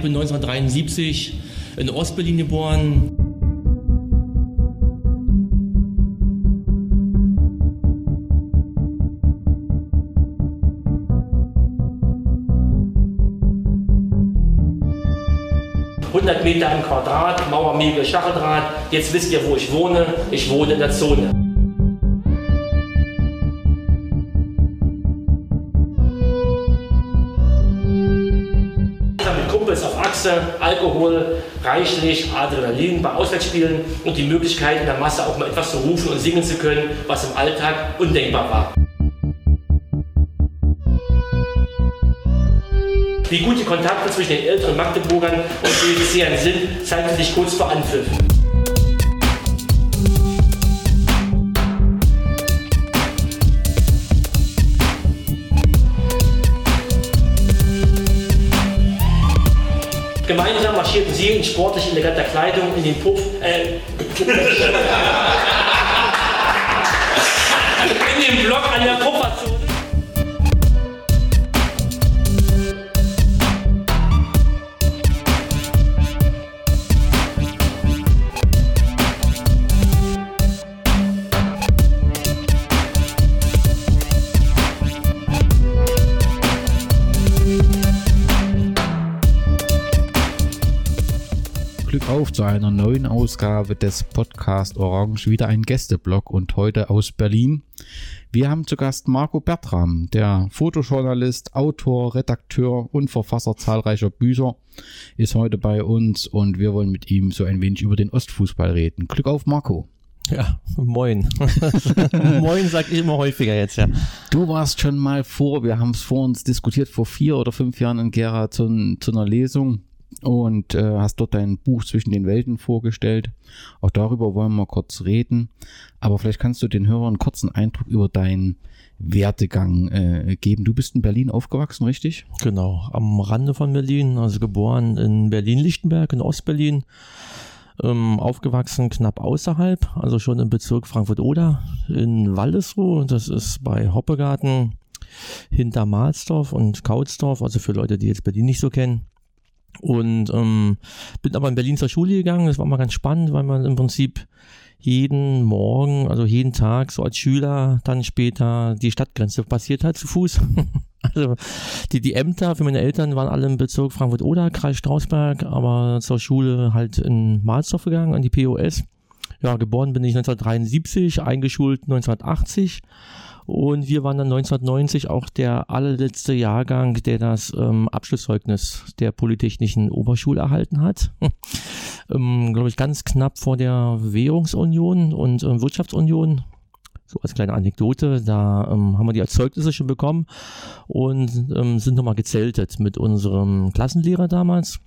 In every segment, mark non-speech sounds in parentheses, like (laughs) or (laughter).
ich bin 1973 in Ostberlin geboren. Meter im Quadrat, Mauermegel, Stacheldraht. Jetzt wisst ihr, wo ich wohne. Ich wohne in der Zone. Achse, Alkohol, reichlich Adrenalin bei Auswärtsspielen und die Möglichkeit in der Masse auch mal etwas zu rufen und singen zu können, was im Alltag undenkbar war. Wie gut die Kontakte zwischen den älteren Magdeburgern und BFCern sind, zeigte sich kurz vor Anpfiff. Gemeinsam marschierten sie in sportlich eleganter Kleidung in den Puff. Äh, (laughs) in den Block an der Pufferzone. Auf zu einer neuen Ausgabe des Podcast Orange, wieder ein Gästeblog und heute aus Berlin. Wir haben zu Gast Marco Bertram, der Fotojournalist, Autor, Redakteur und Verfasser zahlreicher Bücher, ist heute bei uns und wir wollen mit ihm so ein wenig über den Ostfußball reden. Glück auf, Marco. Ja, moin. (laughs) moin sag ich immer häufiger jetzt, ja. Du warst schon mal vor, wir haben es vor uns diskutiert, vor vier oder fünf Jahren in Gera zu, zu einer Lesung und äh, hast dort dein Buch zwischen den Welten vorgestellt. Auch darüber wollen wir kurz reden. Aber vielleicht kannst du den Hörern einen kurzen Eindruck über deinen Werdegang äh, geben. Du bist in Berlin aufgewachsen, richtig? Genau, am Rande von Berlin, also geboren in Berlin-Lichtenberg in Ostberlin. Ähm, aufgewachsen knapp außerhalb, also schon im Bezirk Frankfurt-Oder in Waldesruh. Das ist bei Hoppegarten hinter Mahlsdorf und Kautsdorf, also für Leute, die jetzt Berlin nicht so kennen. Und ähm, bin aber in Berlin zur Schule gegangen. Das war mal ganz spannend, weil man im Prinzip jeden Morgen, also jeden Tag so als Schüler dann später die Stadtgrenze passiert hat zu Fuß. (laughs) also die, die Ämter für meine Eltern waren alle im Bezirk Frankfurt-Oder, Kreis Strausberg, aber zur Schule halt in Marsdorf gegangen, an die POS. Ja, geboren bin ich 1973, eingeschult 1980 und wir waren dann 1990 auch der allerletzte Jahrgang, der das ähm, Abschlusszeugnis der Polytechnischen Oberschule erhalten hat. (laughs) ähm, Glaube ich, ganz knapp vor der Währungsunion und ähm, Wirtschaftsunion. So als kleine Anekdote, da ähm, haben wir die Erzeugnisse schon bekommen und ähm, sind nochmal gezeltet mit unserem Klassenlehrer damals.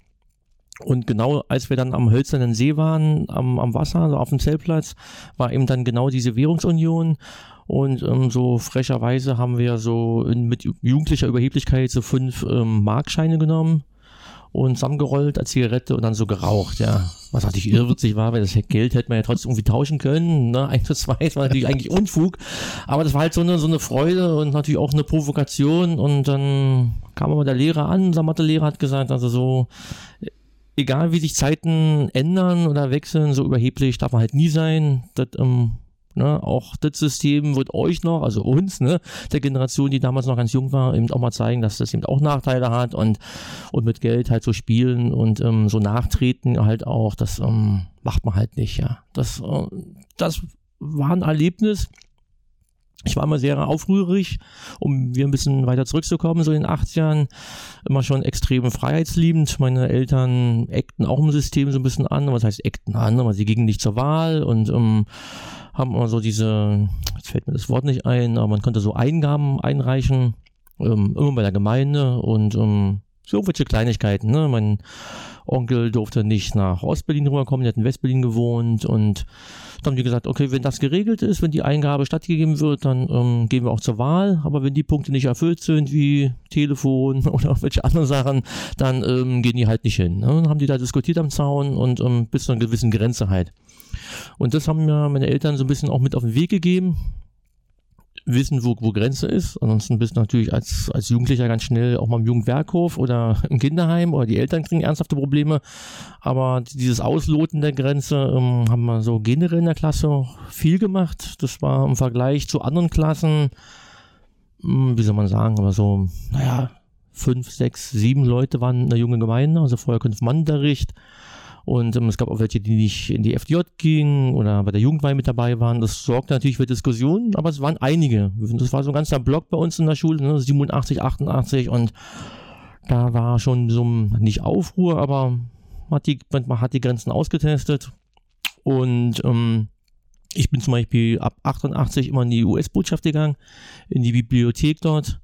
Und genau als wir dann am Hölzernen See waren, am, am Wasser, also auf dem Zeltplatz, war eben dann genau diese Währungsunion. Und ähm, so frecherweise haben wir so in, mit jugendlicher Überheblichkeit so fünf ähm, Markscheine genommen und zusammengerollt als Zigarette und dann so geraucht, ja. Was natürlich irrwitzig war, weil das Geld hätte man ja trotzdem irgendwie tauschen können, ne, (laughs) eins zu zwei, das war natürlich eigentlich Unfug, aber das war halt so eine, so eine Freude und natürlich auch eine Provokation. Und dann kam aber der Lehrer an, unser Mathelehrer hat gesagt, also so, egal wie sich Zeiten ändern oder wechseln, so überheblich darf man halt nie sein, das, ähm, Ne, auch das System wird euch noch, also uns, ne, der Generation, die damals noch ganz jung war, eben auch mal zeigen, dass das eben auch Nachteile hat und, und mit Geld halt so spielen und ähm, so nachtreten halt auch, das ähm, macht man halt nicht, ja. Das, äh, das war ein Erlebnis, ich war immer sehr aufrührig, um wieder ein bisschen weiter zurückzukommen, so in den 80ern. Immer schon extrem freiheitsliebend. Meine Eltern eckten auch im System so ein bisschen an. Was heißt eckten an? Aber sie gingen nicht zur Wahl und ähm, haben immer so diese, jetzt fällt mir das Wort nicht ein, aber man konnte so Eingaben einreichen, ähm, immer bei der Gemeinde und ähm, so welche Kleinigkeiten. Ne? Mein Onkel durfte nicht nach Ostberlin rüberkommen, der hat in Westberlin gewohnt und dann haben die gesagt, okay, wenn das geregelt ist, wenn die Eingabe stattgegeben wird, dann ähm, gehen wir auch zur Wahl. Aber wenn die Punkte nicht erfüllt sind, wie Telefon (laughs) oder welche anderen Sachen, dann ähm, gehen die halt nicht hin. Ne? Dann haben die da diskutiert am Zaun und ähm, bis zu einer gewissen Grenze halt. Und das haben mir meine Eltern so ein bisschen auch mit auf den Weg gegeben. wissen, wo, wo Grenze ist. Ansonsten bist du natürlich als, als Jugendlicher ganz schnell auch mal im Jugendwerkhof oder (laughs) im Kinderheim oder die Eltern kriegen ernsthafte Probleme. Aber dieses Ausloten der Grenze ähm, haben wir so generell in der Klasse viel gemacht. Das war im Vergleich zu anderen Klassen, mh, hm, wie soll man sagen, aber so, naja, fünf, sechs, sieben Leute waren in der jungen Gemeinde, also vorher Konfirmandenunterricht. Und ähm, es gab auch welche, die nicht in die FDJ gingen oder bei der Jugendweih mit dabei waren. Das sorgte natürlich für Diskussionen, aber es waren einige. Das war so ein ganzer Block bei uns in der Schule, ne? 87, 88 und da war schon so nicht Aufruhr, aber man hat die, man hat die Grenzen ausgetestet. Und ähm, ich bin zum Beispiel ab 88 immer in die US-Botschaft gegangen, in die Bibliothek dort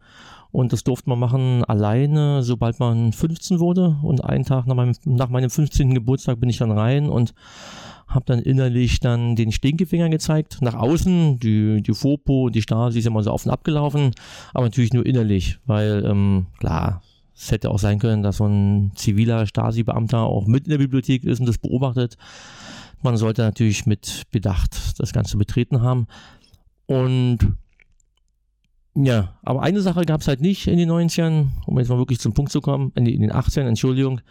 und das durfte man machen alleine, sobald man 15 wurde. Und einen Tag nach meinem, nach meinem 15. Geburtstag bin ich dann rein und habe dann innerlich dann den Stinkefinger gezeigt. Nach außen, die, die Fopo und die Stasi ist immer so auf und ab gelaufen, aber natürlich nur innerlich, weil ähm, klar, es hätte auch sein können, dass so ein ziviler Stasi-Beamter auch mit in der Bibliothek ist und das beobachtet. Man sollte natürlich mit Bedacht das Ganze betreten haben. Und ja, aber eine Sache gab es halt nicht in den 90ern, um jetzt mal wirklich zum Punkt zu kommen, in, den 80ern, Entschuldigung,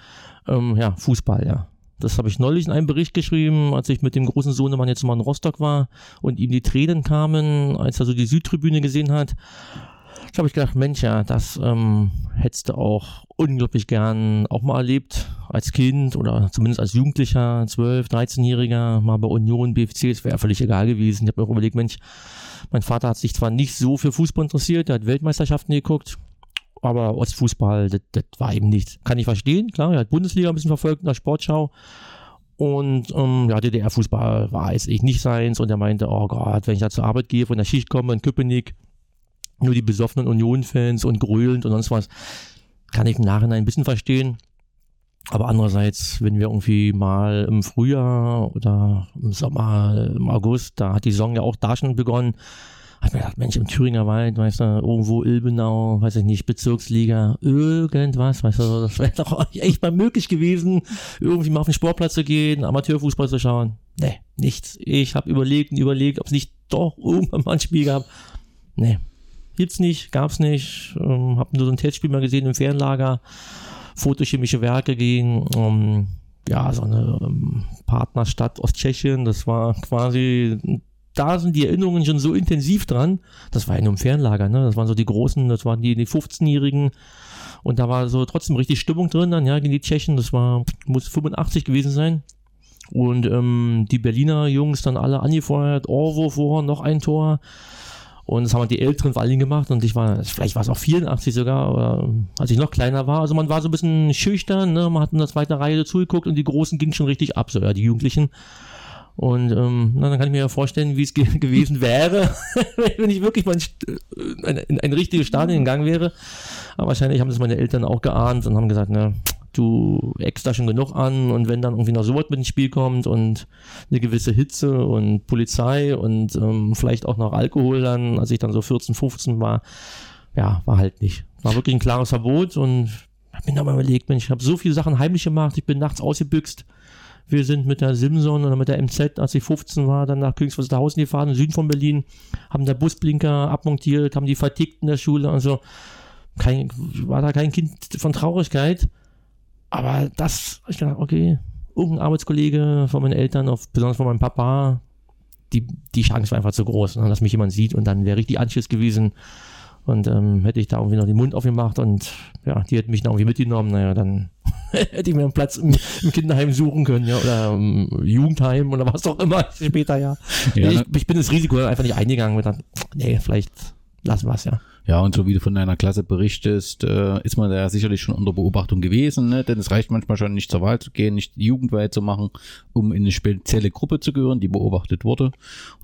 ähm, ja, Fußball, ja. Das habe ich neulich in einem Bericht geschrieben, als ich mit dem großen Sohnemann jetzt mal in Rostock war und ihm die Tränen kamen, als er so die Südtribüne gesehen hat. Da habe ich gedacht, Mensch, ja, das ähm, hättest du auch unglaublich gern auch mal erlebt als Kind oder zumindest als Jugendlicher, 12, 13-Jähriger, mal bei Union, BFC, es wäre völlig egal gewesen. Ich habe mir auch überlegt, Mensch, mein Vater hat sich zwar nicht so für Fußball interessiert, er hat Weltmeisterschaften geguckt, aber Ostfußball, das, war eben nichts. Kann ich verstehen, klar, er hat Bundesliga ein bisschen verfolgt in der Sportschau. Und ähm, ja, DDR-Fußball war es ich nicht seins und er meinte, oh Gott, wenn ich da zur Arbeit gehe, von der Schicht komme in Köpenick, nur die besoffenen Union-Fans und grölend und sonst was, kann ich im Nachhinein ein bisschen verstehen. Aber andererseits, wenn wir irgendwie mal im Frühjahr oder im Sommer, im August, da hat die Saison ja auch da schon begonnen, hat mir gedacht, Mensch, im Thüringer Wald, weißt du, irgendwo Ilbenau, weiß ich nicht, Bezirksliga, irgendwas, weißt du, das wäre doch (laughs) echt mal möglich gewesen, irgendwie mal auf den Sportplatz zu gehen, Amateurfußball zu schauen. Nee, nichts. Ich habe überlegt und überlegt, ob es nicht doch irgendwann mal ein Spiel gab. Nee, gibt's nicht, gab's nicht. Ähm, hab nur so ein Testspiel mal gesehen im Fernlager photochemische Werke gegen ähm, ja, so eine ähm, Partnerstadt Tschechien. Das war quasi, da sind die Erinnerungen schon so intensiv dran. Das war ja nur im Fernlager, ne? Das waren so die großen, das waren die, die 15-Jährigen. Und da war so trotzdem richtig Stimmung drin dann, ja, gegen die Tschechen. Das war, muss 85 gewesen sein. Und ähm, die Berliner Jungs dann alle angefeuert, Orwo vor, noch ein Tor. Und das haben die Älteren vor allen Dingen gemacht und ich war, vielleicht war es auch 84 sogar, oder als ich noch kleiner war. Also man war so ein bisschen schüchtern, ne? man hat in der zweiten Reihe dazugeguckt und die Großen gingen schon richtig ab, so ja, die Jugendlichen. Und ähm, na, dann kann ich mir ja vorstellen, wie es ge (laughs) gewesen wäre, (laughs) wenn ich wirklich mal in, ein, in ein richtiges Stadion gegangen wäre. Aber wahrscheinlich haben das meine Eltern auch geahnt und haben gesagt, ne, du eckst da schon genug an und wenn dann irgendwie noch sowas mit ins Spiel kommt und eine gewisse Hitze und Polizei und ähm, vielleicht auch noch Alkohol dann, als ich dann so 14, 15 war, ja, war halt nicht. War wirklich ein klares Verbot und hab mir mal überlegt, Mensch, ich habe so viele Sachen heimlich gemacht, ich bin nachts ausgebüxt. Wir sind mit der Simson oder mit der MZ, als ich 15 war, dann nach Königswusterhausen gefahren, im Süden von Berlin, haben der Busblinker abmontiert, haben die vertickt in der Schule, also kein, war da kein Kind von Traurigkeit. Aber das, ich dachte, okay, irgendein Arbeitskollege von meinen Eltern, auf, besonders von meinem Papa, die, die Chance war einfach zu groß, ne, dass mich jemand sieht und dann wäre richtig Anschluss gewesen. Und ähm, hätte ich da irgendwie noch den Mund aufgemacht und ja, die hätten mich dann irgendwie mitgenommen, naja, dann (laughs) hätte ich mir einen Platz im, im Kinderheim suchen können, ja, oder im Jugendheim oder was auch immer später, ja. ja ich, ich, bin das Risiko einfach nicht eingegangen mit dann, nee, vielleicht lassen wir es, ja. Ja, und so wie du von deiner Klasse berichtest, äh, ist man da sicherlich schon unter Beobachtung gewesen, ne? denn es reicht manchmal schon nicht zur Wahl zu gehen, nicht die Jugendwahl zu machen, um in eine spezielle Gruppe zu gehören, die beobachtet wurde.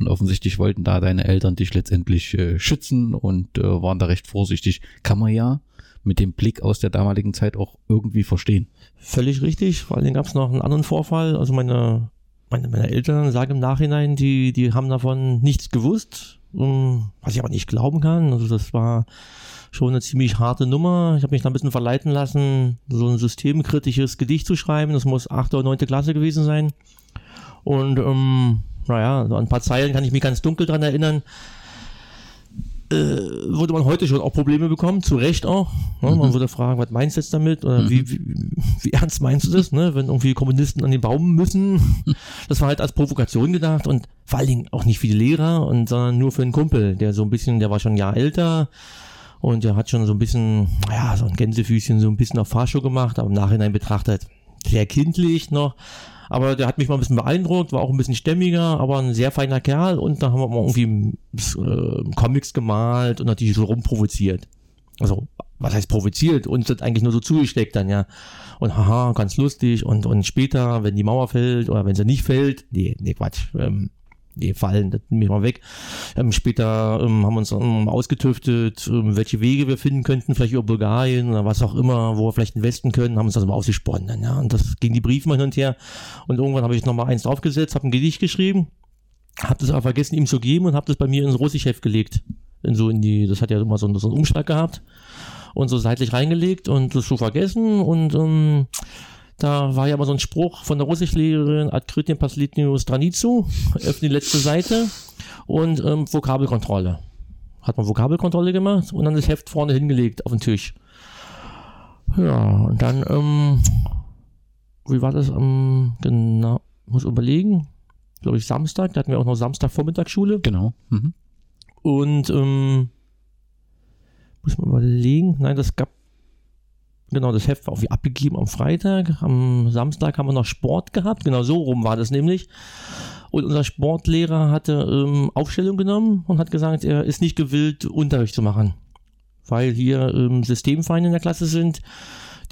Und offensichtlich wollten da deine Eltern dich letztendlich äh, schützen und äh, waren da recht vorsichtig. Kann man ja mit dem Blick aus der damaligen Zeit auch irgendwie verstehen. Völlig richtig. Vor allem gab es noch einen anderen Vorfall. Also meine, meine, meine Eltern sagen im Nachhinein, die, die haben davon nichts gewusst was ich aber nicht glauben kann. Also das war schon eine ziemlich harte Nummer. Ich habe mich da ein bisschen verleiten lassen, so ein systemkritisches Gedicht zu schreiben. Das muss achte oder neunte Klasse gewesen sein. Und ähm, naja, so ein paar Zeilen kann ich mich ganz dunkel dran erinnern. Äh, würde man heute schon auch Probleme bekommen, zu Recht auch. Ne? Mhm. Man würde fragen, was meinst du jetzt damit? Oder mhm. wie, wie, wie, ernst meinst du das, ne? wenn irgendwie Kommunisten an den Baum müssen? (laughs) Das war halt als Provokation gedacht und vor allen Dingen auch nicht für die Lehrer, und, sondern nur für einen Kumpel, der so ein bisschen, der war schon ein Jahr älter und der hat schon so ein bisschen, ja, so ein Gänsefüßchen, so ein bisschen auf Fahrshow gemacht, aber im Nachhinein betrachtet sehr kindlich noch. Aber der hat mich mal ein bisschen beeindruckt, war auch ein bisschen stämmiger, aber ein sehr feiner Kerl. Und da haben wir mal irgendwie äh, Comics gemalt und natürlich so rumprovoziert. Also, was heißt provoziert? Uns das eigentlich nur so zugesteckt dann, ja. Und haha, ganz lustig. Und, und später, wenn die Mauer fällt oder wenn sie nicht fällt, nee, nee, Quatsch. Ähm, nee, fallen, das nehme ich mal weg. Ähm, später ähm, haben wir uns ähm, ausgetüftet, ähm, welche Wege wir finden könnten, vielleicht über Bulgarien oder was auch immer, wo wir vielleicht investen können, haben uns das mal ausgesponnen. Dann, ja. Und das ging die Briefe hin und her. Und irgendwann habe ich nochmal eins draufgesetzt, habe ein Gedicht geschrieben, habe das aber vergessen, ihm zu geben und habe das bei mir ins Russischheft gelegt. In so in die, das hat ja immer so, so einen Umschlag gehabt und so seitlich reingelegt und das so vergessen und ähm, da war ja immer so ein Spruch von der Russischlehrerin, Adkritin Paslitnius Stranicu, öffne (laughs) die letzte Seite und ähm, Vokabelkontrolle. Hat man Vokabelkontrolle gemacht und dann das Heft vorne hingelegt auf den Tisch. Ja, und dann, ähm, wie war das? Ähm, genau, muss überlegen. Glaube ich, Samstag, da hatten wir auch noch Samstagvormittagsschule. Genau. Mhm. Und, ähm, muss man überlegen, nein, das gab Genau, das Heft war auch wie abgegeben am Freitag. Am Samstag haben wir noch Sport gehabt. Genau so rum war das nämlich. Und unser Sportlehrer hatte ähm, Aufstellung genommen und hat gesagt, er ist nicht gewillt, Unterricht zu machen. Weil hier ähm, Systemfeinde in der Klasse sind,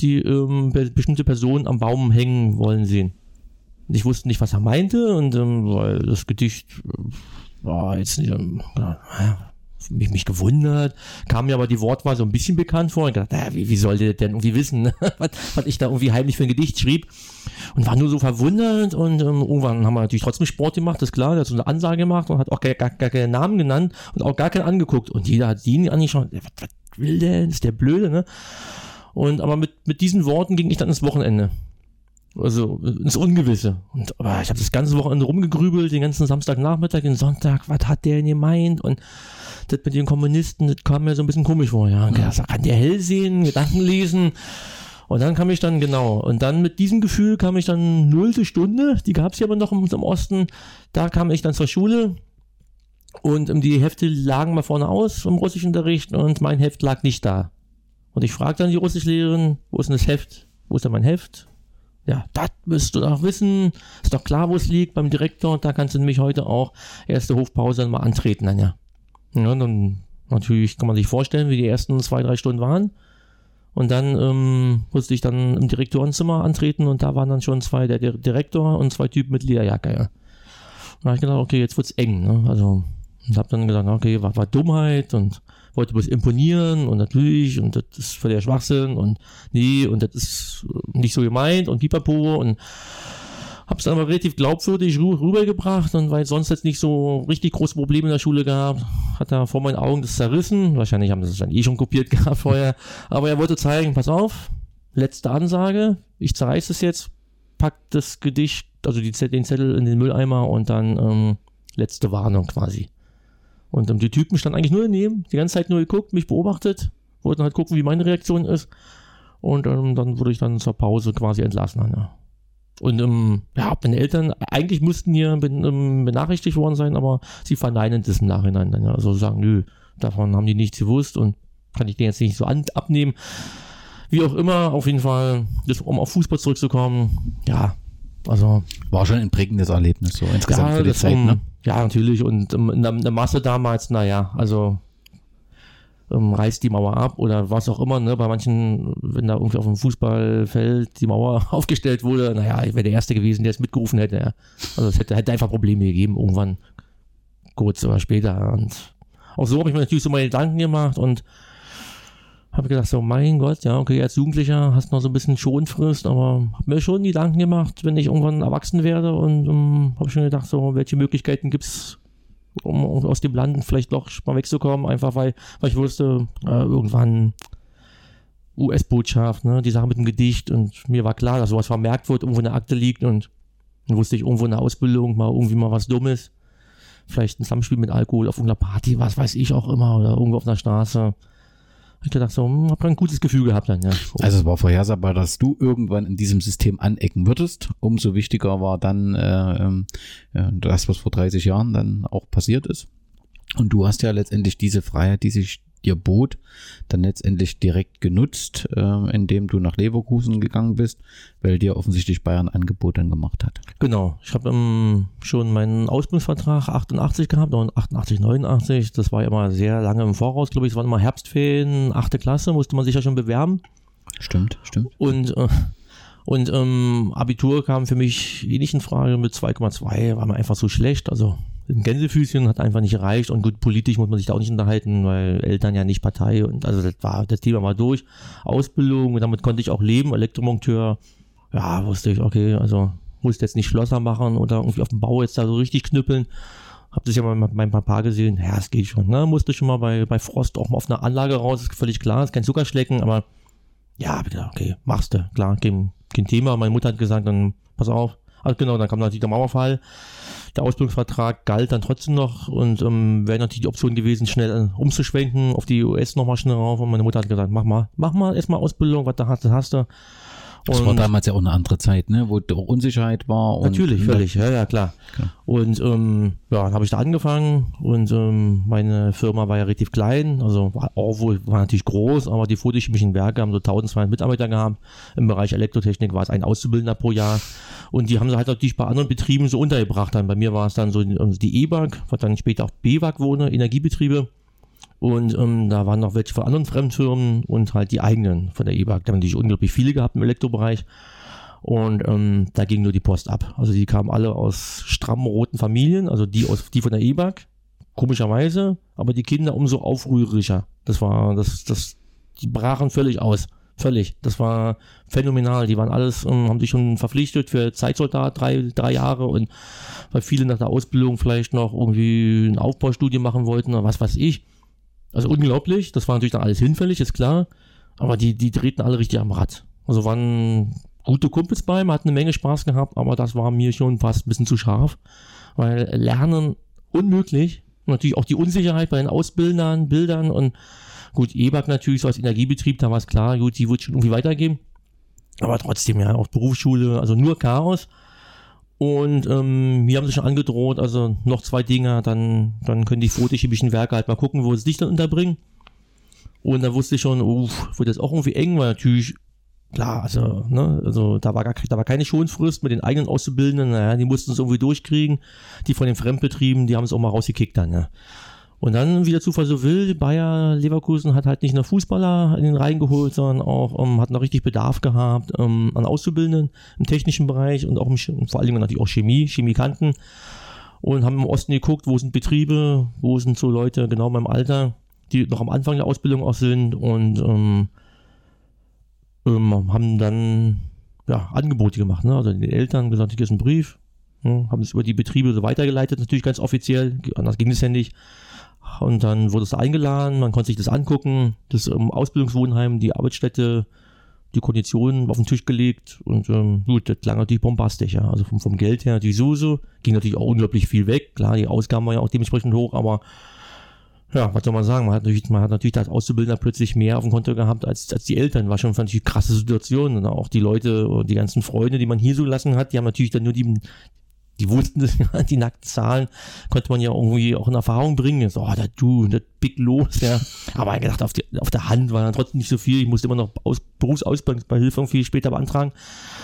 die ähm, bestimmte Personen am Baum hängen wollen sehen. Und ich wusste nicht, was er meinte, und ähm, weil das Gedicht äh, war jetzt nicht, ähm, ja, mich, mich gewundert, kam mir aber die Wortwahl so ein bisschen bekannt vor und gedacht, naja, wie, wie soll der denn irgendwie wissen, ne? (laughs) was, was ich da irgendwie heimlich für ein Gedicht schrieb und war nur so verwundert und ähm, irgendwann haben wir natürlich trotzdem Sport gemacht, ist klar, der hat so eine Ansage gemacht und hat auch gar, gar, gar keinen Namen genannt und auch gar keinen angeguckt und jeder hat ihn angeschaut, was, was will der, ist der blöde, ne? Und aber mit, mit diesen Worten ging ich dann ins Wochenende. Also ins Ungewisse. Und aber ich habe das ganze Wochenende rumgegrübelt, den ganzen Samstagnachmittag, den Sonntag, was hat der denn gemeint? Und das mit den Kommunisten, das kam mir so ein bisschen komisch vor. Ja, ja. kann der hell sehen, Gedanken lesen. Und dann kam ich dann, genau, und dann mit diesem Gefühl kam ich dann nullte Stunde, die gab es ja aber noch im, im, Osten, da kam ich dann zur Schule und um, die Hefte lagen mal vorne aus im Russischunterricht und mein Heft lag nicht da. Und ich fragte dann die Russischlehrerin, wo ist denn das Heft? Wo ist denn mein Heft? Ja, das müsst du doch wissen. Ist doch klar, wo es liegt beim Direktor. Und da kannst du nämlich heute auch erste Hofpause mal antreten, dann ja. Ja, dann natürlich kann man sich vorstellen, wie die ersten zwei, drei Stunden waren. Und dann ähm, musste ich dann im Direktorenzimmer antreten und da waren dann schon zwei, der Direktor und zwei Typen mit Lederjacke. Ja. Da habe ich gedacht, okay, jetzt wird's eng. Ne? Also, und habe dann gesagt, okay, war, war Dummheit und wollte bloß imponieren und natürlich und das ist für der Schwachsinn und nee und das ist nicht so gemeint und pipapo und Hab's aber relativ glaubwürdig rübergebracht und weil sonst jetzt nicht so richtig große Probleme in der Schule gehabt, hat er vor meinen Augen das zerrissen. Wahrscheinlich haben sie es dann eh schon kopiert (laughs) gehabt vorher. Aber er wollte zeigen, pass auf, letzte Ansage, ich zerreiß es jetzt, pack das Gedicht, also die, den Zettel in den Mülleimer und dann ähm, letzte Warnung quasi. Und ähm, die Typen standen eigentlich nur daneben, die ganze Zeit nur geguckt, mich beobachtet, wollten halt gucken, wie meine Reaktion ist. Und ähm, dann wurde ich dann zur Pause quasi entlassen. Ja. Und ähm, ja, meine Eltern, eigentlich mussten hier ähm, benachrichtigt worden sein, aber sie verneinen das im Nachhinein dann. Ja. Also sagen, nö, davon haben die nichts gewusst und kann ich den jetzt nicht so an, abnehmen. Wie auch immer, auf jeden Fall, das, um auf Fußball zurückzukommen, ja, also. War schon ein prägendes Erlebnis, so insgesamt ja, für die Zeit, um, ne? Ja, natürlich. Und ähm, in, der, Masse damals, naja, also ähm, reißt die Mauer ab oder was auch immer. Ne? Bei manchen, wenn da irgendwie auf dem Fußballfeld die Mauer (laughs) aufgestellt wurde, naja, ich wäre der Erste gewesen, der es mitgerufen hätte. Ja. Also es hätte, hätte einfach Probleme gegeben, irgendwann kurz oder später. Und auch so habe ich mir natürlich so meine Gedanken gemacht und habe gedacht, so mein Gott, ja, okay, als Jugendlicher hast du noch so ein bisschen Schonfrist, aber habe mir schon Gedanken gemacht, wenn ich irgendwann erwachsen werde und um, ähm, habe schon gedacht, so welche Möglichkeiten gibt es um, aus dem Land vielleicht doch mal wegzukommen, einfach weil, weil ich wusste, äh, irgendwann US-Botschaft, ne, die Sache mit dem Gedicht und mir war klar, dass sowas vermerkt wird, irgendwo in der Akte liegt und dann wusste ich irgendwo in der Ausbildung mal irgendwie mal was Dummes. vielleicht ein Zusammenspiel mit Alkohol auf irgendeiner Party, was weiß ich auch immer, oder irgendwo auf einer Straße. Ich gedacht so, hm, hab ein gutes Gefühl gehabt dann, ja. Also es war vorhersehbar, dass du irgendwann in diesem System anecken würdest. Umso wichtiger war dann äh, äh, das, was vor 30 Jahren dann auch passiert ist. Und du hast ja letztendlich diese Freiheit, die sich dir bot, dann letztendlich direkt genutzt, äh, indem du nach Leverkusen gegangen bist, weil dir offensichtlich Bayern Angebot dann gemacht hat. Genau, ich habe ähm, schon meinen Ausbildungsvertrag 88 gehabt und 88, 89, das war ja immer sehr lange im Voraus, glaube ich, es waren immer Herbstferien, achte Klasse, musste man sich ja schon bewerben. Stimmt, stimmt. Und äh, und ähm, Abitur kam für mich eh nicht in Frage mit 2,2, war mir einfach so schlecht. Also ein Gänsefüßchen hat einfach nicht gereicht und gut, politisch muss man sich da auch nicht unterhalten, weil Eltern ja nicht Partei und also das war, das Thema war durch. Ausbildung, damit konnte ich auch leben, Elektromonteur, ja, wusste ich, okay, also musste jetzt nicht Schlosser machen oder irgendwie auf dem Bau jetzt da so richtig knüppeln. Hab das ja mal mit meinem Papa gesehen, ja, es geht schon, ne, musste schon mal bei, bei Frost auch mal auf einer Anlage raus, ist völlig klar, ist kein Zuckerschlecken, aber ja, bitte, okay, machst du, klar, kein, kein Thema. Meine Mutter hat gesagt, dann pass auf, also genau, dann kam natürlich der Mauerfall. Der Ausbildungsvertrag galt dann trotzdem noch und ähm, wäre natürlich die Option gewesen, schnell äh, umzuschwenken, auf die US nochmal schnell rauf. Und meine Mutter hat gesagt, mach mal, mach mal erstmal Ausbildung, was da hast, hast du. Das und war damals ja auch eine andere Zeit, ne? wo auch Unsicherheit war. Natürlich, völlig, ja, ja, klar. Okay. Und ähm, ja, dann habe ich da angefangen und ähm, meine Firma war ja relativ klein, also war, auch wohl, war natürlich groß, aber die photochemischen Werke haben so 1200 Mitarbeiter gehabt. Im Bereich Elektrotechnik war es ein Auszubildender pro Jahr und die haben sie halt natürlich bei anderen Betrieben so untergebracht. Dann bei mir war es dann so also die E-Bank, was dann später auch BWAG wurde, Energiebetriebe. Und ähm, da waren noch welche von anderen Fremdfirmen und halt die eigenen von der E-Bag. Da haben natürlich unglaublich viele gehabt im Elektrobereich. Und ähm, da ging nur die Post ab. Also die kamen alle aus strammen roten Familien, also die aus die von der E-Bag, komischerweise, aber die Kinder umso aufrührerischer. Das war, das, das, die brachen völlig aus. Völlig. Das war phänomenal. Die waren alles, ähm, haben sich schon verpflichtet für Zeitsoldat drei, drei Jahre und weil viele nach der Ausbildung vielleicht noch irgendwie ein Aufbaustudie machen wollten oder was weiß ich. Also unglaublich, das war natürlich dann alles hinfällig, ist klar. Aber die, die drehten alle richtig am Rad. Also waren gute Kumpels bei, man hat eine Menge Spaß gehabt, aber das war mir schon fast ein bisschen zu scharf. Weil Lernen unmöglich. Natürlich auch die Unsicherheit bei den Ausbildern, Bildern und gut, EBAG natürlich so als Energiebetrieb, da war es klar, gut, die wird schon irgendwie weitergehen. Aber trotzdem, ja, auch Berufsschule, also nur Chaos. Und ähm, mir haben sie schon angedroht, also noch zwei Dinge, dann, dann können die photochemischen Werke halt mal gucken, wo sie dich dann unterbringen. Und da wusste ich schon, uff, wird das auch irgendwie eng, weil natürlich, klar, also, ne, also da war gar da war keine Schonfrist mit den eigenen Auszubildenden, naja, die mussten es irgendwie durchkriegen. Die von den Fremdbetrieben, die haben es auch mal rausgekickt dann, ja. Und dann, wie der Zufall so will, Bayer Leverkusen hat halt nicht nur Fußballer in den Reihen geholt, sondern auch ähm, hat noch richtig Bedarf gehabt ähm, an Auszubildenden im technischen Bereich und auch im, vor Dingen natürlich auch Chemie, Chemikanten. Und haben im Osten geguckt, wo sind Betriebe, wo sind so Leute genau in meinem Alter, die noch am Anfang der Ausbildung auch sind und ähm, ähm, haben dann ja, Angebote gemacht. Ne? Also den Eltern gesagt, hier ist ein Brief, ne? haben es über die Betriebe so weitergeleitet, natürlich ganz offiziell, anders ging es ja nicht und dann wurde es eingeladen, man konnte sich das angucken, das ähm, Ausbildungswohnheim, die Arbeitsstätte, die Konditionen auf den Tisch gelegt und ähm, gut, das klang natürlich bombastisch, ja. Also vom, vom Geld her, die Suse, ging natürlich auch unglaublich viel weg. Klar, die Ausgaben waren ja auch dementsprechend hoch, aber ja, was soll man sagen? Man hat natürlich, man hat natürlich als Auszubildender plötzlich mehr auf dem Konto gehabt als, als die Eltern. War schon natürlich krasse Situation. Und auch die Leute, die ganzen Freunde, die man hier so gelassen hat, die haben natürlich dann nur die, die wussten das die nackten Zahlen konnte man ja irgendwie auch in Erfahrung bringen. So, oh, da du, das big los, ja. Aber ich gedacht, auf, die, auf der Hand war dann trotzdem nicht so viel. Ich musste immer noch Aus, Berufsausbildungsbeihilfe viel später beantragen.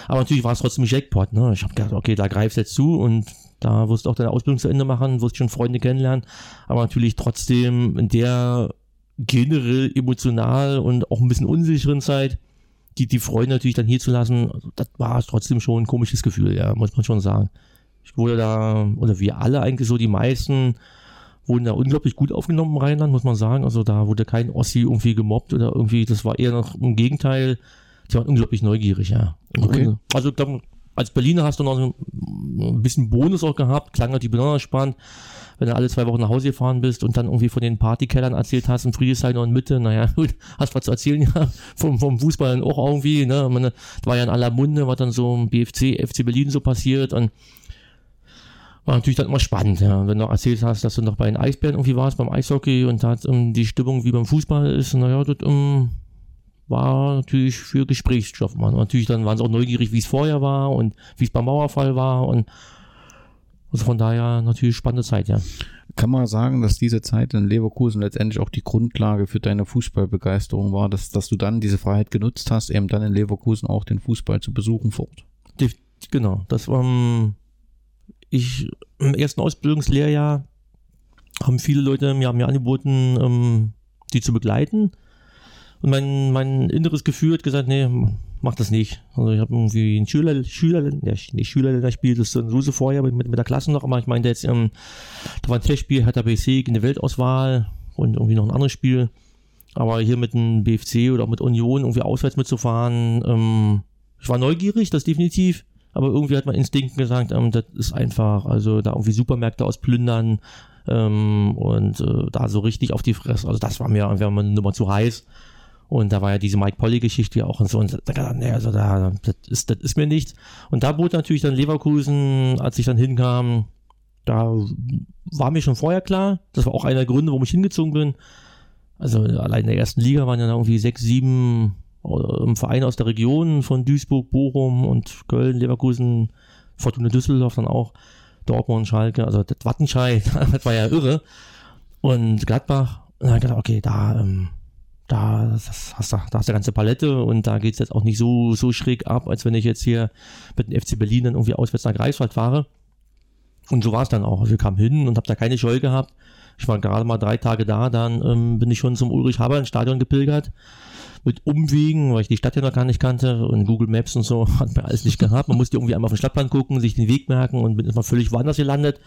Aber natürlich war es trotzdem ein Jackpot, ne. Ich habe gedacht, okay, da greifst du jetzt zu und da wirst du auch deine Ausbildung zu Ende machen, wirst schon Freunde kennenlernen. Aber natürlich trotzdem in der generell emotional und auch ein bisschen unsicheren Zeit, die, die Freunde natürlich dann hier zu lassen, das war trotzdem schon ein komisches Gefühl, ja, muss man schon sagen. Ich wurde da, oder wir alle eigentlich so, die meisten wurden da unglaublich gut aufgenommen im Rheinland, muss man sagen. Also da wurde kein Ossi irgendwie gemobbt oder irgendwie, das war eher noch im Gegenteil. Die waren unglaublich neugierig, ja. Okay. Also ich glaube, als Berliner hast du noch ein bisschen Bonus auch gehabt, klang natürlich besonders spannend, wenn du alle zwei Wochen nach Hause gefahren bist und dann irgendwie von den Partykellern erzählt hast in Friedrichshain und Mitte, naja, (laughs) gut, hast was zu erzählen, ja, vom, vom Fußball auch irgendwie, ne, meine, das war ja in aller Munde, was dann so im BFC, FC Berlin so passiert und war natürlich dann immer spannend, ja. Wenn du erzählt hast, dass du noch bei den Eisbären irgendwie warst, beim Eishockey und da um, die Stimmung wie beim Fußball ist, naja, das um, war natürlich für Gesprächsstoff. Man. natürlich dann waren sie auch neugierig, wie es vorher war und wie es beim Mauerfall war und also von daher natürlich spannende Zeit, ja. Kann man sagen, dass diese Zeit in Leverkusen letztendlich auch die Grundlage für deine Fußballbegeisterung war, dass, dass du dann diese Freiheit genutzt hast, eben dann in Leverkusen auch den Fußball zu besuchen fort? Genau, das war ähm, ich im ersten Ausbildungslehrjahr haben viele Leute mir, mir angeboten, ähm, die zu begleiten. Und mein, mein inneres Gefühl hat gesagt, nee, mach das nicht. Also ich habe irgendwie einen Schüler, Schüler, ja, nicht Schüler, der spielt das so so vorher mit, mit der Klasse noch, aber ich meinte jetzt, ähm, da war ein Testspiel, hat der BC in der Weltauswahl und irgendwie noch ein anderes Spiel. Aber hier mit dem BFC oder auch mit Union irgendwie auswärts mitzufahren, ähm, ich war neugierig, das definitiv. Aber irgendwie hat mein Instinkt gesagt, ähm, das ist einfach, also da irgendwie Supermärkte ausplündern ähm, und äh, da so richtig auf die Fresse. Also das war mir einfach eine Nummer zu heiß. Und da war ja diese Mike Polly-Geschichte ja auch und so. Und da gedacht, nee, also da, das ist, das ist mir nichts. Und da bot natürlich dann Leverkusen, als ich dann hinkam, da war mir schon vorher klar. Das war auch einer der Gründe, warum ich hingezogen bin. Also allein in der ersten Liga waren ja irgendwie sechs, sieben Vereine aus der Region von Duisburg, Bochum und Köln, Leverkusen, Fortuna Düsseldorf dann auch, Dortmund, Schalke, also das Wattenscheid, (laughs) das war ja irre. Und Gladbach, und dann gedacht, okay, da, ähm, da, das hast du, da hast du ganze Palette und da geht es jetzt auch nicht so, so schräg ab, als wenn ich jetzt hier mit dem FC Berlin dann irgendwie auswärts nach Greifswald fahre. Und so war es dann auch. Also ich kam hin und habe da keine Scheu gehabt. Ich war gerade mal drei Tage da, dann ähm, bin ich schon zum Ulrich-Haber-Stadion gepilgert mit Umwegen, weil ich die Stadt ja noch gar nicht kannte und Google Maps und so (laughs) hat mir alles nicht gehabt. Man musste irgendwie einmal auf den Stadtplan gucken, sich den Weg merken und bin immer völlig woanders gelandet,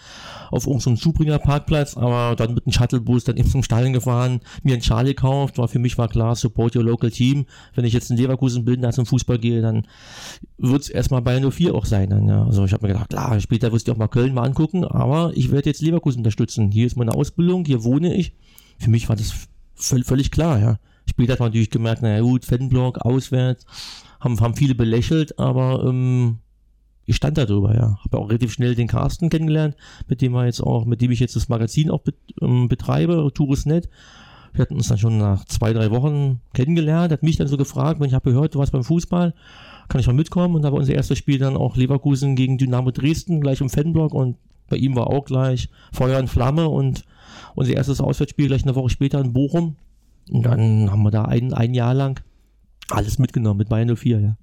auf irgendeinem Zubringer Parkplatz, aber dann mit einem Shuttlebus dann eben zum Stadion gefahren, mir einen Charlie gekauft, war für mich war klar, support your local team. Wenn ich jetzt in Leverkusen bin, da zum Fußball gehe, dann wird es erstmal bei 04 auch sein. Dann, ja. Also ich habe mir gedacht, klar, später wirst du auch mal Köln mal angucken, aber ich werde jetzt Leverkusen unterstützen. Hier ist meine Ausbildung, hier wohne ich. Für mich war das völlig klar, ja. Später hat man natürlich gemerkt, naja gut, Fanblock, auswärts, haben, haben viele belächelt, aber ähm, ich stand da drüber, ja. Habe auch relativ schnell den Carsten kennengelernt, mit dem wir jetzt auch, mit dem ich jetzt das Magazin auch bet, ähm, betreibe, Tourist.net. Wir hatten uns dann schon nach zwei, drei Wochen kennengelernt, hat mich dann so gefragt, wenn ich habe gehört, du warst beim Fußball, kann ich mal mitkommen? Und da war unser erstes Spiel dann auch Leverkusen gegen Dynamo Dresden, gleich im Fanblock und bei ihm war auch gleich Feuer und Flamme und unser erstes Auswärtsspiel gleich eine Woche später in Bochum. Und dann haben wir da ein, ein Jahr lang alles mitgenommen mit Bayern 04, ja.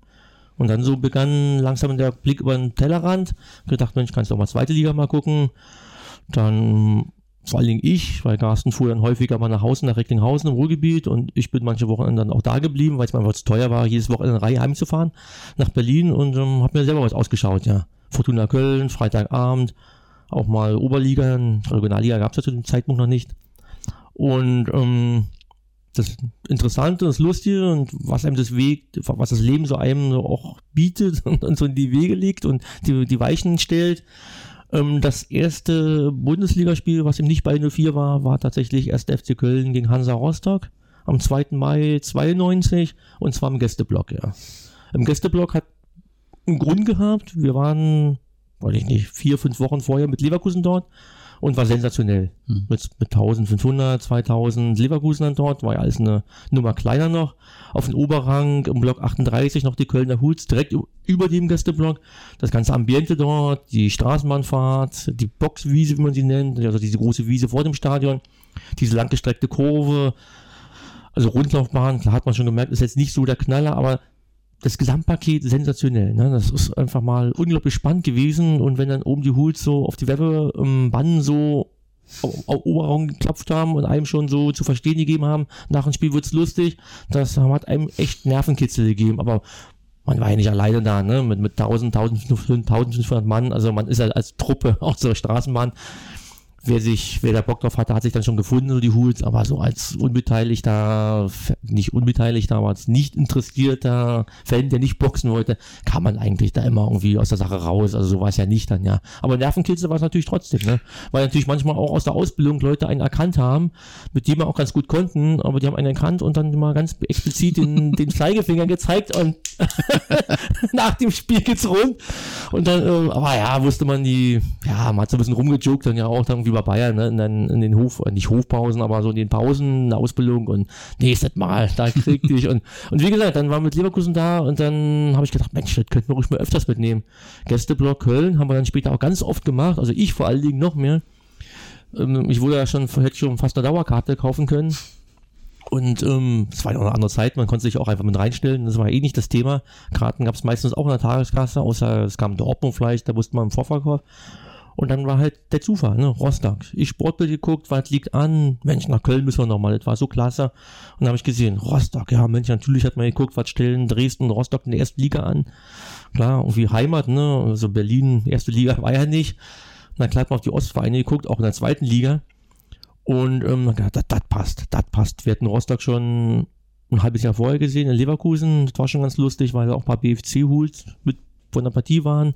Und dann so begann langsam der Blick über den Tellerrand. Gedacht, Mensch, kannst du auch mal zweite Liga mal gucken. Dann vor allen Dingen ich, weil Carsten fuhr dann häufiger mal nach Hause, nach Recklinghausen im Ruhrgebiet und ich bin manche Wochen dann auch da geblieben, weil es mir einfach zu teuer war, jedes Wochenende Reihe heimzufahren nach Berlin und ähm, habe mir selber was ausgeschaut, ja. Fortuna Köln, Freitagabend, auch mal Oberliga, Regionalliga gab es ja zu dem Zeitpunkt noch nicht. Und ähm, das Interessante, das Lustige und was einem das Weg, was das Leben so einem auch bietet (laughs) und, und so in die Wege legt und die, die Weichen stellt. Ähm, das erste Bundesligaspiel, was im nicht bei 04 war, war tatsächlich erst FC Köln gegen Hansa Rostock am 2. Mai 92 und zwar im Gästeblock, ja. Im Gästeblock hat einen Grund gehabt. Wir waren, weiß ich nicht, vier, fünf Wochen vorher mit Leverkusen dort und war sensationell. Hm. Mit, mit 1500, 2000 Leverkusen dann dort, war ja alles eine Nummer kleiner noch. Auf dem Oberrang im Block 38 noch die Kölner Huts, direkt über dem Gästeblock. Das ganze Ambiente dort, die Straßenbahnfahrt, die Boxwiese, wie man sie nennt, also diese große Wiese vor dem Stadion, diese langgestreckte Kurve, also Rundlaufbahn, klar hat man schon gemerkt, ist jetzt nicht so der Knaller, aber das Gesamtpaket sensationell. Ne? Das ist einfach mal unglaublich spannend gewesen. Und wenn dann oben die Hools so auf die Werbebannen ähm, so auf Oberaugen geklopft haben und einem schon so zu verstehen gegeben haben, nach dem Spiel wird's lustig, das hat einem echt Nervenkitzel gegeben. Aber man war ja nicht alleine da, ne? Mit, mit 1000, 1500, 1500 Mann. Also man ist ja als Truppe (laughs) auch zur Straßenbahn. Wer sich, wer da Bock drauf hatte, hat sich dann schon gefunden, so die Hools, aber so als unbeteiligter, nicht unbeteiligter, aber als nicht interessierter Fan, der nicht boxen wollte, kam man eigentlich da immer irgendwie aus der Sache raus. Also so war es ja nicht dann, ja. Aber Nervenkitzel war es natürlich trotzdem, ne? Weil natürlich manchmal auch aus der Ausbildung Leute einen erkannt haben, mit dem wir auch ganz gut konnten, aber die haben einen erkannt und dann mal ganz explizit den, (laughs) den Zeigefinger gezeigt und (laughs) nach dem Spiel geht's rund. Und dann, äh, aber ja, wusste man die, ja, man hat so ein bisschen rumgejoked dann ja auch dann bei Bayern, ne, in, den, in den Hof, äh, nicht Hofpausen, aber so in den Pausen, in der Ausbildung und nächstes Mal, da krieg ich und, und wie gesagt, dann waren wir mit Leverkusen da und dann habe ich gedacht, Mensch, das könnten wir ruhig mal öfters mitnehmen. Gästeblock Köln haben wir dann später auch ganz oft gemacht, also ich vor allen Dingen noch mehr. Ähm, ich wurde ja schon, hätte schon fast eine Dauerkarte kaufen können. Und ähm, es war ja auch eine andere Zeit, man konnte sich auch einfach mit reinstellen. Das war eh nicht das Thema. Karten gab es meistens auch in der Tageskasse, außer es kam der Ordnung vielleicht, da wusste man im Vorverkauf. Und dann war halt der Zufall, ne? Rostock. Ich Sportbild geguckt, was liegt an? Mensch, nach Köln müssen wir nochmal, das war so klasse. Und dann habe ich gesehen, Rostock, ja Mensch, natürlich hat man geguckt, was stellen Dresden, Rostock in der ersten Liga an. Klar, irgendwie Heimat, ne? Also Berlin, erste Liga war ja nicht. Und dann klar hat man auf die Ostvereine geguckt, auch in der zweiten Liga. Und ähm, das, das passt, das passt. Wir hatten Rostock schon ein halbes Jahr vorher gesehen in Leverkusen. Das war schon ganz lustig, weil auch ein paar BFC-Hools mit von der Partie waren.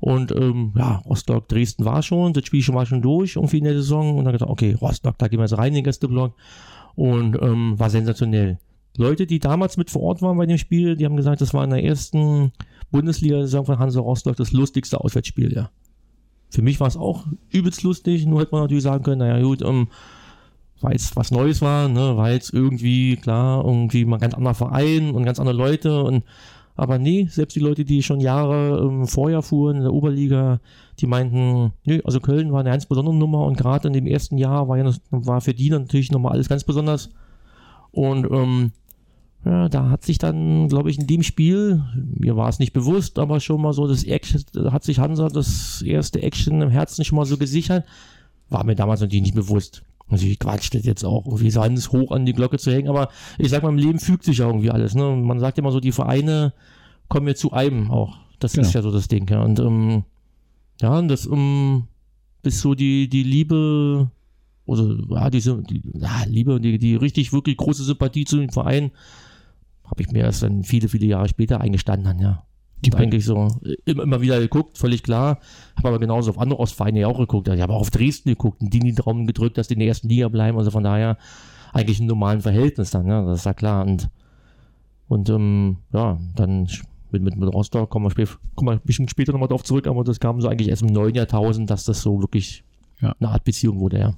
Und ähm, ja, Rostock, Dresden war schon, das Spiel schon war schon durch, irgendwie in der Saison. Und dann gesagt, okay, Rostock, da gehen wir jetzt rein in den Gästeblock. Und ähm, war sensationell. Leute, die damals mit vor Ort waren bei dem Spiel, die haben gesagt, das war in der ersten Bundesliga-Saison von Hansa Rostock das lustigste Auswärtsspiel, ja. Für mich war es auch übelst lustig, nur hätte man natürlich sagen können, naja gut, ähm, weil es was Neues war, ne, weil es irgendwie, klar, irgendwie mal ganz anderer Verein und ganz andere Leute und aber nee, selbst die Leute, die schon Jahre ähm, vorher fuhren in der Oberliga, die meinten, nö, also Köln war eine ganz besondere Nummer und gerade in dem ersten Jahr war ja war für die natürlich nochmal alles ganz besonders. Und ähm, ja, da hat sich dann, glaube ich, in dem Spiel, mir war es nicht bewusst, aber schon mal so das Action, hat sich Hansa das erste Action im Herzen schon mal so gesichert. War mir damals natürlich nicht bewusst. Also ich quatscht das jetzt auch irgendwie so alles hoch an die Glocke zu hängen, aber ich sag mal, im Leben fügt sich ja irgendwie alles. Ne? Man sagt immer so, die Vereine kommen ja zu einem auch. Das genau. ist ja so das Ding. Ja. Und ähm, ja, und das um, bis so die, die Liebe, oder ja, diese die, ja, Liebe, die, die richtig, wirklich große Sympathie zu dem Verein, habe ich mir erst dann viele, viele Jahre später eingestanden dann, ja. Die eigentlich so immer, immer wieder geguckt, völlig klar. Habe aber genauso auf andere Ostvereine ja auch geguckt. Ich habe auch auf Dresden geguckt und die in den Traum gedrückt, dass die in der ersten Liga bleiben. Also von daher eigentlich ein normalen Verhältnis dann, ja, das ist ja klar. Und, und ähm, ja, dann mit, mit, mit Rostock kommen wir, spät, kommen wir ein bisschen später nochmal drauf zurück, aber das kam so eigentlich erst im neuen Jahrtausend, dass das so wirklich ja. eine Art Beziehung wurde, ja.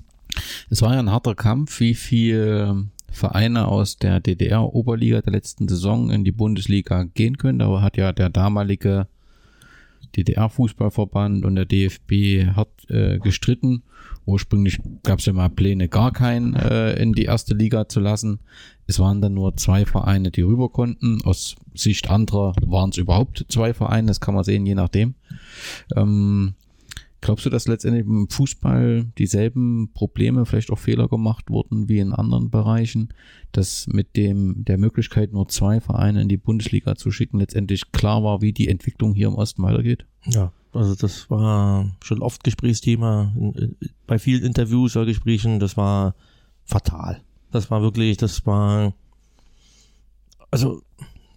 Es war ja ein harter Kampf, wie viel Vereine aus der DDR-Oberliga der letzten Saison in die Bundesliga gehen können. Da hat ja der damalige DDR-Fußballverband und der DFB hart äh, gestritten. Ursprünglich gab es ja mal Pläne, gar keinen äh, in die erste Liga zu lassen. Es waren dann nur zwei Vereine, die rüber konnten. Aus Sicht anderer waren es überhaupt zwei Vereine, das kann man sehen, je nachdem. Ähm, Glaubst du, dass letztendlich im Fußball dieselben Probleme, vielleicht auch Fehler gemacht wurden wie in anderen Bereichen, dass mit dem der Möglichkeit nur zwei Vereine in die Bundesliga zu schicken letztendlich klar war, wie die Entwicklung hier im Osten weitergeht? Ja, also das war schon oft Gesprächsthema bei vielen Interviews oder Gesprächen. Das war fatal. Das war wirklich, das war also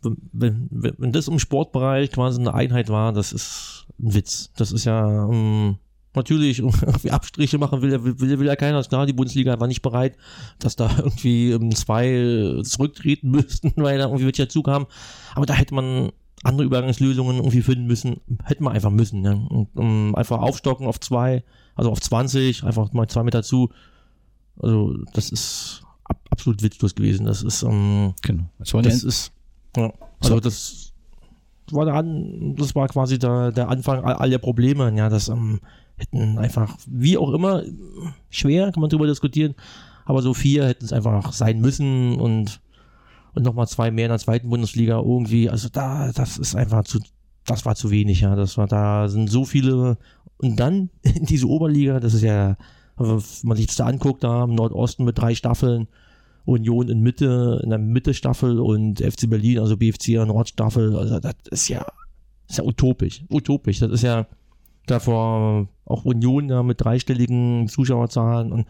wenn, wenn, wenn das im Sportbereich quasi eine Einheit war, das ist ein Witz. Das ist ja ähm, natürlich (laughs) irgendwie Abstriche machen will, will, will, will ja keiner. Klar, die Bundesliga war nicht bereit, dass da irgendwie um, zwei zurücktreten (laughs) müssten, weil da irgendwie welche dazu kam. Aber da hätte man andere Übergangslösungen irgendwie finden müssen, hätten wir einfach müssen. Ja. Und, um, einfach aufstocken auf zwei, also auf 20, einfach mal zwei mit dazu. Also das ist ab, absolut witzlos gewesen. Das ist, um, genau. Das, das ist ja, also das war der An das war quasi der, der Anfang all, der Probleme. Ja, das ähm, hätten einfach, wie auch immer, schwer, kann man drüber diskutieren, aber so vier hätten es einfach sein müssen und, und nochmal zwei mehr in der zweiten Bundesliga irgendwie. Also da, das ist einfach zu, das war zu wenig, ja. Das war, da sind so viele, und dann (laughs) in diese Oberliga, das ist ja, wenn man sich das da anguckt, da im Nordosten mit drei Staffeln, Union in Mitte, in der Mitte-Staffel und FC Berlin, also BFC Nordstaffel, also das ist ja, ist ja utopisch, utopisch. Das ist ja, Davor auch Union ja, mit dreistelligen Zuschauerzahlen und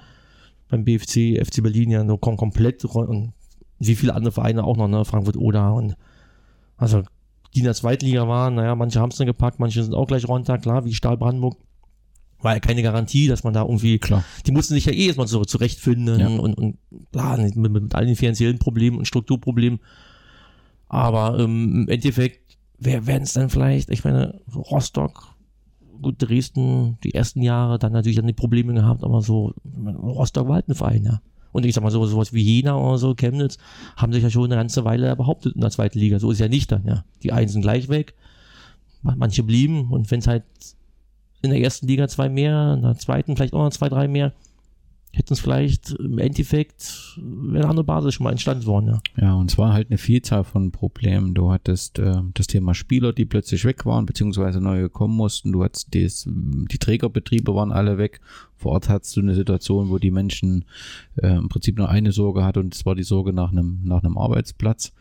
beim BFC, FC Berlin ja nur komplett und wie viele andere Vereine auch noch, ne? Frankfurt oder und also die in der Zweitliga waren, naja, manche haben es dann gepackt, manche sind auch gleich runter, klar, wie Stahl Brandenburg. War ja keine Garantie, dass man da irgendwie, Klar. die mussten sich ja eh erstmal so zurechtfinden Ja. und, und klar, mit, mit, all den finanziellen Problemen und Strukturproblemen. Aber ähm, im Endeffekt, wer werden es dann vielleicht, ich meine, Rostock, gut, Dresden, die ersten Jahre, dann natürlich dann die Probleme gehabt, aber so, Rostock war halt ein Verein, ja. Und ich sag mal so, sowas wie Jena oder so, Chemnitz, haben sich ja schon eine ganze Weile behauptet in der zweiten Liga. So ist ja nicht dann, ja. Die einen sind gleich weg, manche blieben und wenn es halt in der ersten Liga zwei mehr, in der zweiten vielleicht auch noch zwei, drei mehr, hätten es vielleicht im Endeffekt eine andere Basis schon mal entstanden worden, ja. Ja, und zwar halt eine Vielzahl von Problemen. Du hattest äh, das Thema Spieler, die plötzlich weg waren, beziehungsweise neu kommen mussten. Du hattest des, die Trägerbetriebe waren alle weg. Vor Ort hattest du eine Situation, wo die Menschen äh, im Prinzip nur eine Sorge hatten und zwar die Sorge nach einem, nach einem Arbeitsplatz.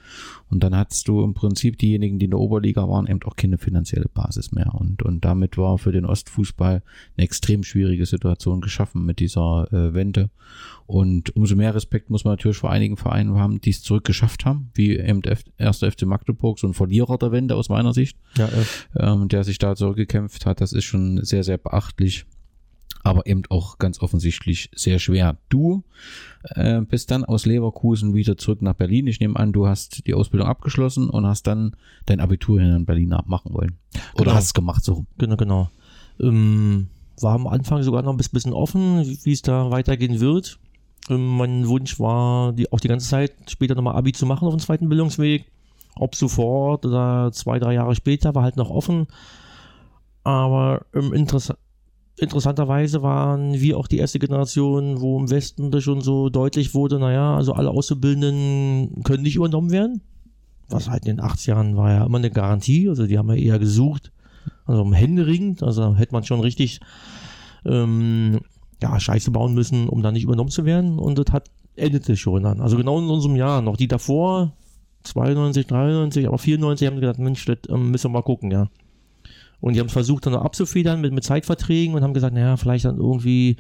Und dann hattest du im Prinzip diejenigen, die in der Oberliga waren, eben auch keine finanzielle Basis mehr. Und, und damit war für den Ostfußball eine extrem schwierige Situation geschaffen mit dieser äh, Wende. Und umso mehr Respekt muss man natürlich vor einigen Vereinen haben, die es zurückgeschafft haben, wie eben der erste FC Magdeburg, so ein Verlierer der Wende aus meiner Sicht, Ja, äh, ähm, der sich da zurückgekämpft hat. Das ist schon sehr, sehr beachtlich. Aber eben auch ganz offensichtlich sehr schwer. Du äh, bist dann aus Leverkusen wieder zurück nach Berlin. Ich nehme an, du hast die Ausbildung abgeschlossen und hast dann dein Abitur hier in Berlin abmachen wollen. Oder Genau. hast es gemacht so? Genau, genau. Ähm, war am Anfang sogar noch ein bisschen- offen, wie es da weitergehen wird. Ähm, mein Wunsch war, die, auch die ganze Zeit später nochmal Abi zu machen auf dem zweiten Bildungsweg. Ob sofort oder zwei, drei Jahre später, war halt noch offen. Aber ähm, interess interessanterweise waren wir auch die erste Generation, wo im Westen das schon so deutlich wurde, naja, also alle Auszubildenden können nicht übernommen werden. Was halt in den 80 Jahren war ja immer eine Garantie, also die haben ja eher gesucht, also um händeringend, also hätte man schon richtig ähm, ja, Scheiße bauen müssen, um da nicht übernommen zu werden. Und das hat endete schon dann. Also genau in unserem Jahr noch. Die davor, 92, 93, aber 94 haben gesagt, Mensch, das ähm, müssen wir mal gucken, ja. Und die haben versucht dann noch abzufedern mit, mit Zeitverträgen und haben gesagt, naja, vielleicht dann irgendwie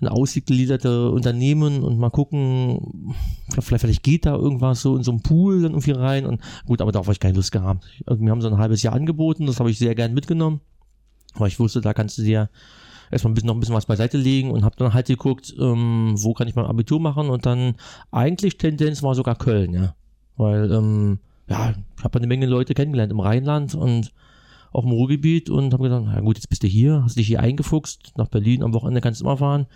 ein ausgegliederte Unternehmen und mal gucken, vielleicht, vielleicht geht da irgendwas so in so einen Pool dann irgendwie rein. Und gut, aber darauf habe ich keine Lust gehabt. Also mir haben so ein halbes Jahr angeboten, das habe ich sehr gern mitgenommen, weil ich wusste, da kannst du dir erstmal noch ein bisschen was beiseite legen und habe dann halt geguckt, ähm, wo kann ich mein Abitur machen? Und dann eigentlich Tendenz war sogar Köln, ja, weil ähm, ja, ich habe eine Menge Leute kennengelernt im Rheinland und auch im Ruhrgebiet und habe gedacht, na gut, jetzt bist du hier, hast dich hier eingefuchst, nach Berlin am Wochenende kannst du immer fahren.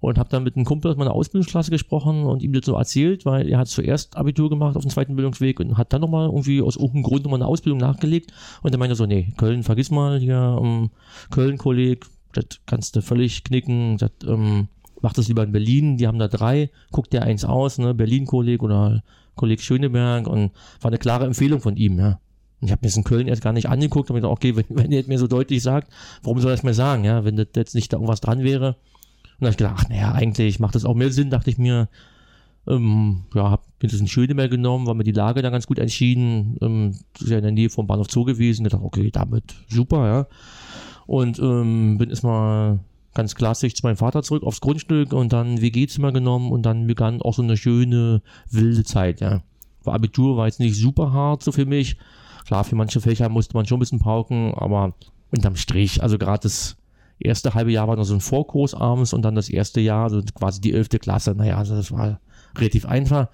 Und habe dann mit einem Kumpel aus meiner Ausbildungsklasse gesprochen und ihm das so erzählt, weil er hat zuerst Abitur gemacht auf dem zweiten Bildungsweg und hat dann nochmal irgendwie aus irgendeinem Grund nochmal eine Ausbildung nachgelegt. Und er meinte so, nee, Köln, vergiss mal, hier, ähm, Köln-Kolleg, das kannst du völlig knicken, das, ähm, mach das lieber in Berlin, die haben da drei, guck dir eins aus, ne, Berlin-Kolleg oder Kolleg Schöneberg und war eine klare Empfehlung von ihm, ja. Ich habe mir das in Köln erst gar nicht angeguckt, aber gedacht, okay, wenn, wenn ihr das mir so deutlich sagt, warum soll er es mir sagen, ja, wenn das jetzt nicht da irgendwas dran wäre. Und dann habe ich gedacht, ach, naja, eigentlich macht das auch mehr Sinn, dachte ich mir, ähm, ja, hab mir das in Schöneberg genommen, war mir die Lage dann ganz gut entschieden, ähm, das ist ja in der Nähe vom Bahnhof Zoo gewesen, ich dachte, okay, damit super, ja. Und ähm, bin erstmal ganz klassisch zu meinem Vater zurück aufs Grundstück und dann WG-Zimmer genommen und dann begann auch so eine schöne, wilde Zeit, ja. Abitur war jetzt nicht super hart so für mich. Klar, für manche Fächer musste man schon ein bisschen pauken, aber unterm Strich, also gerade das erste halbe Jahr war noch so ein Vorkurs abends und dann das erste Jahr, also quasi die elfte Klasse, naja, also das war relativ einfach.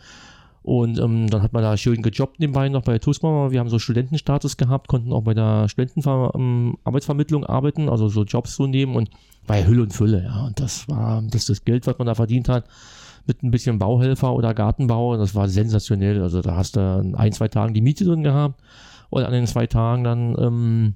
Und ähm, dann hat man da schön gejobbt nebenbei noch bei der TUSMA. Wir haben so Studentenstatus gehabt, konnten auch bei der Studentenarbeitsvermittlung arbeiten, also so Jobs so nehmen und war ja Hülle und Fülle, ja. Und das war das, das Geld, was man da verdient hat, mit ein bisschen Bauhelfer oder Gartenbau, das war sensationell. Also da hast du in ein, zwei Tagen die Miete drin gehabt und an den zwei Tagen dann ähm,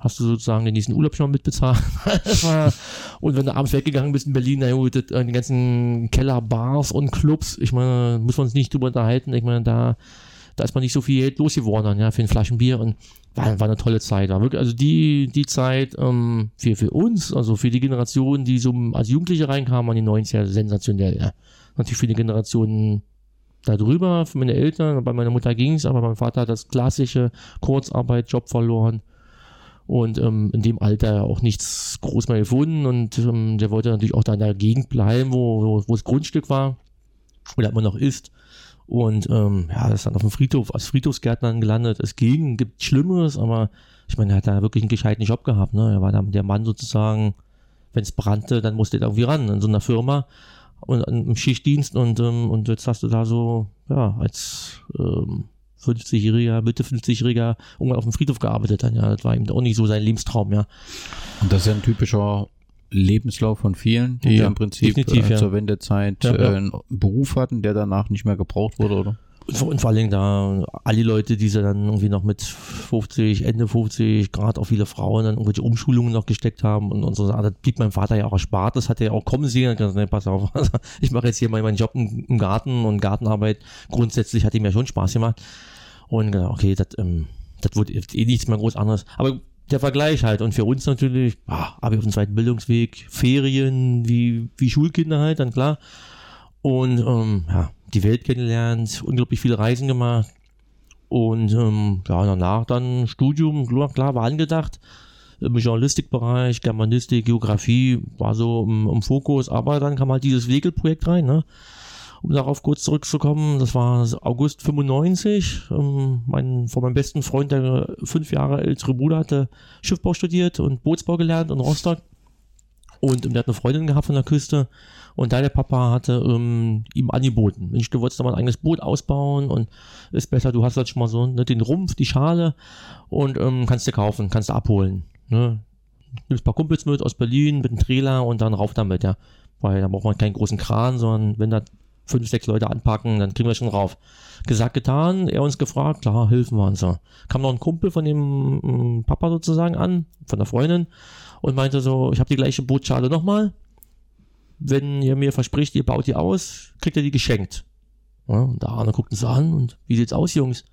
hast du sozusagen den nächsten Urlaub schon mitbezahlt. (laughs) Und wenn du abends weggegangen bist in Berlin, na gut, äh, die ganzen Keller, Bars und Clubs, ich meine, muss man uns nicht drüber unterhalten. Ich meine, da, da ist man nicht so viel Geld losgeworden, ja, für ein Flaschenbier und war, war eine tolle Zeit. War wirklich, also die, die Zeit ähm, für, für uns, also für die Generation, die so als Jugendliche reinkamen an die 90er, sensationell, ja. Natürlich für die Generationen darüber, für meine Eltern, bei meiner Mutter ging es, aber mein Vater hat das klassische Kurzarbeit, Job verloren. Und ähm, in dem Alter auch nichts groß mehr gefunden und ähm, der wollte natürlich auch da in der Gegend bleiben, wo, wo, wo das Grundstück war oder immer noch ist. Und ähm, ja, das ist dann auf dem Friedhof, als Friedhofsgärtner gelandet. Es ging, gibt Schlimmeres, aber ich meine, er hat da wirklich einen gescheiten Job gehabt. Ne? Er war da der Mann sozusagen, wenn es brannte, dann musste er irgendwie ran in so einer Firma und im Schichtdienst und, ähm, und jetzt hast du da so, ja, als ähm, 50-Jähriger, Mitte 50-Jähriger irgendwann auf dem Friedhof gearbeitet dann, ja. Das war ihm auch nicht so sein Lebenstraum, ja. Und das ist ja ein typischer Lebenslauf von vielen, die ja, im Prinzip äh, ja. zur Wendezeit ja, äh, einen Beruf hatten, der danach nicht mehr gebraucht wurde, oder? Und vor allem da alle Leute, die sie dann irgendwie noch mit 50, Ende 50, gerade auch viele Frauen dann irgendwelche Umschulungen noch gesteckt haben und, und so, das blieb meinem Vater ja auch erspart, das hat er ja auch kommen sehen, gesagt, nee, pass auf, ich mache jetzt hier mal meinen Job im, Garten und Gartenarbeit, grundsätzlich hat ihm ja schon Spaß gemacht. Und okay, das, ähm, das wird eh nichts mehr groß anderes, aber der Vergleich halt. Und für uns natürlich, ah, habe ich auf dem zweiten Bildungsweg, Ferien, wie, wie Schulkinder halt, dann klar. Und ähm, ja, die Welt kennengelernt, unglaublich viele Reisen gemacht. Und ähm, ja, danach dann Studium, klar, war angedacht. Im Journalistikbereich, Germanistik, Geografie war so im, im Fokus, aber dann kam halt dieses Wegelprojekt rein, ne? um darauf kurz zurückzukommen, das war August 95. Ähm, mein, von meinem besten Freund, der fünf Jahre ältere Bruder, hatte Schiffbau studiert und Bootsbau gelernt in Rostock. Und ähm, der hat eine Freundin gehabt von der Küste. Und da der Papa hatte ähm, ihm angeboten, Mensch, du wolltest da mal ein eigenes Boot ausbauen und ist besser, du hast halt schon mal so ne, den Rumpf, die Schale und ähm, kannst dir kaufen, kannst du abholen. Ne? Nimmst ein paar Kumpels mit aus Berlin mit einem Trailer und dann rauf damit, ja. Weil da braucht man keinen großen Kran, sondern wenn da fünf, sechs Leute anpacken, dann kriegen wir schon rauf. Gesagt, getan, er uns gefragt, klar, helfen wir uns. So. Kam noch ein Kumpel von dem mm, Papa sozusagen an, von der Freundin, und meinte so, ich habe die gleiche Bootschale nochmal. Wenn ihr mir verspricht, ihr baut die aus, kriegt ihr die geschenkt. Ja, und der Arne guckt uns an und wie sieht's aus, Jungs?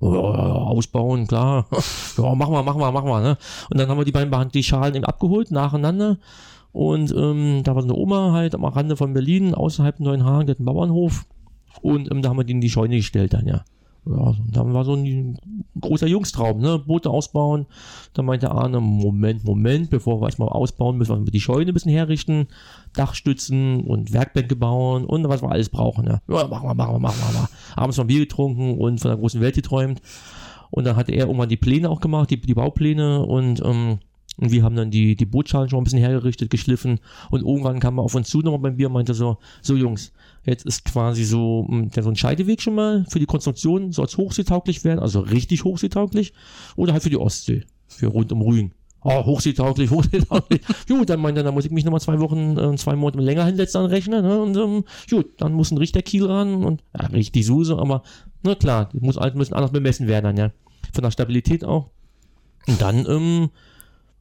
Ja, ausbauen, klar. (laughs) ja, machen wir, machen wir, machen wir. Ne? Und dann haben wir die beiden die Schalen eben abgeholt, nacheinander. Und ähm, da war so eine Oma halt am Rande von Berlin, außerhalb Neuenhagen, der hat einen Bauernhof. Und ähm, da haben wir die in die Scheune gestellt dann, ja. Ja, dann war so ein großer Jungstraum, ne? Boote ausbauen. Da meinte Arne, Moment, Moment, bevor wir erstmal ausbauen, müssen wir die Scheune ein bisschen herrichten, Dachstützen und Werkbänke bauen und was wir alles brauchen, ja. Ja, machen wir, machen wir, machen wir, machen wir. Abends noch Bier getrunken und von der großen Welt geträumt. Und dann hat er irgendwann die Pläne auch gemacht, die, die Baupläne und ähm, und wir haben dann die, die Bootschalen schon ein bisschen hergerichtet, geschliffen. Und irgendwann kam er auf uns zu nochmal beim Bier und meinte so, so Jungs, jetzt ist quasi so, hm, so ein Scheideweg schon mal für die Konstruktion, soll es hochseetauglich werden, also richtig hochseetauglich, oder halt für die Ostsee, für rund um Rügen. Oh, hochseetauglich, (laughs) hochseetauglich. gut, dann meinte er, da muss ich mich nochmal zwei Wochen, äh, zwei Monate länger hinsetzen dann rechnen. Ne? Und ähm, gut, dann muss ein Richter Kiel ran und ja, richtig Suse, aber na klar, muss halt müssen anders bemessen werden dann, ja. Von der Stabilität auch. Und dann, ähm,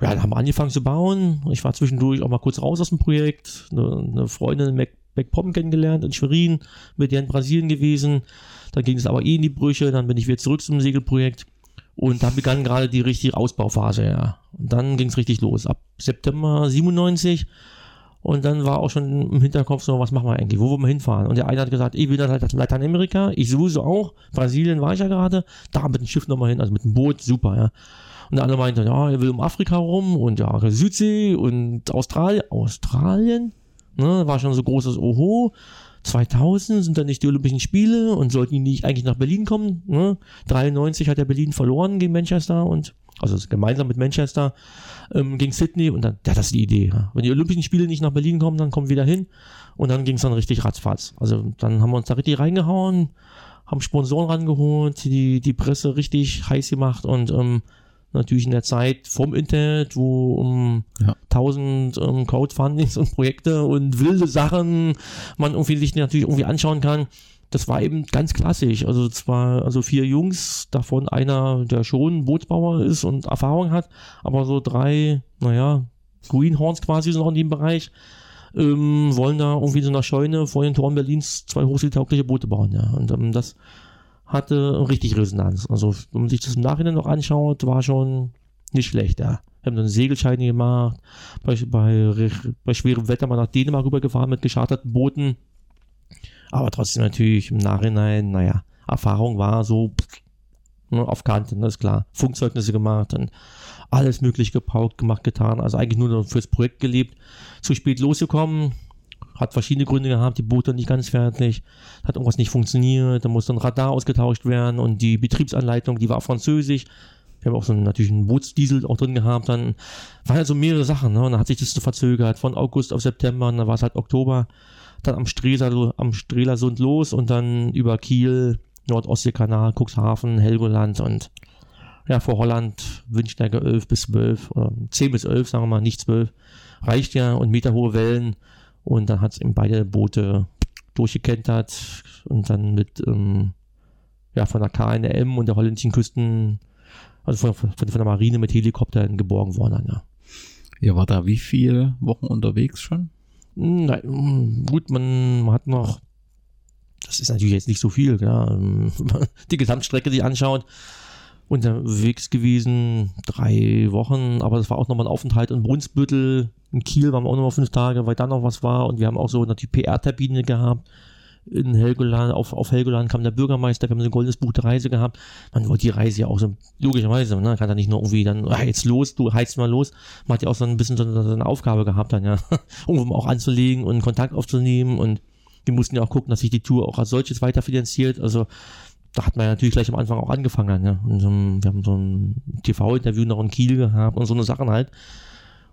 ja, dann haben wir angefangen zu bauen. Ich war zwischendurch auch mal kurz raus aus dem Projekt. Eine, eine Freundin in Mac, MacPom kennengelernt in Schwerin, mit der in Brasilien gewesen. Dann ging es aber eh in die Brüche. Dann bin ich wieder zurück zum Segelprojekt. Und da begann gerade die richtige Ausbauphase, ja. Und dann ging es richtig los. Ab September 97. Und dann war auch schon im Hinterkopf so, was machen wir eigentlich? Wo wollen wir hinfahren? Und der eine hat gesagt, ich will nach Lateinamerika. Ich sowieso auch. Brasilien war ich ja gerade. Da mit dem Schiff nochmal hin, also mit dem Boot. Super, ja. Und der andere meinte, ja, er will um Afrika rum und ja, Südsee und Australien. Australien? Ne, war schon so großes Oho. 2000 sind dann nicht die Olympischen Spiele und sollten die nicht eigentlich nach Berlin kommen. Ne? 93 hat er Berlin verloren gegen Manchester und also gemeinsam mit Manchester ähm, gegen Sydney und dann, ja, das ist die Idee. Ja. Wenn die Olympischen Spiele nicht nach Berlin kommen, dann kommen wir wieder hin und dann ging es dann richtig ratzfatz. Also dann haben wir uns da richtig reingehauen, haben Sponsoren rangeholt, die, die Presse richtig heiß gemacht und ähm, natürlich in der Zeit vom Internet, wo um ja. tausend um, Crowdfundings und Projekte und wilde Sachen man irgendwie sich natürlich irgendwie anschauen kann. Das war eben ganz klassisch. Also zwar also vier Jungs, davon einer, der schon Bootsbauer ist und Erfahrung hat, aber so drei, naja, Greenhorns quasi sind auch in dem Bereich, ähm, wollen da irgendwie so einer Scheune vor den Toren Berlins zwei hochseetaugliche Boote bauen. Ja. Und ähm, das hatte richtig Resonanz. Also, wenn man sich das im Nachhinein noch anschaut, war schon nicht schlecht, ja. Wir haben dann Segelscheine gemacht, bei, bei, bei schwerem Wetter mal nach Dänemark rübergefahren mit gescharterten Booten. Aber trotzdem natürlich im Nachhinein, naja, Erfahrung war so, Ne, auf Kante, das ist klar. Funkzeugnisse gemacht und alles möglich gepaukt, gemacht, getan. Also eigentlich nur fürs Projekt gelebt. Zu spät losgekommen, hat verschiedene Gründe gehabt, die Boote nicht ganz fertig, hat irgendwas nicht funktioniert, da musste ein Radar ausgetauscht werden und die Betriebsanleitung, die war französisch. Wir haben auch so einen, natürlich einen Bootsdiesel auch drin gehabt, dann. Waren halt so mehrere Sachen, ne? Und dann hat sich das so verzögert, von August auf September, und dann war es halt Oktober, dann am Streser, am Strelasund los und dann über Kiel, Nordostseekanal, Cuxhaven, Helgoland und ja, vor Holland Windstärke 11 bis 12, oder 10 bis 11, sagen wir mal, nicht 12, reicht ja und meterhohe Wellen und dann hat es eben beide Boote durchgekentert und dann mit ähm, ja, von der KNM und der holländischen Küsten, also von, von, von der Marine mit Helikoptern geborgen worden. Ja. Ihr war da wie viele Wochen unterwegs schon? Hm, na, hm, gut, man, man hat noch, das ist natürlich jetzt nicht so viel, ja, (laughs) die Gesamtstrecke sich anschaut, unterwegs gewesen, drei Wochen, aber das war auch nochmal ein Aufenthalt in Brunsbüttel, in Kiel waren wir auch nochmal fünf Tage, weil da noch was war und wir haben auch so natürlich PR-Termine gehabt. In Helgoland, auf, auf Helgoland kam der Bürgermeister, wir haben so ein goldenes Buch der Reise gehabt. Man wollte die Reise ja auch so, logischerweise, ne, kann da nicht nur irgendwie dann, ah, jetzt los, du heizt mal los. Man hat ja auch so ein bisschen so, so eine Aufgabe gehabt dann, ja, irgendwo (laughs) auch anzulegen und Kontakt aufzunehmen und wir mussten ja auch gucken, dass sich die Tour auch als solches weiterfinanziert. Also da hat man ja natürlich gleich am Anfang auch angefangen. Ja. Und so wir haben so ein TV-Interview noch in Kiel gehabt und so eine Sachen halt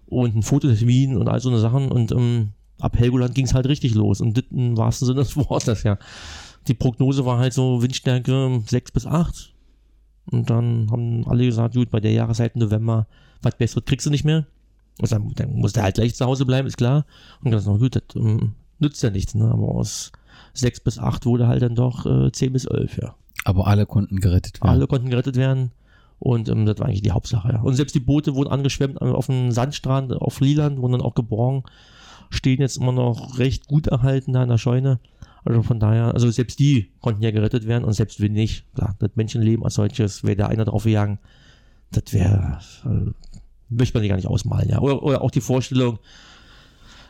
und ein Fototermin und all so eine Sachen und ähm, ab Helgoland ging es halt richtig los und das im wahrsten Sinne (laughs) des Wortes, ja. Die Prognose war halt so Windstärke 6 bis 8 und dann haben alle gesagt, gut, bei der Jahreszeit November, was Besseres kriegst du nicht mehr. Und dann, dann musste er halt gleich zu Hause bleiben, ist klar. Und dann noch gut, das ähm, nützt ja nichts, ne? Aber aus 6 bis 8 wurde halt dann doch äh, 10 bis 11, ja. Aber alle konnten gerettet werden. Alle konnten gerettet werden. Und ähm, das war eigentlich die Hauptsache. Ja. Und selbst die Boote wurden angeschwemmt äh, auf dem Sandstrand, auf Lieland, wurden dann auch geborgen. Stehen jetzt immer noch recht gut erhalten da in der Scheune. Also von daher, also selbst die konnten ja gerettet werden und selbst wenn nicht, klar, das Menschenleben als solches, wäre da einer drauf gegangen, das wäre, äh, möchte man sich gar nicht ausmalen, ja. Oder, oder auch die Vorstellung,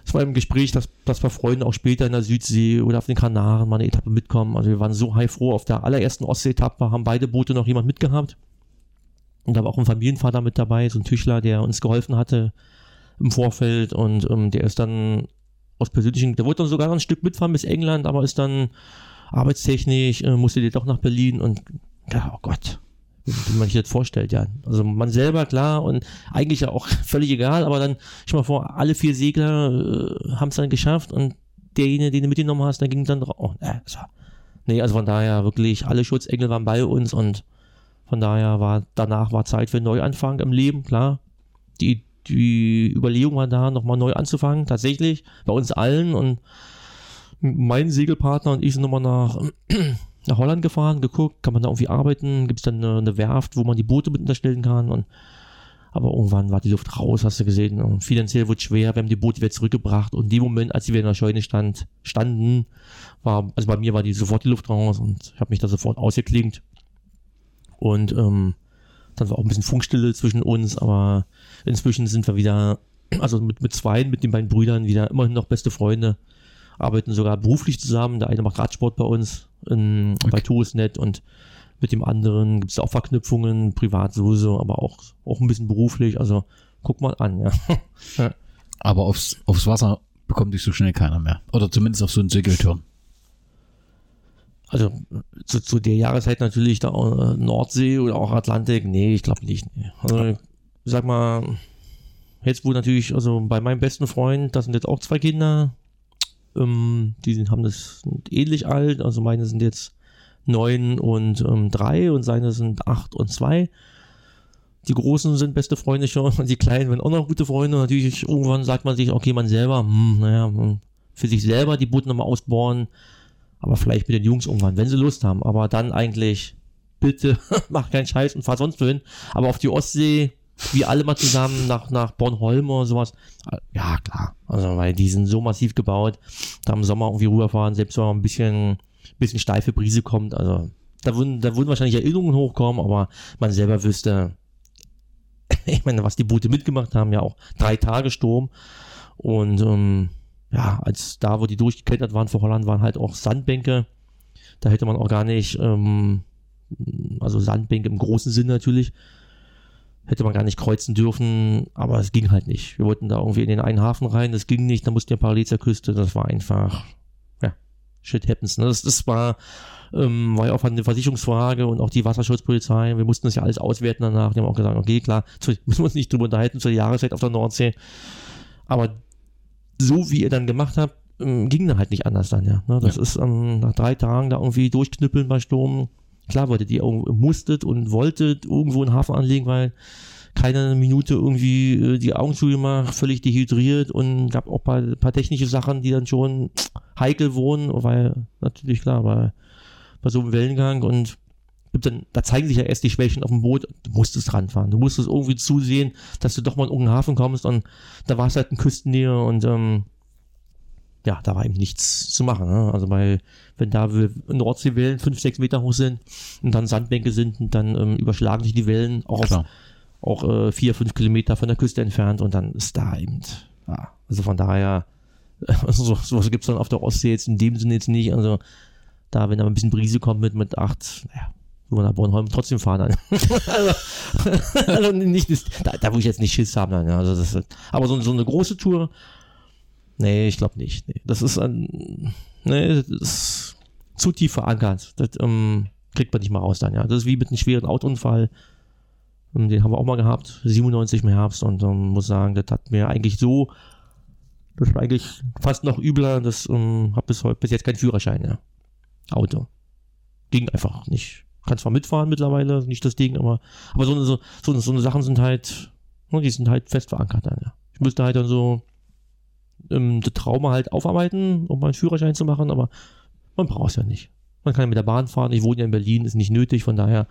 es war im Gespräch, dass, dass wir Freunde auch später in der Südsee oder auf den Kanaren mal eine Etappe mitkommen. Also wir waren so heilfroh. Auf der allerersten Ostsee-Etappe haben beide Boote noch jemand mitgehabt. Und da war auch ein Familienvater mit dabei, so ein Tischler, der uns geholfen hatte im Vorfeld. Und ähm, der ist dann aus persönlichen, der wollte dann sogar ein Stück mitfahren bis England, aber ist dann arbeitstechnisch, äh, musste der doch nach Berlin und ja, oh Gott, wie man sich das vorstellt, ja. Also man selber, klar, und eigentlich ja auch (laughs) völlig egal, aber dann, ich mal vor, alle vier Segler äh, haben es dann geschafft und derjenige, den du mitgenommen hast, der ging dann drauf. Oh, äh, so. Nee, also von daher wirklich, alle Schutzengel waren bei uns und von daher war danach war Zeit für einen Neuanfang im Leben, klar. Die, die Überlegung war da, nochmal neu anzufangen, tatsächlich, bei uns allen. Und mein Segelpartner und ich sind nochmal nach, (clears throat) nach Holland gefahren, geguckt, kann man da irgendwie arbeiten, gibt es dann eine, eine, Werft, wo man die Boote mit unterstellen kann. Und, aber irgendwann war die Luft raus, hast du gesehen. Und finanziell wurde es schwer, wir haben die Boote wieder zurückgebracht. Und in dem Moment, als wir in der Scheune stand, standen, war, also bei mir war die sofort die Luft raus und ich habe mich da sofort ausgeklingt und ähm, dann war auch ein bisschen Funkstille zwischen uns, aber inzwischen sind wir wieder, also mit, mit zwei, mit den beiden Brüdern wieder immerhin noch beste Freunde, arbeiten sogar beruflich zusammen. Der eine macht Radsport bei uns in, okay. bei Tourisnet und mit dem anderen gibt es auch Verknüpfungen, privat sowieso, aber auch, auch ein bisschen beruflich. Also guck mal an, ja. (laughs) ja. Aber aufs, aufs Wasser bekommt dich so schnell keiner mehr. Oder zumindest auf so einen Segelturm also zu, zu der Jahreszeit natürlich da äh, Nordsee oder auch Atlantik, nee, ich glaube nicht. Nee. Also ich sag mal, jetzt wo natürlich, also bei meinem besten Freund, das sind jetzt auch zwei Kinder, ähm, die sind, haben das sind ähnlich alt, also meine sind jetzt neun und ähm, drei und seine sind acht und zwei. Die Großen sind beste Freunde schon und (laughs) die Kleinen sind auch noch gute Freunde. Und natürlich irgendwann sagt man sich, okay, man selber, hm, naja, für sich selber die Boote nochmal ausbohren, aber vielleicht mit den Jungs irgendwann, wenn sie Lust haben. Aber dann eigentlich, bitte, (laughs) mach keinen Scheiß und fahr sonst wohin. Aber auf die Ostsee, wie alle mal zusammen nach, nach Bornholm oder sowas. Ja, klar. Also, weil die sind so massiv gebaut. Da im Sommer irgendwie rüberfahren, selbst wenn man ein bisschen, bisschen steife Brise kommt. Also, da würden, da würden wahrscheinlich Erinnerungen hochkommen, aber man selber wüsste, (laughs) ich meine, was die Boote mitgemacht haben, ja auch drei Tage Sturm. Und, ähm, ja, als da, wo die durchgeklettert waren vor Holland, waren halt auch Sandbänke. Da hätte man auch gar nicht ähm, also Sandbänke im großen Sinn natürlich. Hätte man gar nicht kreuzen dürfen, aber es ging halt nicht. Wir wollten da irgendwie in den einen Hafen rein, das ging nicht, da mussten wir parallel zur Küste, das war einfach, ja, shit happens. Ne? Das, das war, ähm, war ja auch eine Versicherungsfrage und auch die Wasserschutzpolizei, wir mussten das ja alles auswerten danach, die haben auch gesagt, okay, klar, müssen wir uns nicht drüber unterhalten zur Jahreszeit auf der Nordsee, aber so wie ihr dann gemacht habt, ähm, ging dann halt nicht anders dann, ja. Ne? Das ja. ist ähm, nach drei Tagen da irgendwie durchknüppeln bei Sturm. Klar wolltet ihr musstet und wolltet irgendwo einen Hafen anlegen, weil keine Minute irgendwie äh, die Augen zugemacht, völlig dehydriert und gab auch ein paar, paar, technische Sachen, die dann schon heikel wurden, weil natürlich klar, bei, bei so einem Wellengang und dann, da zeigen sich ja erst die Schwächen auf dem Boot, du musstest ranfahren, du musstest irgendwie zusehen, dass du doch mal in irgendeinen Hafen kommst und da war es halt in Küstennähe und ähm, ja, da war eben nichts zu machen. Ne? Also bei, wenn da Nordseewellen fünf, sechs Meter hoch sind und dann Sandbänke sind und dann ähm, überschlagen sich die Wellen auch, auf, auch äh, vier, fünf Kilometer von der Küste entfernt und dann ist da eben, ja, also von daher, also (laughs) so, sowas gibt es dann auf der Ostsee jetzt in dem Sinne jetzt nicht. Also da, wenn da ein bisschen Brise kommt mit, mit acht, naja, wo wir nach Bornholm trotzdem fahren dann. (laughs) also, also nicht, da, da wo ich jetzt nicht Schiss haben dann, ja. Also das, aber so, so eine große Tour, Nee, ich glaube nicht. Nee. Das ist ein. Nee, das ist zu tief verankert. Das ähm, kriegt man nicht mal raus dann, ja. Das ist wie mit einem schweren Autounfall. Ähm, den haben wir auch mal gehabt, 97 im Herbst, und ähm, muss sagen, das hat mir eigentlich so. Das war eigentlich fast noch übler. Das ähm, habe bis heute bis jetzt keinen Führerschein, ja. Auto. Ging einfach nicht. Kann zwar mitfahren mittlerweile, nicht das Ding, aber, aber so, eine, so, so, so eine Sachen sind halt, ne, die sind halt fest verankert dann, ja. Ich müsste halt dann so ähm, das Trauma halt aufarbeiten, um meinen Führerschein zu machen, aber man braucht es ja nicht. Man kann ja mit der Bahn fahren. Ich wohne ja in Berlin, ist nicht nötig, von daher.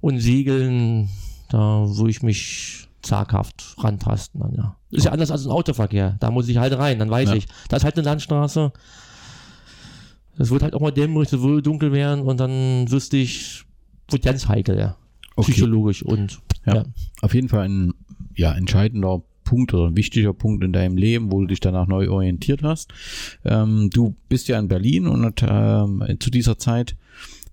Und Segeln, da würde ich mich zaghaft rantasten. Dann, ja. Ist ja anders als ein Autoverkehr. Da muss ich halt rein, dann weiß ja. ich. Da ist halt eine Landstraße. Es wird halt auch mal dämmerig, es würde dunkel werden und dann wüsste ich, wird ganz heikel, ja. Okay. Psychologisch und ja. ja. Auf jeden Fall ein ja, entscheidender Punkt oder ein wichtiger Punkt in deinem Leben, wo du dich danach neu orientiert hast. Ähm, du bist ja in Berlin und äh, zu dieser Zeit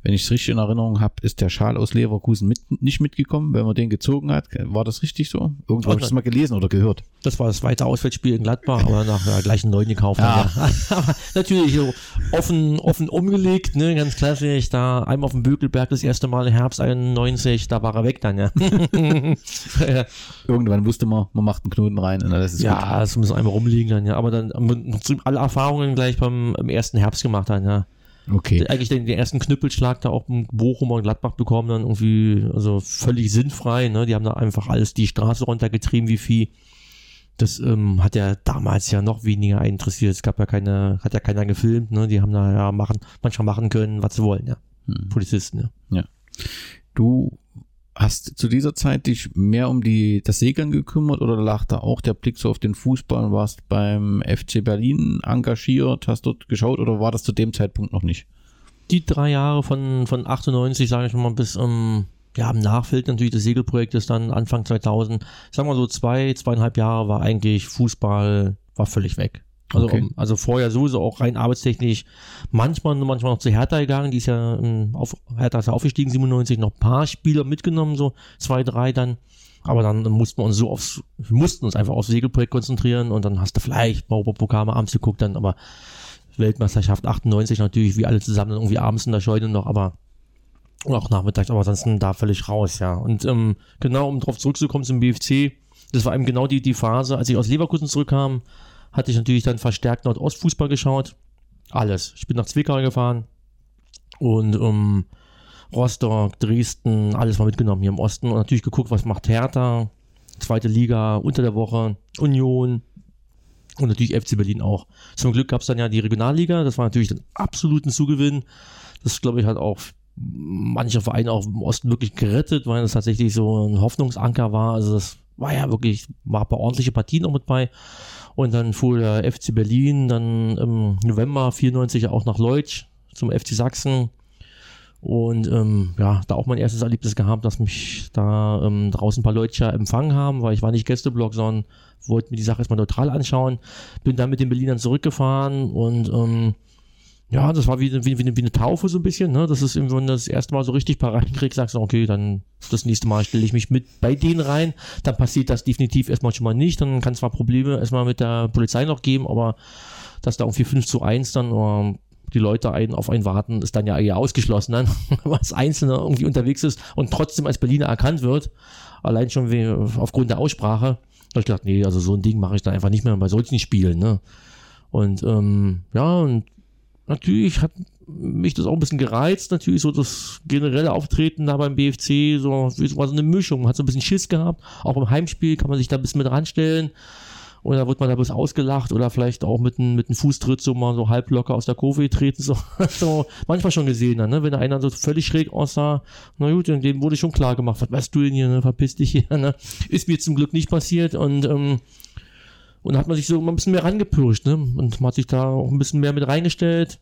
wenn ich es richtig in Erinnerung habe, ist der Schal aus Leverkusen mit, nicht mitgekommen, wenn man den gezogen hat. War das richtig so? Irgendwo habe ich das mal gelesen oder gehört. Das war das zweite Auswärtsspiel in Gladbach, aber nach der gleichen neuen gekauft. Ja. ja. (laughs) natürlich so offen, offen umgelegt, ne, ganz klassisch. Da einmal auf dem Bökelberg das erste Mal im Herbst 91, da war er weg dann, ja. (laughs) Irgendwann wusste man, man macht einen Knoten rein und das ist Ja, es muss einmal rumliegen dann, ja. Aber dann alle Erfahrungen gleich beim im ersten Herbst gemacht dann, ja. Okay. Eigentlich den, den, ersten Knüppelschlag da auch im Bochum und Gladbach bekommen, dann irgendwie, also völlig sinnfrei, ne? Die haben da einfach alles die Straße runtergetrieben wie Vieh. Das ähm, hat ja damals ja noch weniger interessiert. Es gab ja keine, hat ja keiner gefilmt, ne? Die haben da ja machen, manchmal machen können, was sie wollen, ja. Hm. Polizisten, ja. Ja. Du Hast zu dieser Zeit dich mehr um die, das Segeln gekümmert oder lag da auch der Blick so auf den Fußball und warst beim FC Berlin engagiert, hast dort geschaut oder war das zu dem Zeitpunkt noch nicht? Die drei Jahre von, von 98, sage ich mal, bis um, ja, im Nachfeld natürlich des Segelprojektes dann Anfang 2000, sagen wir so zwei, zweieinhalb Jahre war eigentlich Fußball, war völlig weg. Also, okay. also vorher sowieso auch rein arbeitstechnisch manchmal, manchmal noch zu Hertha gegangen, die ist ja ähm, auf, Hertha ist ja aufgestiegen, 97, noch ein paar Spieler mitgenommen, so zwei, drei dann. Aber dann, mussten wir uns so aufs, wir mussten uns einfach aufs Segelprojekt konzentrieren und dann hast du vielleicht mal Pokal mal abends geguckt, dann aber Weltmeisterschaft 98 natürlich, wie alle zusammen dann irgendwie abends in der Scheune noch, aber und auch nachmittags, aber ansonsten da völlig raus, ja. Und ähm, genau, um drauf zurückzukommen zum BFC, das war eben genau die, die Phase, als ich aus Leverkusen zurückkam, hatte ich natürlich dann verstärkt Nordostfußball geschaut. Alles. Ich bin nach Zwickau gefahren und um Rostock, Dresden, alles mal mitgenommen hier im Osten und natürlich geguckt, was macht Hertha, zweite Liga, unter der Woche, Union und natürlich FC Berlin auch. Zum Glück gab es dann ja die Regionalliga, das war natürlich ein absoluten Zugewinn. Das glaube ich hat auch manche Vereine auch im Osten wirklich gerettet, weil es tatsächlich so ein Hoffnungsanker war. Also das war ja wirklich, war ein paar ordentliche Partien auch mit bei. Und dann fuhr der FC Berlin dann im November 94 auch nach Leutsch zum FC Sachsen. Und ähm, ja, da auch mein erstes Erlebnis gehabt, dass mich da ähm, draußen ein paar Leute empfangen haben, weil ich war nicht Gästeblock, sondern wollte mir die Sache erstmal neutral anschauen. Bin dann mit den Berlinern zurückgefahren und ähm, ja, das war wie, wie, wie, wie eine Taufe so ein bisschen, ne? Das ist wenn du das erste Mal so richtig paar reinkriegst, sagst du, okay, dann das nächste Mal stelle ich mich mit bei denen rein, dann passiert das definitiv erstmal schon mal nicht, dann kann es zwar Probleme erstmal mit der Polizei noch geben, aber dass da irgendwie 5 zu 1 dann oder die Leute einen auf einen warten, ist dann ja eher ausgeschlossen, (laughs) dann, was Einzelne irgendwie unterwegs ist und trotzdem als Berliner erkannt wird, allein schon wie, aufgrund der Aussprache. Da habe ich gedacht, nee, also so ein Ding mache ich dann einfach nicht mehr bei solchen Spielen, ne? Und ähm, ja, und natürlich hat mich das auch ein bisschen gereizt, natürlich so das generelle Auftreten da beim BFC, so war so eine Mischung, hat so ein bisschen Schiss gehabt, auch im Heimspiel kann man sich da ein bisschen mit ranstellen oder wird man da bloß ausgelacht oder vielleicht auch mit einem mit einem Fußtritt so mal so halb locker aus der Kurve treten, so, (laughs) so manchmal schon gesehen, ne? wenn da einer so völlig schräg aussah, na gut, dem wurde schon klar gemacht, was weißt du denn hier, ne? verpiss dich hier, ne? ist mir zum Glück nicht passiert und ähm, und hat man sich so ein bisschen mehr rangepirscht, ne? Und man hat sich da auch ein bisschen mehr mit reingestellt.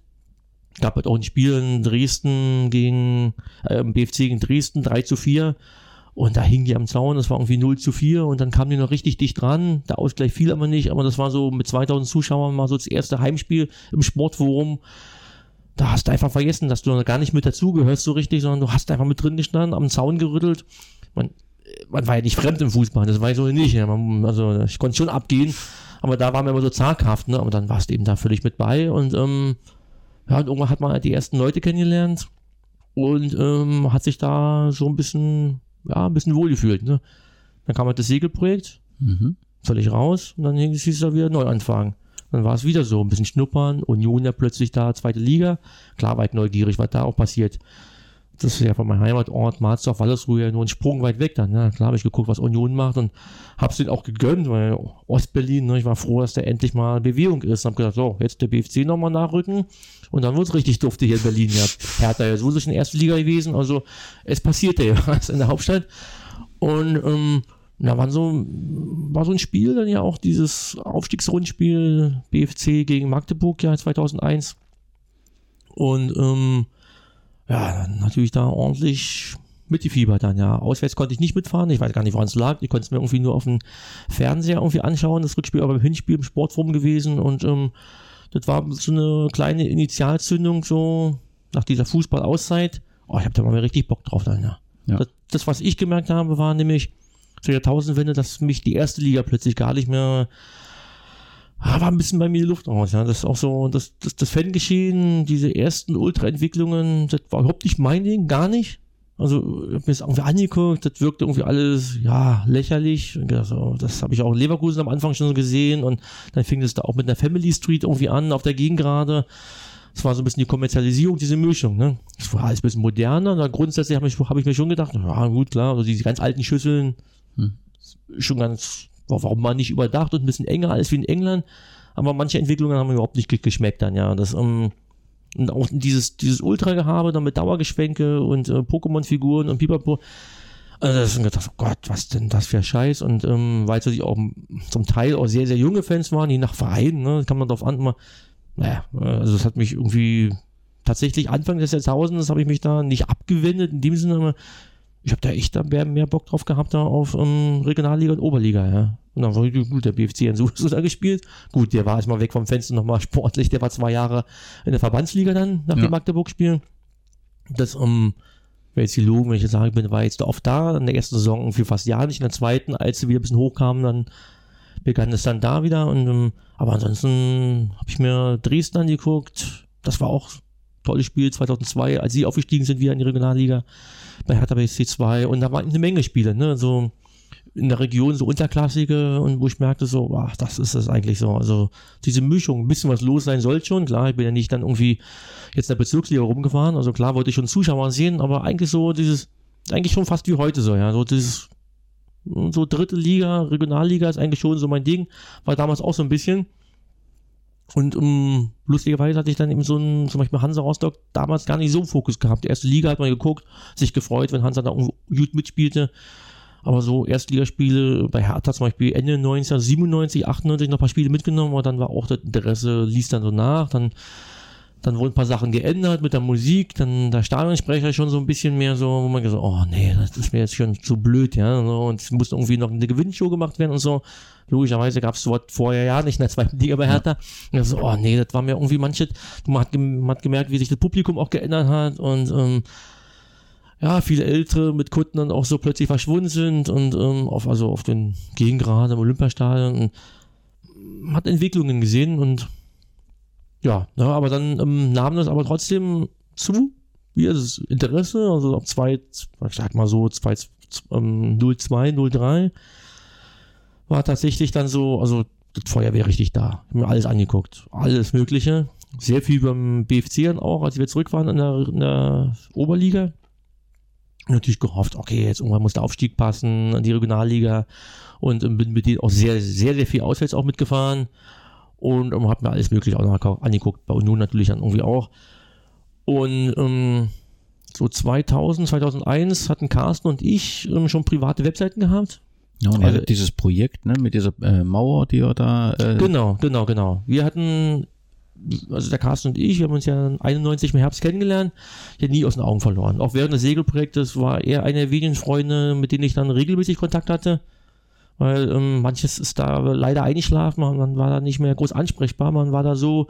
Gab halt auch ein Spiel in Dresden gegen, äh, BFC gegen Dresden, 3 zu 4. Und da hingen die am Zaun, das war irgendwie 0 zu 4 und dann kamen die noch richtig dicht dran. Der Ausgleich fiel aber nicht, aber das war so mit 2000 Zuschauern mal so das erste Heimspiel im Sportforum. Da hast du einfach vergessen, dass du gar nicht mit dazugehörst so richtig, sondern du hast einfach mit drin gestanden, am Zaun gerüttelt. Man, man war ja nicht fremd im Fußball, das war ich so nicht. Ja. Man, also ich konnte schon abgehen, aber da war man immer so zaghaft, ne? Aber dann warst du eben da völlig mit bei und ähm, ja, und irgendwann hat man halt die ersten Leute kennengelernt und ähm, hat sich da so ein bisschen, ja, ein bisschen wohlgefühlt. Ne? Dann kam halt das Segelprojekt, mhm. völlig raus und dann hieß es da wieder neu anfangen. Dann war es wieder so, ein bisschen schnuppern, Union ja plötzlich da, zweite Liga. Klar war ich neugierig, was da auch passiert das ist ja von meinem Heimatort Marsdorf, Wallersruhe ja nur ein Sprung weit weg dann. Ne? Klar habe ich geguckt, was Union macht und habe es denen auch gegönnt, weil Ostberlin, ne, ich war froh, dass da endlich mal Bewegung ist. Habe gedacht, so, jetzt der BFC nochmal nachrücken und dann wird es richtig dufte hier in Berlin. Ja, Hertha ja sowieso schon erste Liga gewesen, also es passierte ja (laughs) was in der Hauptstadt. Und ähm, da war so, war so ein Spiel, dann ja auch dieses Aufstiegsrundspiel BFC gegen Magdeburg ja 2001. Und ähm, ja, dann natürlich da ordentlich mit die Fieber dann, ja. Auswärts konnte ich nicht mitfahren, ich weiß gar nicht, woran es lag. Ich konnte es mir irgendwie nur auf dem Fernseher irgendwie anschauen, das Rückspiel aber beim Hinspiel im Sportforum gewesen und ähm, das war so eine kleine Initialzündung so nach dieser Fußballauszeit. Oh, ich habe da mal richtig Bock drauf dann, ja. ja. Das, das, was ich gemerkt habe, war nämlich zur Jahrtausendwende, dass mich die erste Liga plötzlich gar nicht mehr war ein bisschen bei mir die Luft raus. Ja. Das ist auch so, das, das, das Fangeschehen, diese ersten Ultra-Entwicklungen, das war überhaupt nicht mein Ding, gar nicht. Also, ich hab mir das irgendwie angeguckt, das wirkte irgendwie alles, ja, lächerlich. Also, das habe ich auch in Leverkusen am Anfang schon so gesehen und dann fing es da auch mit einer Family Street irgendwie an, auf der Gegengrade. Das war so ein bisschen die Kommerzialisierung, diese Mischung, ne? Das war alles ein bisschen moderner, und grundsätzlich habe ich, hab ich mir schon gedacht, ja, gut, klar, also diese ganz alten Schüsseln, hm. schon ganz warum man nicht überdacht und ein bisschen enger als wie in England. Aber manche Entwicklungen haben überhaupt nicht geschmeckt dann, ja. Das, ähm, und auch dieses, dieses Ultra-Gehabe dann mit Dauergeschwenke und äh, Pokémon-Figuren und Pipapo. Also das ist gedacht, oh Gott, was denn das für Scheiß? Und ähm, weil natürlich auch zum Teil auch sehr, sehr junge Fans waren, die nach Vereinen, ne, kann man darauf an, mal, naja, also das hat mich irgendwie tatsächlich Anfang des Jahrtausends habe ich mich da nicht abgewendet, in dem Sinne, ich habe da echt mehr, mehr Bock drauf gehabt, da auf um, Regionalliga und Oberliga, ja. Und dann war gut, der BFC in Suso da gespielt. Gut, der war erstmal weg vom Fenster nochmal sportlich, der war zwei Jahre in der Verbandsliga dann, nach ja. dem Magdeburg-Spiel. Das, um, wenn jetzt die Logen, wenn ich jetzt sage, bin, war jetzt oft da, in der ersten Saison irgendwie fast ja nicht, in der zweiten, als sie wieder ein bisschen hochkamen, dann begann es dann da wieder. Und, um, aber ansonsten habe ich mir Dresden angeguckt, das war auch tolles Spiel 2002, als sie aufgestiegen sind wieder in die Regionalliga bei Hertha BSC 2 und da waren eine Menge Spiele, ne, so in der Region so unterklassige und wo ich merkte so, ach, das ist es eigentlich so, also diese Mischung, ein bisschen was los sein soll schon, klar, ich bin ja nicht dann irgendwie jetzt in der Bezirksliga rumgefahren, also klar wollte ich schon Zuschauer sehen, aber eigentlich so dieses, eigentlich schon fast wie heute so, ja, so dieses so dritte Liga, Regionalliga ist eigentlich schon so mein Ding, war damals auch so ein bisschen. Und um, ähm, lustigerweise hatte ich dann eben so ein, zum Beispiel Hansa Rostock damals gar nicht so einen Fokus gehabt. Die erste Liga hat man geguckt, sich gefreut, wenn Hansa da gut mitspielte. Aber so Erstligaspiele bei Hertha zum Beispiel Ende 1997, 98 noch ein paar Spiele mitgenommen, aber dann war auch das Interesse, ließ dann so nach. Dann Dann wurden ein paar Sachen geändert mit der Musik, dann der Stadionsprecher schon so ein bisschen mehr so, wo man gesagt, oh nee, das ist mir jetzt schon zu blöd, ja. Und es musste irgendwie noch eine Gewinnshow gemacht werden und so. Logischerweise gab es sowas vorher ja nicht in der zweiten Liga bei Hertha. Ja. so, oh nee, das war mir irgendwie manches, man hat, man hat gemerkt, wie sich das Publikum auch geändert hat und ähm, ja, viele Ältere mit Kunden dann auch so plötzlich verschwunden sind und ähm, auf, also auf den Gegengrad im Olympiastadion und hat Entwicklungen gesehen und ja, ja ne, aber dann ähm, nahm das aber trotzdem zu, wie das Interesse, also ab zwei, ich sag mal so, zwei, ähm, 02, 03 war tatsächlich dann so, also das Feuer wäre richtig da. Ich mir alles angeguckt, alles Mögliche. Sehr viel beim BFC dann auch, als wir zurück waren in der, in der Oberliga. Natürlich gehofft, okay, jetzt irgendwann muss der Aufstieg passen an die Regionalliga und ähm, bin mit denen auch sehr, sehr, sehr viel auswärts auch mitgefahren und ähm, habe mir alles Mögliche auch noch angeguckt, bei Union natürlich dann irgendwie auch. Und ähm, so 2000, 2001 hatten Carsten und ich ähm, schon private Webseiten gehabt. Ja, und also, dieses Projekt ne, mit dieser äh, Mauer, die er da. Äh genau, genau, genau. Wir hatten, also der Carsten und ich, wir haben uns ja 91 im Herbst kennengelernt, ja nie aus den Augen verloren. Auch während des Segelprojektes war er einer der wenigen Freunde, mit denen ich dann regelmäßig Kontakt hatte weil ähm, manches ist da leider eingeschlafen, man war da nicht mehr groß ansprechbar, man war da so.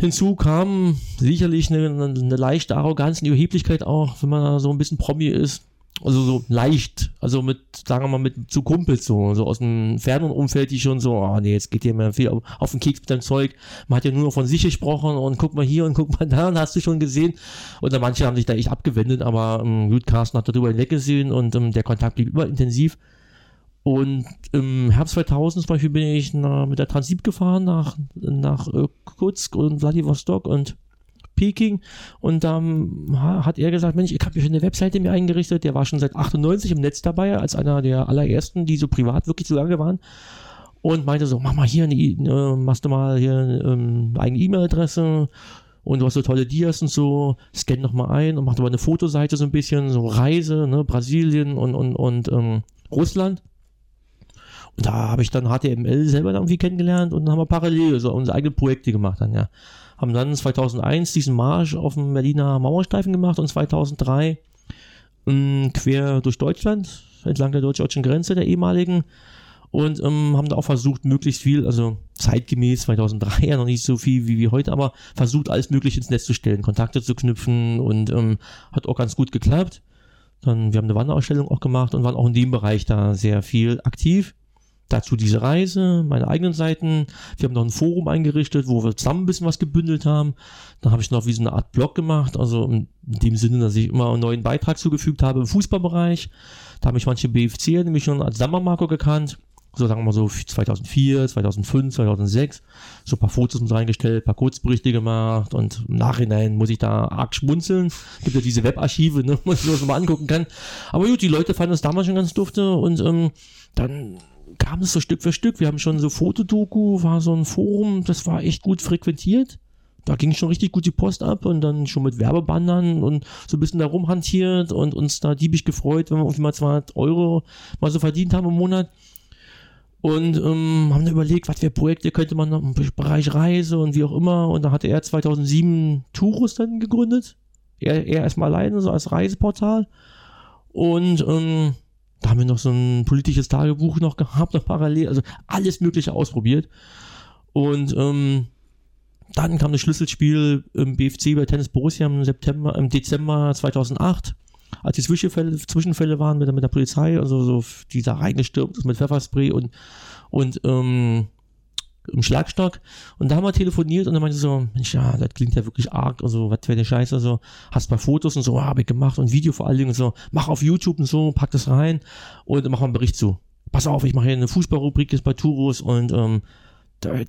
Hinzu kam sicherlich eine, eine leichte Arroganz, eine Überheblichkeit auch, wenn man da so ein bisschen Promi ist. Also so leicht, also mit, sagen wir mal, mit zu Kumpels so, so aus dem fernen Umfeld, die schon so, ah oh nee, jetzt geht dir mehr viel auf, auf den Keks mit dem Zeug. Man hat ja nur noch von sich gesprochen und guck mal hier und guck mal da und (laughs) hast du schon gesehen. Und dann manche haben sich da echt abgewendet, aber ähm, Gut Carsten hat darüber hinweggesehen und ähm, der Kontakt blieb immer intensiv. Und im Herbst 2000 zum Beispiel bin ich nach, mit der Transip gefahren nach, nach Irkutsk und Vladivostok und Peking. Und dann hat er gesagt, Mensch, ich habe hier eine Webseite mir eingerichtet, der war schon seit 98 im Netz dabei, als einer der allerersten, die so privat wirklich zugange waren. Und meinte so, mach mal hier eine, äh, machst du mal hier ähm, eine E-Mail-Adresse und du hast so tolle Dias und so, scan noch mal ein und mach aber eine Fotoseite so ein bisschen, so Reise, ne, Brasilien und, und, und ähm, Russland. Da habe ich dann HTML selber irgendwie kennengelernt und dann haben wir parallel so unsere eigenen Projekte gemacht dann, ja. Haben dann 2001 diesen Marsch auf dem Berliner Mauerstreifen gemacht und 2003 mh, ähm, quer durch Deutschland, entlang der deutsch-deutschen Grenze der ehemaligen und ähm, haben da auch versucht, möglichst viel, also zeitgemäß 2003 ja noch nicht so viel wie, wie heute, aber versucht, alles Mögliche ins Netz zu stellen, Kontakte zu knüpfen und ähm, hat auch ganz gut geklappt. Dann, wir haben eine Wanderausstellung auch gemacht und waren auch in dem Bereich da sehr viel aktiv. Dazu diese Reise, meine eigenen Seiten. Wir haben noch ein Forum eingerichtet, wo wir zusammen ein bisschen was gebündelt haben. Dann habe ich noch wie so eine Art Blog gemacht, also in dem Sinne, dass ich immer einen neuen Beitrag zugefügt habe im Fußballbereich. Da habe ich manche BFC nämlich schon als Sammermarco gekannt. So sagen wir mal so 2004, 2005, 2006. So ein paar Fotos mit reingestellt, ein paar Kurzberichte gemacht und im Nachhinein muss ich da arg schmunzeln. Gibt ja diese Webarchive, ne, wo sich das mal angucken kann. Aber gut, die Leute fanden es damals schon ganz dufte und ähm, dann kam es so Stück für Stück. Wir haben schon so Fotodoku, war so ein Forum, das war echt gut frequentiert. Da ging schon richtig gut die Post ab und dann schon mit Werbebandern und so ein bisschen da rumhantiert und uns da diebig gefreut, wenn wir irgendwie mal 200 Euro mal so verdient haben im Monat. Und ähm, haben dann überlegt, was für Projekte könnte man noch im Bereich Reise und wie auch immer. Und da hatte er 2007 Tourus dann gegründet. Er, er erstmal alleine, so als Reiseportal. Und ähm, da haben wir noch so ein politisches Tagebuch noch gehabt, noch parallel, also alles Mögliche ausprobiert. Und ähm, dann kam das Schlüsselspiel im BFC bei Tennis Borussia im September, im Dezember 2008, als die Zwischenfälle, Zwischenfälle waren mit, mit der Polizei, also so dieser reingestürmt ist mit Pfefferspray und und ähm, im Schlagstock. Und da haben wir telefoniert und dann meinte so, Mensch, ja, das klingt ja wirklich arg, also was für eine Scheiße, so, hast paar Fotos und so, habe ich gemacht und Video vor allen Dingen und so, mach auf YouTube und so, pack das rein und mach mal einen Bericht zu. Pass auf, ich mache hier eine Fußballrubrik jetzt bei Turus und ähm,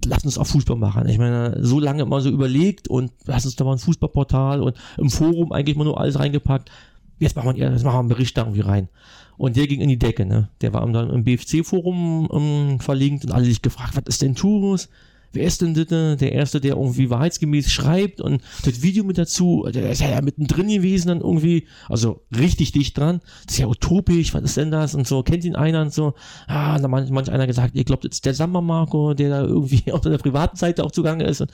lass uns auch Fußball machen. Ich meine, so lange immer so überlegt und lass uns da mal ein Fußballportal und im Forum eigentlich mal nur alles reingepackt. Jetzt machen wir, jetzt machen wir einen Bericht da irgendwie rein. Und der ging in die Decke, ne? Der war dann im BFC-Forum ähm, verlinkt und alle sich gefragt, was ist denn Turus? Wer ist denn bitte der Erste, der irgendwie wahrheitsgemäß schreibt und das Video mit dazu, der ist ja mittendrin gewesen dann irgendwie, also richtig dicht dran. Das ist ja utopisch, was ist denn das? Und so, kennt ihn einer und so. Ah, da manch, manch einer gesagt, ihr glaubt, jetzt der Samba Marco, der da irgendwie (laughs) auf der privaten Seite auch zugange ist. Und,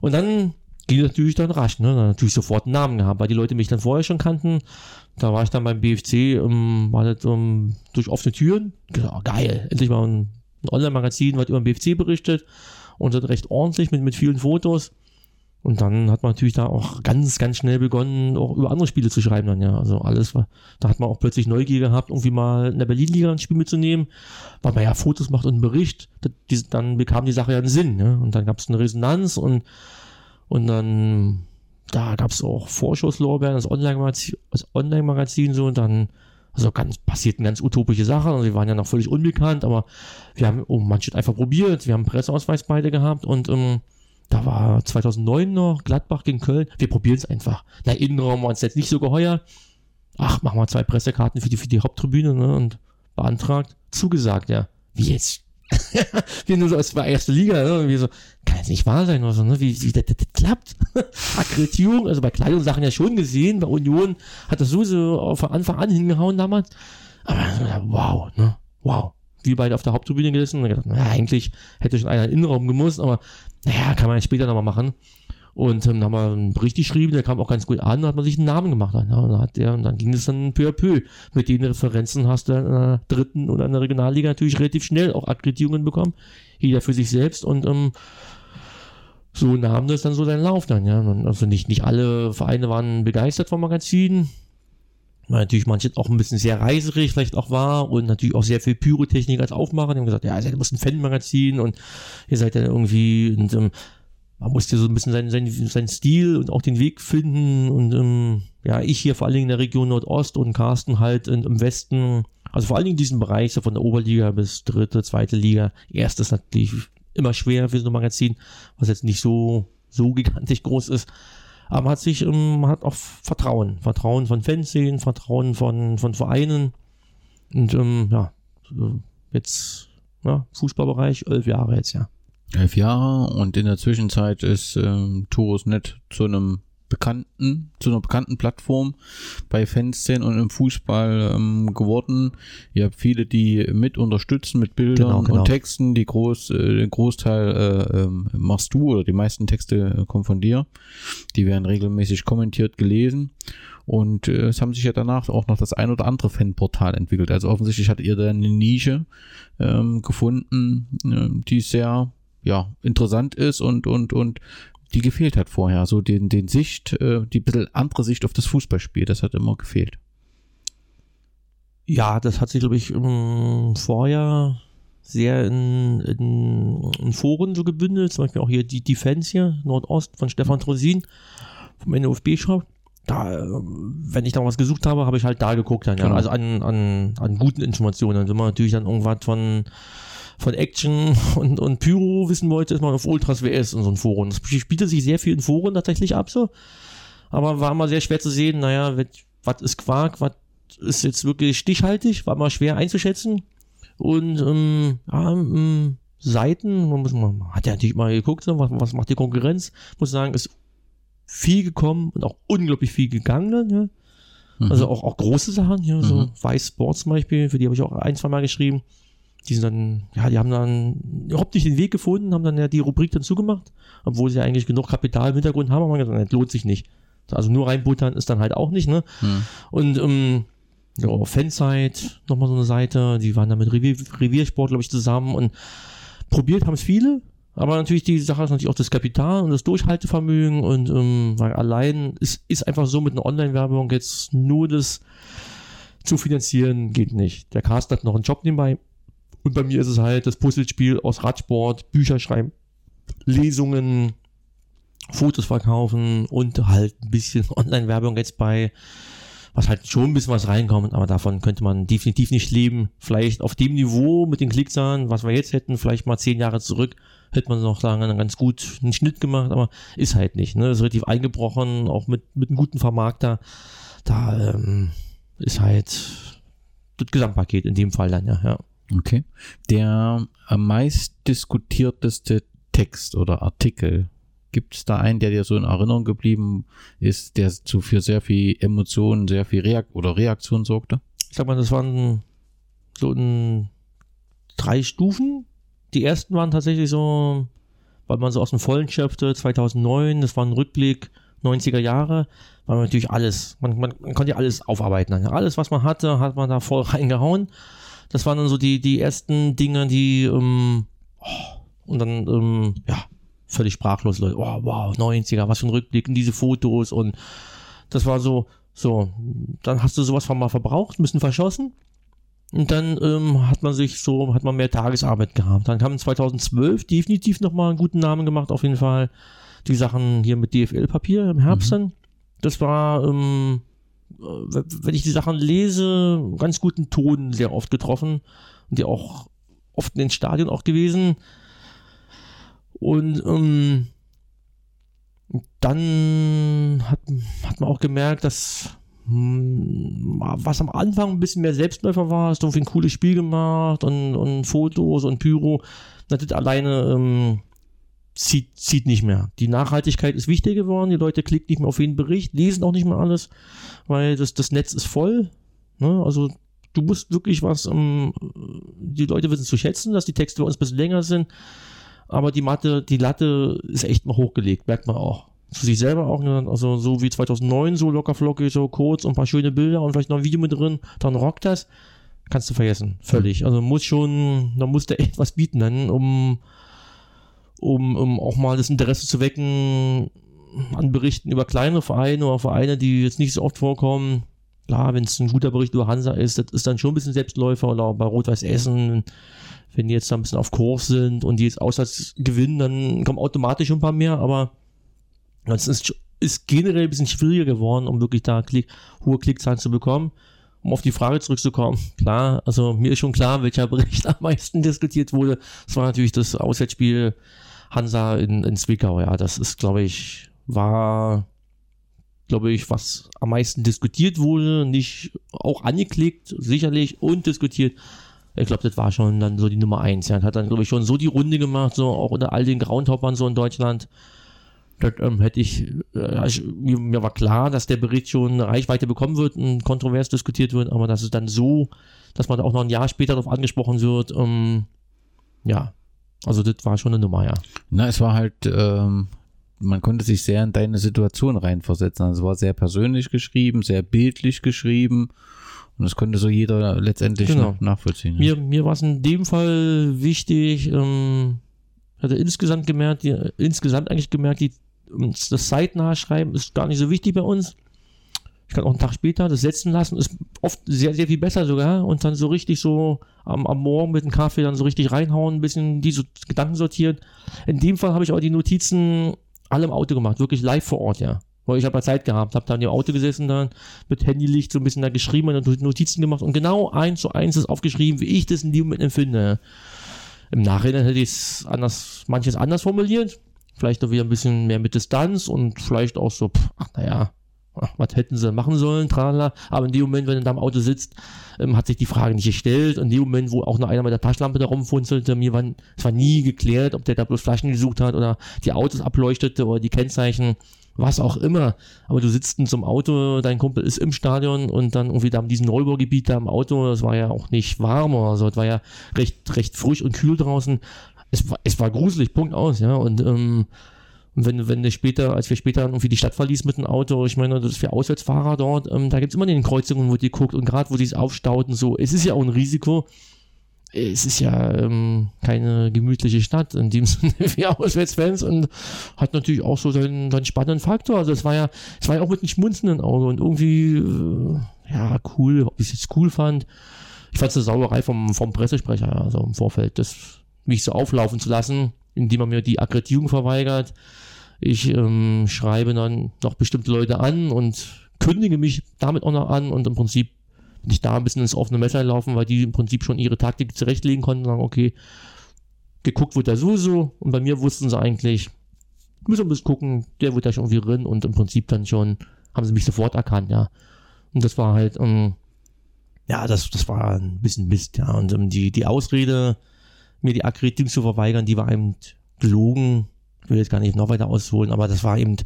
und dann ging natürlich dann rasch, ne? Dann natürlich sofort einen Namen gehabt, weil die Leute mich dann vorher schon kannten. Da war ich dann beim BFC, um, war das um, durch offene Türen. Genau, geil, endlich mal ein, ein Online-Magazin, was über den BFC berichtet und das recht ordentlich mit, mit vielen Fotos. Und dann hat man natürlich da auch ganz, ganz schnell begonnen, auch über andere Spiele zu schreiben dann, ja. Also alles war, da hat man auch plötzlich Neugier gehabt, irgendwie mal in der Berlin-Liga ein Spiel mitzunehmen, weil man ja Fotos macht und einen Bericht, das, dann bekam die Sache ja einen Sinn, ja. Und dann gab es eine Resonanz und, und dann, da gab es auch Vorschusslorbeeren, das Online-Magazin, Online-Magazin so, und dann, also ganz, passierten ganz utopische Sachen, also wir waren ja noch völlig unbekannt, aber wir haben, oh, manche einfach probiert, wir haben Presseausweis beide gehabt und, ähm, da war 2009 noch Gladbach gegen Köln. Wir probieren es einfach. Na, Innenraum war uns jetzt nicht so geheuer. Ach, machen wir zwei Pressekarten für die, für die Haupttribüne ne, und beantragt. Zugesagt, ja. Wie jetzt? (laughs) wir nur so als bei erste Liga, ne? Wir so, kann jetzt nicht wahr sein oder so, ne? Wie, wie das, das, das klappt. (laughs) Akkreditierung, also bei kleinen Sachen ja schon gesehen, bei Union hat das sowieso von Anfang an hingehauen damals. Aber wow, ne? Wow. Wir beide auf der Haupttribüne gesessen und gedacht, naja, eigentlich hätte schon einer in den Innenraum gemusst, aber naja, kann man ja später nochmal machen. Und ähm, haben wir einen Bericht geschrieben, der kam auch ganz gut an, da hat man sich einen Namen gemacht. Dann, und, dann hat der, und dann ging es dann peu à peu. Mit den Referenzen hast du in der dritten oder in der Regionalliga natürlich relativ schnell auch Akkreditierungen bekommen. Jeder für sich selbst und ähm, so nahm das dann so seinen Lauf dann, ja. Und also nicht, nicht alle Vereine waren begeistert vom Magazin. Weil natürlich manche auch ein bisschen sehr reiserig vielleicht auch war und natürlich auch sehr viel Pyrotechnik als Aufmacher. Die haben gesagt, ja, ihr seid ein Fanmagazin und ihr seid ja irgendwie und ähm, man musste so ein bisschen seinen, seinen, seinen Stil und auch den Weg finden und ähm, ja, ich hier vor allen Dingen in der Region Nordost und Carsten halt in, im Westen, also vor allen Dingen diesen Bereich, so von der Oberliga bis dritte, zweite Liga. Erstes natürlich immer schwer für so ein Magazin, was jetzt nicht so, so gigantisch groß ist. Aber man hat sich, ähm, man hat auch Vertrauen. Vertrauen von Fanszenen, Vertrauen von, von Vereinen. Und ähm, ja, jetzt ja, Fußballbereich, elf Jahre jetzt, ja. Elf Jahre und in der Zwischenzeit ist ähm, Torosnet zu einem bekannten, zu einer bekannten Plattform bei Fanszenen und im Fußball ähm, geworden. Ihr habt viele, die mit unterstützen mit Bildern genau, genau. und Texten. Die groß, äh, den Großteil äh, äh, machst du oder die meisten Texte äh, kommen von dir. Die werden regelmäßig kommentiert gelesen. Und äh, es haben sich ja danach auch noch das ein oder andere Fanportal entwickelt. Also offensichtlich hat ihr da eine Nische ähm, gefunden, äh, die sehr ja, interessant ist und, und, und die gefehlt hat vorher. So den, den Sicht, äh, die bisschen andere Sicht auf das Fußballspiel, das hat immer gefehlt. Ja, das hat sich, glaube ich, im Vorjahr sehr in, in, in, Foren so gebündelt. Zum Beispiel auch hier die Defense hier, Nordost von Stefan Trosin vom NOFB-Shop. Da, wenn ich da was gesucht habe, habe ich halt da geguckt dann, ja. Genau. Also an, an, an guten Informationen. Dann sind wir natürlich dann irgendwas von von Action (laughs) und, und Pyro wissen wollte, ist man auf Ultras WS und so ein Forum. Das spielte sich sehr viel in Foren tatsächlich ab so. Aber war mal sehr schwer zu sehen, naja, was ist Quark, was ist jetzt wirklich stichhaltig, war mal schwer einzuschätzen. Und ähm, ja, ähm, Seiten, man, muss, man hat ja natürlich mal geguckt, so, was, was macht die Konkurrenz, muss sagen, ist viel gekommen und auch unglaublich viel gegangen. Ja. Mhm. Also auch, auch große Sachen, ja, so mhm. Weiß Sports zum Beispiel, für die habe ich auch ein, zwei Mal geschrieben die sind dann, ja, die haben dann überhaupt nicht den Weg gefunden, haben dann ja die Rubrik dann zugemacht, obwohl sie eigentlich genug Kapital im Hintergrund haben, aber man gesagt, das lohnt sich nicht. Also nur reinbuttern ist dann halt auch nicht, ne? Hm. Und ähm, ja, Fansite, nochmal so eine Seite, die waren da mit Revier, Reviersport, glaube ich, zusammen und probiert haben es viele, aber natürlich die Sache ist natürlich auch das Kapital und das Durchhaltevermögen und ähm, weil allein ist, ist einfach so mit einer Online-Werbung jetzt nur das zu finanzieren geht nicht. Der Cast hat noch einen Job nebenbei, und bei mir ist es halt das Puzzlespiel aus Radsport, Bücher schreiben, Lesungen, Fotos verkaufen und halt ein bisschen (laughs) Online-Werbung jetzt bei, was halt schon ein bisschen was reinkommt, aber davon könnte man definitiv nicht leben. Vielleicht auf dem Niveau mit den Klickzahlen, was wir jetzt hätten, vielleicht mal zehn Jahre zurück, hätte man noch sagen, einen ganz gut einen Schnitt gemacht, aber ist halt nicht. Ne? Ist relativ eingebrochen, auch mit, mit einem guten Vermarkter. Da ähm, ist halt das Gesamtpaket in dem Fall dann, ja. ja. Okay. Der am meist diskutierteste Text oder Artikel, gibt es da einen, der dir so in Erinnerung geblieben ist, der zu für sehr viel Emotionen, sehr viel Reakt oder Reaktion sorgte? Ich sag mal, das waren so in drei Stufen. Die ersten waren tatsächlich so, weil man so aus dem Vollen schöpfte, 2009, das war ein Rückblick, 90er Jahre, man natürlich alles, man, man, man konnte ja alles aufarbeiten. Alles, was man hatte, hat man da voll (laughs) reingehauen. Das waren dann so die, die ersten Dinge, die, ähm, oh, und dann, ähm, ja, völlig sprachlos, Leute. Oh, wow, 90er, was für ein Rückblick und diese Fotos und das war so, so, dann hast du sowas von mal verbraucht, ein bisschen verschossen. Und dann ähm, hat man sich so, hat man mehr Tagesarbeit gehabt. Dann kam 2012 definitiv nochmal einen guten Namen gemacht, auf jeden Fall. Die Sachen hier mit DFL-Papier im Herbst mhm. dann. Das war, ähm, äh, wenn ich die Sachen lese, ganz guten Ton sehr oft getroffen. Und die auch oft in den Stadien auch gewesen. Und ähm, dann hat, hat man auch gemerkt, dass hm, was am Anfang ein bisschen mehr Selbstläufer war, hast du ein cooles Spiel gemacht und, und Fotos und Pyro. Das alleine ähm, zieht, zieht nicht mehr. Die Nachhaltigkeit ist wichtig geworden, die Leute klicken nicht mehr auf jeden Bericht, lesen auch nicht mehr alles, weil das, das Netz ist voll. Ne? Also du musst wirklich was, ähm, die Leute wissen zu schätzen, dass die Texte bei uns ein bisschen länger sind. Aber die Matte, die Latte ist echt mal hochgelegt, merkt man auch. Für sich selber auch, ne? also so wie 2009, so locker flockig, so kurz und ein paar schöne Bilder und vielleicht noch ein Video mit drin, dann rockt das. Kannst du vergessen, völlig. Also muss schon, da muss der echt was bieten, dann, um, um, um auch mal das Interesse zu wecken an Berichten über kleine Vereine oder Vereine, die jetzt nicht so oft vorkommen. Klar, wenn es ein guter Bericht über Hansa ist, das ist dann schon ein bisschen Selbstläufer oder bei Rot-Weiß Essen wenn die jetzt da ein bisschen auf Kurs sind und die jetzt Auswärts gewinnen, dann kommen automatisch ein paar mehr, aber es ist, ist generell ein bisschen schwieriger geworden, um wirklich da Klick, hohe Klickzahlen zu bekommen. Um auf die Frage zurückzukommen, klar, also mir ist schon klar, welcher (laughs) Bericht am meisten diskutiert wurde. Das war natürlich das Auswärtsspiel Hansa in, in Zwickau, ja, das ist, glaube ich, war, glaube ich, was am meisten diskutiert wurde, nicht auch angeklickt, sicherlich, und diskutiert ich glaube, das war schon dann so die Nummer eins. Ja. Hat dann, glaube ich, schon so die Runde gemacht, so auch unter all den Groundhoppern so in Deutschland. Das ähm, hätte ich, äh, ich, mir war klar, dass der Bericht schon eine Reichweite bekommen wird und kontrovers diskutiert wird, aber dass es dann so, dass man auch noch ein Jahr später darauf angesprochen wird, ähm, ja, also das war schon eine Nummer, ja. Na, es war halt, ähm, man konnte sich sehr in deine Situation reinversetzen. Also es war sehr persönlich geschrieben, sehr bildlich geschrieben und das könnte so jeder letztendlich genau. nachvollziehen. Mir, mir war es in dem Fall wichtig, ähm, hatte insgesamt gemerkt, die, insgesamt eigentlich gemerkt, die, das zeitnahe Schreiben ist gar nicht so wichtig bei uns. Ich kann auch einen Tag später das setzen lassen, ist oft sehr, sehr viel besser sogar. Und dann so richtig so am, am Morgen mit dem Kaffee dann so richtig reinhauen, ein bisschen die so Gedanken sortieren. In dem Fall habe ich auch die Notizen alle im Auto gemacht, wirklich live vor Ort, ja. Weil ich habe ja Zeit gehabt, habe dann im Auto gesessen, dann mit Handylicht so ein bisschen da geschrieben und Notizen gemacht und genau eins zu eins ist aufgeschrieben, wie ich das in dem Moment empfinde. Im Nachhinein hätte ich es anders, manches anders formuliert. Vielleicht auch wieder ein bisschen mehr mit Distanz und vielleicht auch so, pff, ach naja, was hätten sie machen sollen, tralala. Aber in dem Moment, wenn du da im Auto sitzt, ähm, hat sich die Frage nicht gestellt. In dem Moment, wo auch noch einer mit der Taschenlampe da rumfunzelte, mir war, es war nie geklärt, ob der da bloß Flaschen gesucht hat oder die Autos ableuchtete oder die Kennzeichen was auch immer. Aber du sitzt in einem Auto, dein Kumpel ist im Stadion und dann irgendwie da in diesem Rollbaugebiet da im Auto, das war ja auch nicht warm oder so, es war ja recht, recht frisch und kühl draußen. Es war, es war gruselig, Punkt aus, ja. Und, ähm, und wenn, wenn wir später, als wir später irgendwie die Stadt verließen mit dem Auto, ich meine, das ist für Auswärtsfahrer dort, ähm, da gibt es immer den Kreuzungen, wo die guckt und gerade wo die es aufstauten, so, es ist ja auch ein Risiko es ist ja ähm, keine gemütliche Stadt in dem (laughs) Sinne wie Auswärtsfans und hat natürlich auch so seinen, seinen spannenden Faktor. Also es war ja, es war ja auch mit einem schmunzelnden Auge und irgendwie, äh, ja, cool, ob ich es jetzt cool fand. Ich fand es eine Sauerei vom, vom Pressesprecher, also im Vorfeld, das mich so auflaufen zu lassen, indem er mir die Akkreditierung verweigert. Ich ähm, schreibe dann noch bestimmte Leute an und kündige mich damit auch noch an und im Prinzip bin ich da ein bisschen ins offene Messer laufen, weil die im Prinzip schon ihre Taktik zurechtlegen konnten, sagen, okay, geguckt wird da sowieso und bei mir wussten sie eigentlich, müssen wir ein bisschen gucken, der wird da schon irgendwie drin und im Prinzip dann schon, haben sie mich sofort erkannt, ja. Und das war halt, ähm, ja, das, das war ein bisschen Mist, ja. Und ähm, die, die Ausrede, mir die Akkreditierung zu verweigern, die war eben gelogen. Ich will jetzt gar nicht noch weiter ausholen, aber das war eben,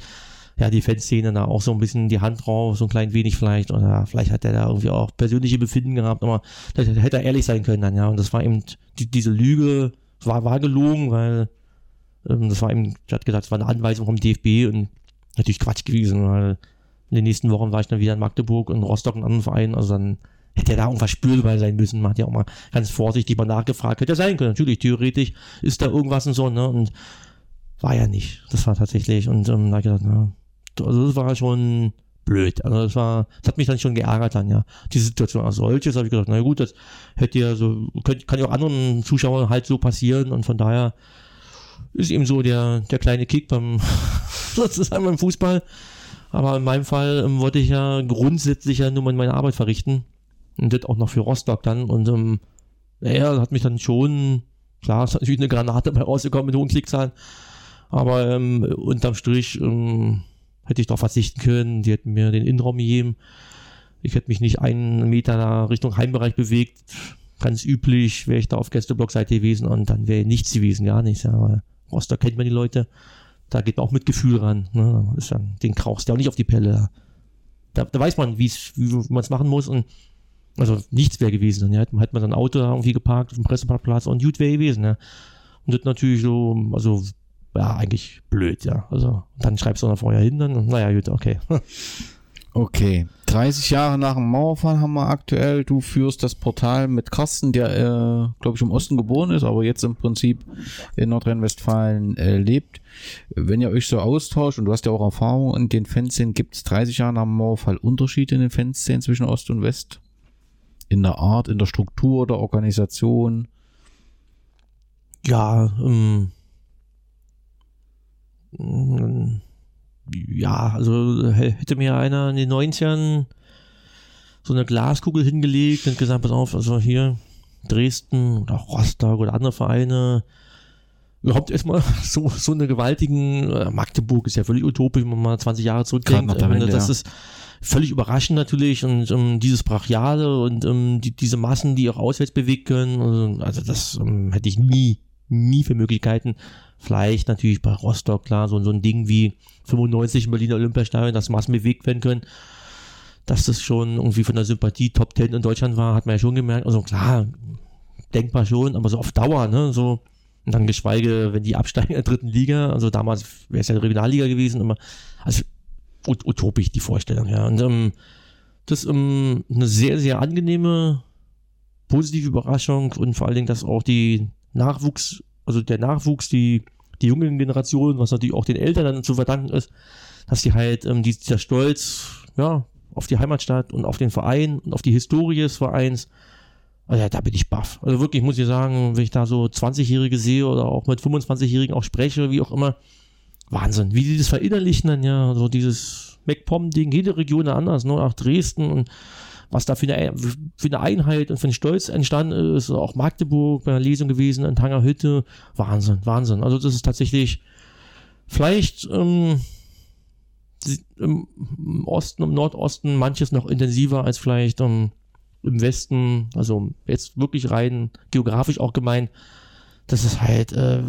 ja, die Fanszene da auch so ein bisschen die Hand drauf, so ein klein wenig vielleicht, oder vielleicht hat er da irgendwie auch persönliche Befinden gehabt, aber da hätte er ehrlich sein können dann, ja, und das war eben die, diese Lüge, war, war gelogen, weil Ähm, das war eben, ich hatte gesagt, es war eine Anweisung vom DFB und natürlich Quatsch gewesen, weil in den nächsten Wochen war ich dann wieder in Magdeburg und Rostock und anderen Vereinen, also dann hätte er da irgendwas spürbar sein müssen. Man hat ja auch mal ganz vorsichtig mal nachgefragt, hätte ja sein können. Natürlich, theoretisch ist da irgendwas und so, ne? Und war ja nicht. Das war tatsächlich, und ähm, da ich gedacht, na, also das war schon blöd. Also das war, das hat mich dann schon geärgert dann, ja. Die Situation als solches habe ich gedacht, na gut, das hätte ja so, könnt, kann ja auch anderen Zuschauern halt so passieren und von daher ist eben so der, der kleine Kick beim, (laughs) sozusagen beim Fußball. Aber in meinem Fall ähm, wollte ich ja grundsätzlich ja nur meine Arbeit verrichten. Und das auch noch für Rostock dann. Und ähm, naja, hat mich dann schon, klar, ist natürlich eine Granate bei rausgekommen mit hohen Klickzahlen. Aber ähm, unterm Strich ähm, hätte ich doch verzichten können. Die hätten mir den Innenraum gegeben. Ich hätte mich nicht einen Meter da Richtung Heimbereich bewegt. Ganz üblich wäre ich da auf Gästeblockseite gewesen und dann wäre nichts gewesen, gar nichts. Aber Rostock kennt man die Leute. Da geht man auch mit Gefühl ran. Ne? Ist dann, den krauchst du auch nicht auf die Pelle. Da, da weiß man, wie man es machen muss und also nichts wäre gewesen. Dann hätte, hätte man sein Auto irgendwie geparkt auf dem Presseparkplatz und gut wäre gewesen. Ja. Und das natürlich so, also ja, eigentlich blöd, ja. Also dann schreibst du noch vorher hin, dann, naja, gut, okay. (laughs) Okay, 30 Jahre nach dem Mauerfall haben wir aktuell. Du führst das Portal mit Carsten, der, äh, glaube ich, im Osten geboren ist, aber jetzt im Prinzip in Nordrhein-Westfalen äh, lebt. Wenn ihr euch so austauscht und du hast ja auch Erfahrung in den Fanszenen, gibt es 30 Jahre nach dem Mauerfall Unterschiede in den Fanszenen zwischen Ost und West? In der Art, in der Struktur der Organisation? Ja, ähm, mm, ja, also hätte mir einer in den 90ern so eine Glaskugel hingelegt und gesagt, pass auf, also hier Dresden oder Rostock oder andere Vereine überhaupt erstmal (laughs) so, so eine gewaltigen, äh, Magdeburg ist ja völlig utopisch, wenn man mal 20 Jahre zurückdenkt. Wende, Äh, das ja. ist völlig überraschend natürlich und ähm, dieses Brachiale und ähm, die, diese Massen, die auch auswärts bewegen können, also, also das ähm, hätte ich nie, nie für Möglichkeiten. Vielleicht natürlich bei Rostock, klar, so, so ein Ding wie 95 im Berliner Olympiastadion, dass Massen bewegt werden können. Dass das schon irgendwie von der Sympathie Top 10 in Deutschland war, hat man ja schon gemerkt. Also klar, denkbar schon, aber so auf Dauer, ne, so. Und dann geschweige, wenn die absteigen in der dritten Liga, also damals wäre es ja Regionalliga gewesen, immer, also ut utopisch die Vorstellung, ja. Und ähm, das ist ähm, eine sehr, sehr angenehme, positive Überraschung und vor allen Dingen, dass auch die Nachwuchs, also der Nachwuchs, die, die jungen Generationen, was natürlich auch den Eltern dann zu verdanken ist, dass die halt ähm, die, dieser Stolz, ja, auf die Heimatstadt und auf den Verein und auf die Historie des Vereins, also ja, da bin ich baff. Also wirklich, muss ich sagen, wenn ich da so 20-Jährige sehe oder auch mit 25-Jährigen auch spreche, wie auch immer, Wahnsinn, wie die das verinnerlichen dann ja, so dieses MacPom-Ding, jede Region anders, nur nach Dresden und was da für eine, für eine Einheit und für einen Stolz entstanden ist, auch Magdeburg bei einer Lesung gewesen in Tangerhütte, Wahnsinn, Wahnsinn. Also das ist tatsächlich vielleicht ähm, im, im Osten, im Nordosten manches noch intensiver als vielleicht ähm, im Westen, also jetzt wirklich rein geografisch auch gemeint, das ist halt, äh,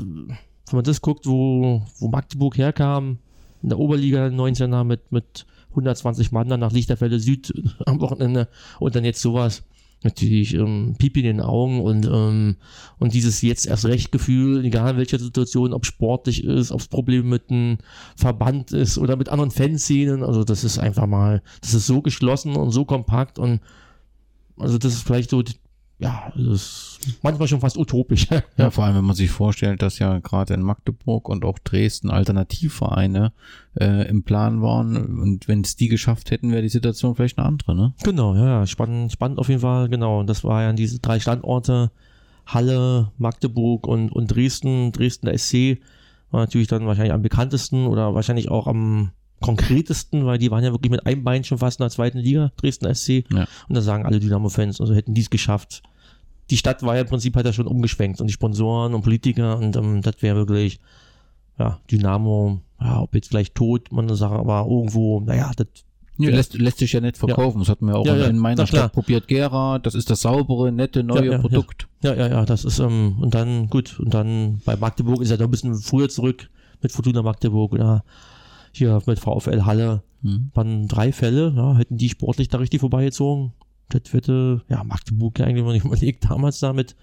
wenn man das guckt, wo, wo Magdeburg herkam, in der Oberliga 19er mit, mit 120 Mann dann nach Lichterfelde Süd (laughs) am Wochenende und dann jetzt sowas. Natürlich ähm, Pipi in den Augen und, ähm, und dieses jetzt erst recht Gefühl, egal in welcher Situation, ob sportlich ist, ob es Probleme mit einem Verband ist oder mit anderen Fanszenen, also das ist einfach mal, das ist so geschlossen und so kompakt und also das ist vielleicht so, ja, das ist manchmal schon fast utopisch. (laughs) Ja, vor allem, wenn man sich vorstellt, dass ja gerade in Magdeburg und auch Dresden Alternativvereine äh, im Plan waren und wenn es die geschafft hätten, wäre die Situation vielleicht eine andere, ne? Genau, ja, ja, spannend, spannend auf jeden Fall, genau. Und das war ja diese drei Standorte, Halle, Magdeburg und, und Dresden, Dresden SC war natürlich dann wahrscheinlich am bekanntesten oder wahrscheinlich auch am konkretesten, weil die waren ja wirklich mit einem Bein schon fast in der zweiten Liga, Dresden SC. Ja. Und da sagen alle Dynamo-Fans, also hätten die es geschafft. Die Stadt war ja im Prinzip halt ja schon umgeschwenkt und die Sponsoren und Politiker und ähm, das wäre wirklich, ja, Dynamo, ja, ob jetzt vielleicht tot, man eine Sache, aber irgendwo, naja, das Ja, lässt, lässt sich ja nicht verkaufen. Das hatten wir auch Ja, in, ja, in meiner na klar. Stadt probiert. Gera, das ist das saubere, nette, neue Ja, ja, Produkt. Ja, ja, ja, das ist, ähm, und dann, gut, und dann bei Magdeburg ist er da ein bisschen früher zurück mit Fortuna Magdeburg oder hier mit VfL Halle. Hm. Waren drei Fälle, ja, hätten die sportlich da richtig vorbeigezogen. Das hätte, ja, Magdeburg ja eigentlich, man nicht (laughs) überlegt, damals da mit,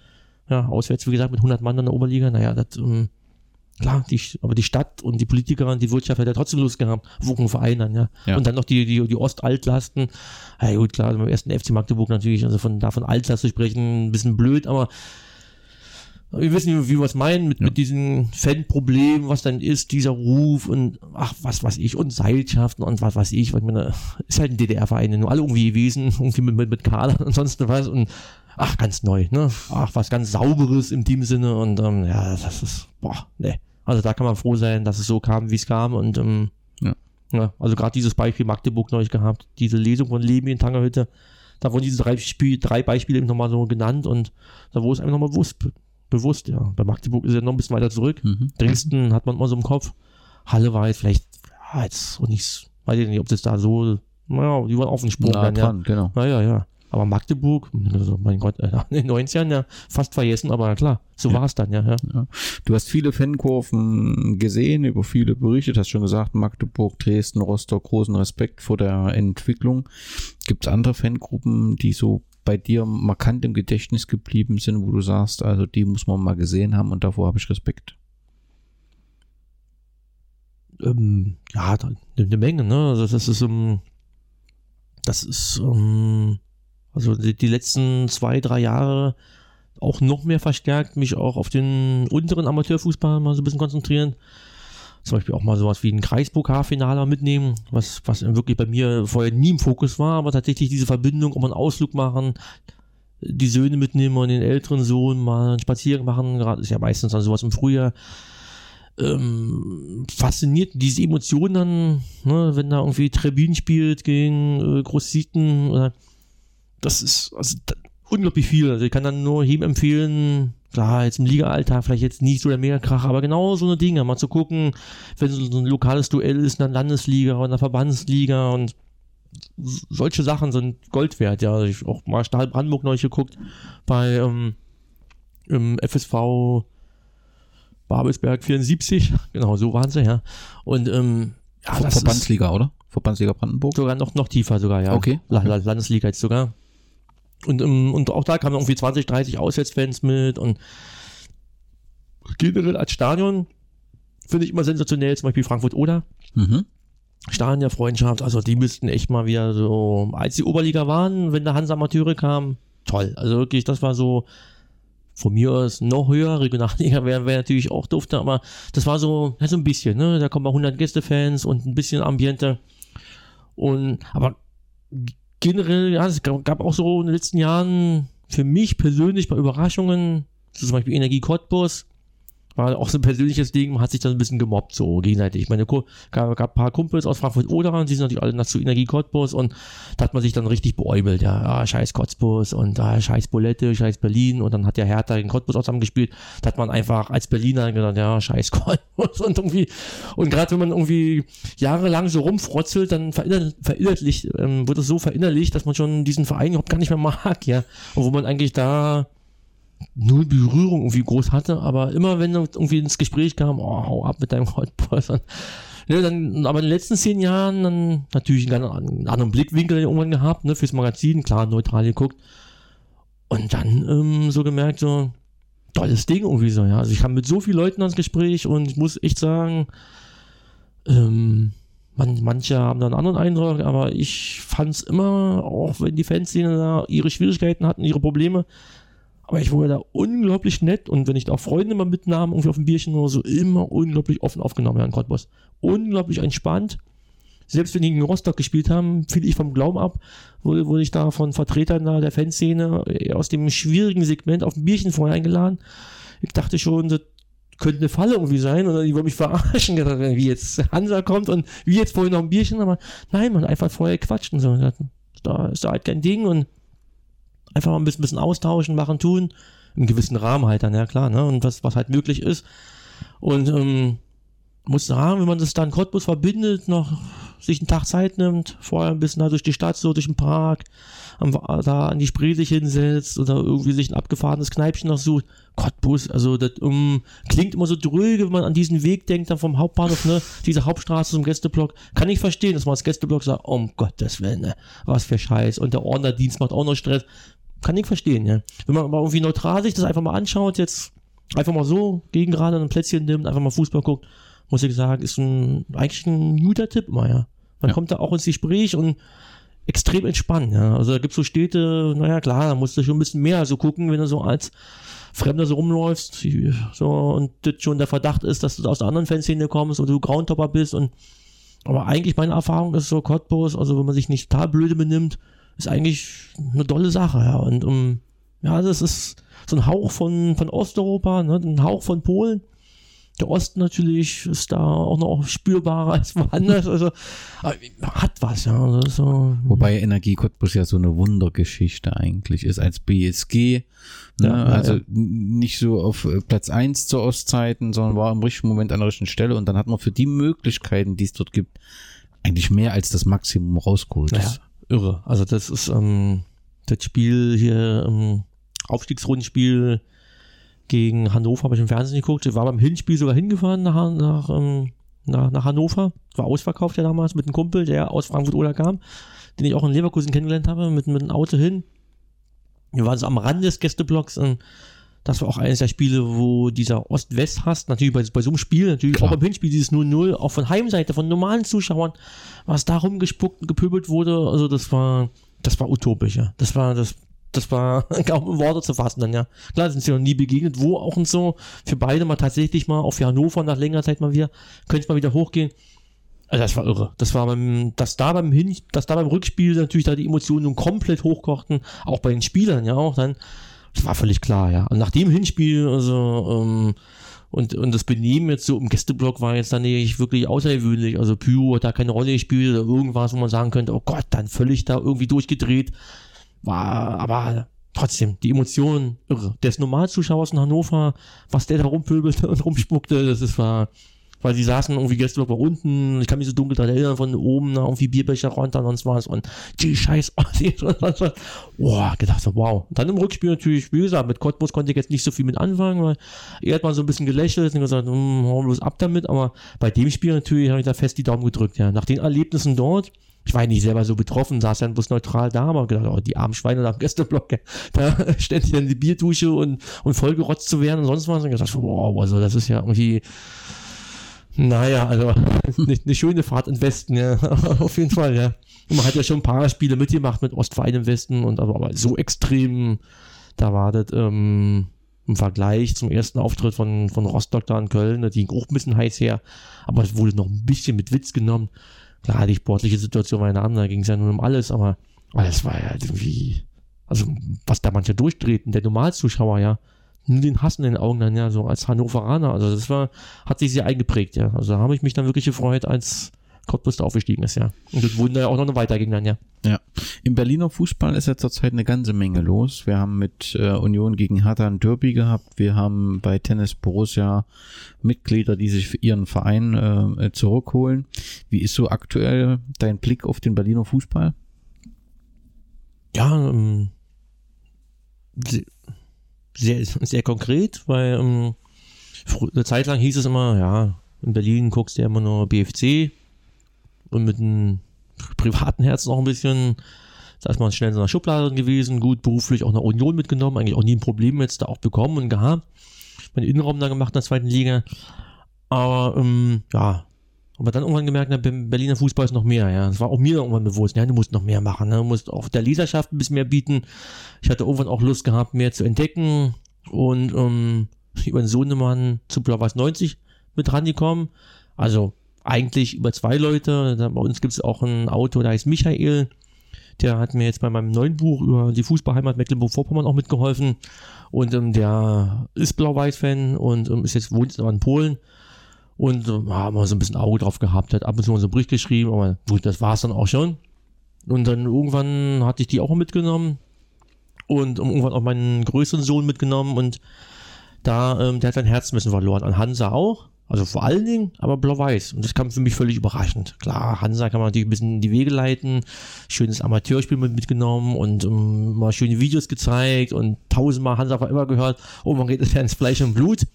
ja, auswärts, wie gesagt, mit 100 Mann in der Oberliga, naja, das, ähm, klar, die, aber die Stadt und die Politiker und die Wirtschaft hat ja trotzdem Lust gehabt, Wuchen vereinen, ja. ja. Und dann noch die, die, die Ostaltlasten. Ja, gut, klar, beim ersten FC Magdeburg natürlich, also von, davon Altlast zu sprechen, ein bisschen blöd, aber wir wissen, wie wir es meinen, mit, ja. mit diesen Fanproblemen, was dann ist, dieser Ruf und ach, was weiß ich, und Seilschaften und was weiß ich, weil ich meine, (laughs) ist halt ein DDR-Verein, nur alle irgendwie gewesen, irgendwie mit, mit, mit Kader und sonst was und ach, ganz neu, ne? Ach, was ganz Sauberes in dem Sinne und ähm, ja, das ist, boah, ne. Also da kann man froh sein, dass es so kam, wie es kam und ähm, ja. ja. also gerade dieses Beispiel Magdeburg neulich gehabt, diese Lesung von Leben in Tangerhütte, da wurden diese drei, Spiel, drei Beispiele eben nochmal so genannt und da wurde es einfach nochmal bewusst, bewusst, ja. Bei Magdeburg ist er noch ein bisschen weiter zurück. Mhm. Dresden hat man immer so im Kopf. Halle war jetzt vielleicht, ja, jetzt und nicht, weiß ich nicht, ob das da so, naja, die waren auf den Sprung Na, dann, dran, ja. genau. Naja, ja. Aber Magdeburg, also mein Gott, (laughs) in den 90ern ja fast vergessen, aber klar, so ja. war es dann, ja, ja, ja. Du hast viele Fankurven gesehen, über viele berichtet, hast schon gesagt, Magdeburg, Dresden, Rostock, großen Respekt vor der Entwicklung. Gibt es andere Fangruppen, die so bei dir markant im Gedächtnis geblieben sind, wo du sagst, also die muss man mal gesehen haben und davor habe ich Respekt? Ähm, ja, eine Menge, ne? Also das ist, um, ähm, das ist, um, ähm, also die, die, letzten zwei, drei Jahre auch noch mehr verstärkt, mich auch auf den unteren Amateurfußball mal so ein bisschen konzentrieren. Zum Beispiel auch mal sowas wie ein Kreispokalfinale mitnehmen, was, was wirklich bei mir vorher nie im Fokus war, aber tatsächlich diese Verbindung, um einen Ausflug machen, die Söhne mitnehmen und den älteren Sohn mal einen Spaziergang machen, gerade ist ja meistens dann sowas im Frühjahr. Ähm, fasziniert diese Emotionen dann, ne, wenn da irgendwie Trebin spielt gegen äh, Großsiten oder das ist also unglaublich viel. Also ich kann dann nur jedem empfehlen, klar, jetzt im Liga-Alltag vielleicht jetzt nicht so der Mega-Kracher, aber genau so eine Dinge, mal zu gucken, wenn so ein lokales Duell ist in der Landesliga oder in der Verbandsliga und solche Sachen sind Gold wert, ja. Also ich auch mal Stahl Brandenburg neu geguckt bei ähm, im FSV Babelsberg 74, (laughs) genau, so waren sie, ja. Und ähm, ja, Ver Verbandsliga, oder? Verbandsliga Brandenburg? Sogar noch, noch tiefer sogar, ja. Okay. Landesliga jetzt sogar. Und, um, und auch da kamen irgendwie 20, 30 Auswärtsfans mit und generell als Stadion finde ich immer sensationell, zum Beispiel Frankfurt-Oder. Mhm. Stadion der Freundschaft, also die müssten echt mal wieder so, als die Oberliga waren, wenn der Hansa Amateure kam, toll. Also wirklich, das war so, von mir aus noch höher, Regionalliga wäre wär natürlich auch dufte, aber das war so, ja, so ein bisschen, ne, da kommen mal 100 Gästefans und ein bisschen Ambiente und, aber generell, ja, es gab auch so in den letzten Jahren für mich persönlich bei Überraschungen, zum Beispiel Energie Cottbus, war auch so ein persönliches Ding, hat sich dann ein bisschen gemobbt, so gegenseitig. Ich meine, gab, gab ein paar Kumpels aus Frankfurt oder und die sind natürlich alle nach zu Energie Cottbus und da hat man sich dann richtig beäumelt, ja, ah, scheiß Cottbus und ah, scheiß Bolette, scheiß Berlin und dann hat der Hertha in Cottbus auch zusammengespielt. Da hat man einfach als Berliner gedacht, ja, scheiß (laughs) Cottbus und irgendwie, und gerade wenn man irgendwie jahrelang so rumfrotzelt, dann verinner, verinnerlicht, ähm, wird es so verinnerlicht, dass man schon diesen Verein überhaupt gar nicht mehr mag, ja, und wo man eigentlich da null Berührung irgendwie groß hatte, aber immer wenn irgendwie ins Gespräch kam, oh, hau ab mit deinem Goldball. (laughs) Ja, dann, aber in den letzten zehn Jahren dann natürlich einen, einen anderen Blickwinkel irgendwann gehabt, ne, fürs Magazin, klar, neutral geguckt. Und dann ähm, so gemerkt, so, tolles Ding irgendwie so, ja. Also ich kam mit so vielen Leuten ans Gespräch und ich muss echt sagen, ähm, man, manche haben da einen anderen Eindruck, aber ich fand es immer, auch wenn die Fanszene da ihre Schwierigkeiten hatten, ihre Probleme, aber ich wurde da unglaublich nett und wenn ich da auch Freunde mal mitnahm, irgendwie auf ein Bierchen oder so, immer unglaublich offen aufgenommen, Herrn Cottbus. Unglaublich entspannt. Selbst wenn die gegen Rostock gespielt haben, fiel ich vom Glauben ab, wurde, wurde ich da von Vertretern der Fanszene äh, aus dem schwierigen Segment auf ein Bierchen vorher eingeladen. Ich dachte schon, das könnte eine Falle irgendwie sein oder die wollen mich verarschen, (laughs) wie jetzt Hansa kommt und wie jetzt vorhin noch ein Bierchen, aber nein, man einfach vorher quatscht und so. Da ist da halt kein Ding und einfach mal ein bisschen, bisschen austauschen, machen, tun. Im gewissen Rahmen halt dann, ja klar, ne? Und was, was halt möglich ist. Und ähm, muss sagen, wenn man das dann Cottbus verbindet, noch sich einen Tag Zeit nimmt, vorher ein bisschen da durch die Stadt, so durch den Park, da an die Spree sich hinsetzt oder irgendwie sich ein abgefahrenes Kneipchen noch sucht. Cottbus, also das um, klingt immer so dröge, wenn man an diesen Weg denkt, dann vom Hauptbahnhof, ne, diese Hauptstraße zum Gästeblock. Kann ich verstehen, dass man als Gästeblock sagt, um Gottes Willen, ne, was für Scheiß. Und der Ordnerdienst macht auch noch Stress kann ich verstehen, ja. Wenn man aber irgendwie neutral sich das einfach mal anschaut, jetzt einfach mal so gegen gerade ein Plätzchen nimmt, einfach mal Fußball guckt, muss ich sagen, ist ein, eigentlich ein guter Tipp immer, ja. Man Ja. kommt da auch ins Gespräch und extrem entspannt, ja. Also da gibt es so Städte, naja klar, da musst du schon ein bisschen mehr so gucken, wenn du so als Fremder so rumläufst, so und das schon der Verdacht ist, dass du aus der anderen Fanszene kommst und du Groundtopper bist und aber eigentlich meine Erfahrung ist so Cottbus, also wenn man sich nicht total blöde benimmt, ist eigentlich eine tolle Sache, ja. Und um, ja, das ist so ein Hauch von, von Osteuropa, ne, ein Hauch von Polen. Der Osten natürlich ist da auch noch spürbarer (laughs) als woanders. Also aber hat was, ja. Also so, Wobei Energie Cottbus ja so eine Wundergeschichte eigentlich ist als BSG. Ne? Ja, ja, also ja. nicht so auf äh, Platz 1 zu Ostzeiten, sondern war im richtigen Moment an der richtigen Stelle und dann hat man für die Möglichkeiten, die es dort gibt, eigentlich mehr als das Maximum rausgeholt. Das- irre. Also das ist ähm, das Spiel hier, ähm, Aufstiegsrundenspiel gegen Hannover habe ich im Fernsehen geguckt. Ich war beim Hinspiel sogar hingefahren nach, nach, ähm, nach, nach Hannover. War ausverkauft ja damals mit einem Kumpel, der aus Frankfurt oder kam, den ich auch in Leverkusen kennengelernt habe, mit, mit einem Auto hin. Wir waren so am Rand des Gästeblocks und das war auch eines der Spiele, wo dieser Ost-West-Hass, natürlich bei, bei so einem Spiel, natürlich Klar. auch beim Hinspiel, dieses 0-0, auch von Heimseite, von normalen Zuschauern, was da rumgespuckt und gepöbelt wurde, also das war, das war utopisch, ja. Das war, das, das war (laughs) kaum in Worte zu fassen dann, ja. Klar, sind sie noch nie begegnet, wo auch und so, für beide mal tatsächlich mal, auch für Hannover nach längerer Zeit mal wieder, könnte es mal wieder hochgehen. Also das war irre. Das war beim, dass da beim Hin, dass da beim Rückspiel natürlich da die Emotionen nun komplett hochkochten, auch bei den Spielern, ja auch dann, das war völlig klar, ja. Und nach dem Hinspiel, also, ähm, und, und das Benehmen jetzt so im Gästeblock war jetzt dann nicht wirklich außergewöhnlich. Also Pyro hat da keine Rolle gespielt oder irgendwas, wo man sagen könnte, oh Gott, dann völlig da irgendwie durchgedreht. War, aber trotzdem, die Emotionen irre. Der ist Normalzuschauer aus Hannover, was der da rumpöbelte und rumspuckte, das ist, war, weil sie saßen irgendwie Gästeblock war unten, ich kann mich so dunkel daran erinnern, von oben, na, irgendwie Bierbecher runter und sonst was und die scheiß Ossis (laughs) und sonst was. Boah, gedacht so, wow. Und dann im Rückspiel natürlich, wie gesagt, mit Cottbus konnte ich jetzt nicht so viel mit anfangen, weil er hat mal so ein bisschen gelächelt und gesagt, hm, hau bloß ab damit, aber bei dem Spiel natürlich habe ich da fest die Daumen gedrückt, ja. Nach den Erlebnissen dort, ich war nicht selber so betroffen, saß ja bloß neutral da, aber gedacht, oh, die armen Schweine da am Gästeblock, (laughs) da ständig in die Bierdusche und, und vollgerotzt zu werden und sonst was. Und gesagt, wow, also das ist ja irgendwie, naja, also (laughs) eine, eine schöne Fahrt im Westen, ja, (laughs) auf jeden Fall, ja. Und man hat ja schon ein paar Spiele mitgemacht mit Ostverein im Westen und aber, aber so extrem, da war das ähm, im Vergleich zum ersten Auftritt von, von Rostock da in Köln, da ging auch ein bisschen heiß her, aber es wurde noch ein bisschen mit Witz genommen. Klar, die sportliche Situation war eine andere, da ging es ja nur um alles, aber, aber war ja irgendwie, also was da manche durchtreten, der Normalzuschauer, ja, nur den Hass in den Augen dann, ja, so als Hannoveraner, also das war, hat sich sehr eingeprägt, ja, also da habe ich mich dann wirklich gefreut, als Cottbus da aufgestiegen ist, ja. Und das wurden da ja auch noch weiterging dann, ja. Ja, im Berliner Fußball ist ja zurzeit eine ganze Menge los. Wir haben mit äh, Union gegen Hertha ein Derby gehabt. Wir haben bei Tennis Borussia Mitglieder, die sich für ihren Verein äh, zurückholen. Wie ist so aktuell dein Blick auf den Berliner Fußball? Ja, ähm, sehr, (laughs) sehr, konkret, weil ähm, eine Zeit lang hieß es immer, ja, in Berlin guckst du ja immer nur BFC und mit einem privaten Herzen noch ein bisschen, da ist man schnell in so einer Schublade gewesen, gut beruflich auch eine Union mitgenommen, eigentlich auch nie ein Problem jetzt da auch bekommen und gehabt. Meinen Innenraum da gemacht in der zweiten Liga. Aber ähm, ja, aber dann irgendwann gemerkt, na, Berliner Fußball ist noch mehr, ja. Das war auch mir irgendwann bewusst, ja, du musst noch mehr machen, ne? du musst auch der Leserschaft ein bisschen mehr bieten. Ich hatte irgendwann auch Lust gehabt, mehr zu entdecken und ähm, (laughs) über den Sohnemann zu Blau-Weiß 90 mit rangekommen. Also eigentlich über zwei Leute. Bei uns gibt es auch ein Autor, der heißt Michael. Der hat mir jetzt bei meinem neuen Buch über die Fußballheimat Mecklenburg-Vorpommern auch mitgeholfen. Und ähm, der ist Blau-Weiß-Fan und ähm, ist jetzt wohnt jetzt aber in Polen. Und haben wir so ein bisschen Auge drauf gehabt, hat ab und zu mal so einen Bericht geschrieben, aber gut, das war es dann auch schon. Und dann irgendwann hatte ich die auch mitgenommen und irgendwann auch meinen größeren Sohn mitgenommen und da, ähm, der hat sein Herz ein bisschen verloren. An Hansa auch. Also vor allen Dingen, aber blau-weiß. Und das kam für mich völlig überraschend. Klar, Hansa kann man natürlich ein bisschen in die Wege leiten. Schönes Amateurspiel mit, mitgenommen und ähm, mal schöne Videos gezeigt und tausendmal Hansa war immer gehört, oh, man geht (laughs) ins Fleisch und Blut.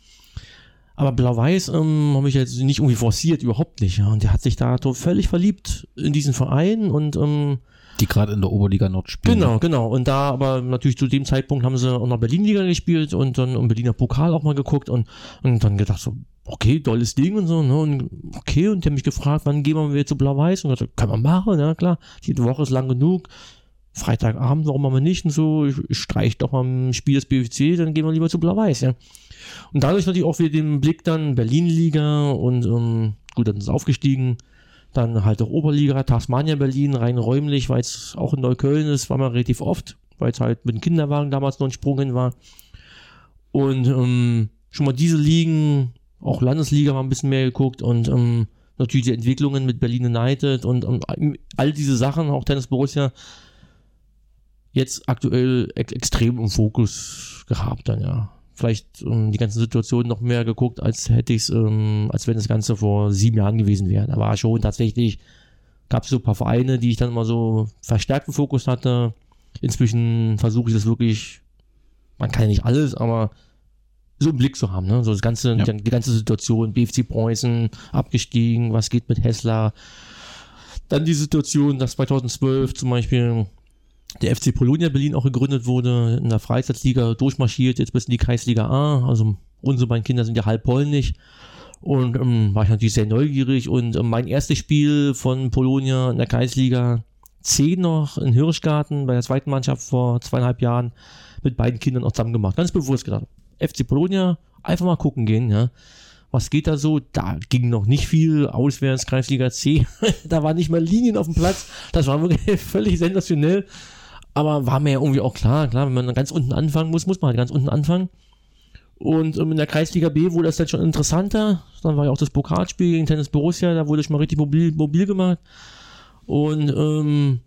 Aber Blau-Weiß ähm, habe ich jetzt nicht irgendwie forciert, überhaupt nicht. Ja. Und der hat sich da völlig verliebt in diesen Verein und ähm, Die gerade in der Oberliga Nord spielen. Genau, genau. Und da aber natürlich zu dem Zeitpunkt haben sie auch noch Berlin-Liga gespielt und dann im Berliner Pokal auch mal geguckt und, und dann gedacht so, okay, tolles Ding und so, ne? Und okay, und die haben mich gefragt, wann gehen wir wieder zu Blau-Weiß? Und gesagt, kann man machen, ja klar. Die Woche ist lang genug. Freitagabend, warum machen wir nicht? Und so, ich, ich streich doch mal ein Spiel des BFC, dann gehen wir lieber zu Blau-Weiß, ja. Und dadurch natürlich auch wieder den Blick dann Berlin-Liga und ähm, gut, dann ist es aufgestiegen. Dann halt auch Oberliga, Tasmania Berlin, rein räumlich, weil es auch in Neukölln ist, war man relativ oft, weil es halt mit dem Kinderwagen damals noch ein Sprung hin war. Und ähm, schon mal diese Ligen, auch Landesliga war ein bisschen mehr geguckt und ähm, natürlich die Entwicklungen mit Berlin United und, und all diese Sachen, auch Tennis Borussia, jetzt aktuell ex extrem im Fokus gehabt dann, ja. Vielleicht um, die ganzen Situationen noch mehr geguckt, als hätte ich es, ähm, als wenn das Ganze vor sieben Jahren gewesen wäre. Da war schon tatsächlich, gab es so ein paar Vereine, die ich dann mal so verstärkt im Fokus hatte. Inzwischen versuche ich das wirklich, man kann ja nicht alles, aber so im Blick zu haben, ne? So das ganze, ja. die, die, ganze Situation, BFC Preußen, abgestiegen, was geht mit Hessler. Dann die Situation, dass 2012 zum Beispiel der FC Polonia Berlin auch gegründet wurde, in der Freizeitliga durchmarschiert, jetzt bis in die Kreisliga A. Also unsere beiden Kinder sind ja halb polnisch. Und ähm, war ich natürlich sehr neugierig. Und ähm, mein erstes Spiel von Polonia in der Kreisliga C noch in Hirschgarten bei der zweiten Mannschaft vor zweieinhalb Jahren mit beiden Kindern auch zusammen gemacht. Ganz bewusst gedacht. FC Polonia, einfach mal gucken gehen, ja. Was geht da so? Da ging noch nicht viel auswärts Kreisliga C. (laughs) da waren nicht mal Linien auf dem Platz. Das war wirklich (laughs) völlig sensationell. Aber war mir ja irgendwie auch klar, klar, wenn man ganz unten anfangen muss, muss man halt ganz unten anfangen. Und ähm, in der Kreisliga B wurde das dann schon interessanter. Dann war ja auch das Pokalspiel gegen Tennis Borussia, da wurde ich mal richtig mobil, mobil gemacht. Und ähm,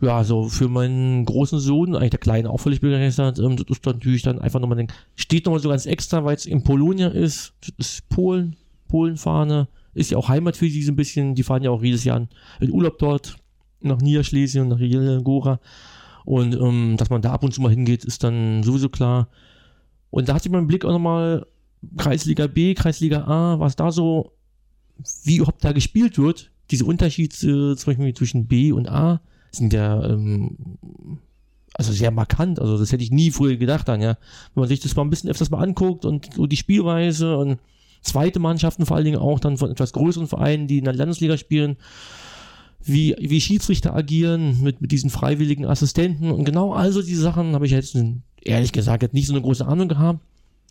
ja, so für meinen großen Sohn, eigentlich der Kleine auch völlig begeistert, ähm, das ist natürlich dann einfach nochmal, den, steht nochmal so ganz extra, weil es in Polonia ist, das ist Polen, Polenfahne, ist ja auch Heimat für sie so ein bisschen, die fahren ja auch jedes Jahr in Urlaub dort nach Niederschlesien, nach Jelengora. Und ähm, dass man da ab und zu mal hingeht, ist dann sowieso klar. Und da hatte ich meinen Blick auch nochmal Kreisliga B, Kreisliga A, was da so, wie überhaupt da gespielt wird. Diese Unterschiede äh, zum Beispiel zwischen B und A sind ja ähm, also sehr markant. Also das hätte ich nie früher gedacht dann, ja. Wenn man sich das mal ein bisschen öfters mal anguckt und so die Spielweise und zweite Mannschaften vor allen Dingen auch dann von etwas größeren Vereinen, die in der Landesliga spielen, wie, wie Schiedsrichter agieren mit, mit diesen freiwilligen Assistenten und genau also diese Sachen habe ich jetzt ehrlich gesagt nicht so eine große Ahnung gehabt.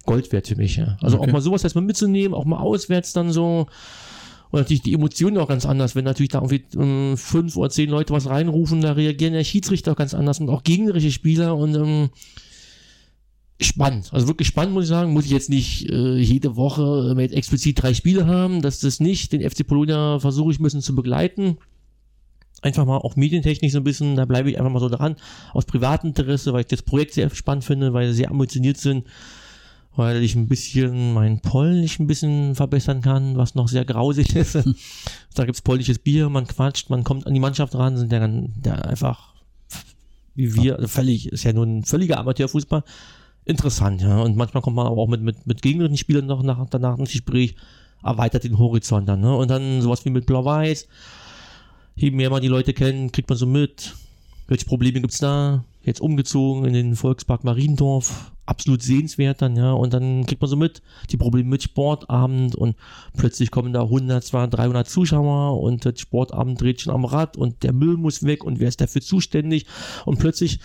Gold wert für mich, ja. Also okay. auch mal sowas erstmal mitzunehmen, auch mal auswärts dann so. Und natürlich die Emotionen auch ganz anders, wenn natürlich da irgendwie ähm, fünf oder zehn Leute was reinrufen, da reagieren der Schiedsrichter auch ganz anders und auch gegnerische Spieler und ähm, spannend. Also wirklich spannend, muss ich sagen. Muss ich jetzt nicht äh, jede Woche mit explizit drei Spiele haben, das ist das nicht. Den FC Polonia versuche ich ein bisschen zu begleiten einfach mal auch medientechnisch so ein bisschen, da bleibe ich einfach mal so dran, aus Privatinteresse, weil ich das Projekt sehr spannend finde, weil sie sehr ambitioniert sind, weil ich ein bisschen mein Polnisch ein bisschen verbessern kann, was noch sehr grausig (laughs) ist. da gibt's polnisches Bier, man quatscht, man kommt an die Mannschaft ran, sind ja der einfach wie wir, also völlig, ist ja nur ein völliger Amateurfußball. Interessant, ja. Und manchmal kommt man aber auch mit, mit, mit gegnerischen Spielern noch nach, danach ins Gespräch, erweitert den Horizont dann, ne? Und dann sowas wie mit Blau-Weiß je mehr man die Leute kennt, kriegt man so mit, welche Probleme gibt's da. Jetzt umgezogen in den Volkspark Mariendorf, absolut sehenswert dann, ja. Und dann kriegt man so mit, die Probleme mit Sportabend und plötzlich kommen da 100, 200, 300 Zuschauer und der Sportabend dreht schon am Rad und der Müll muss weg und wer ist dafür zuständig? Und plötzlich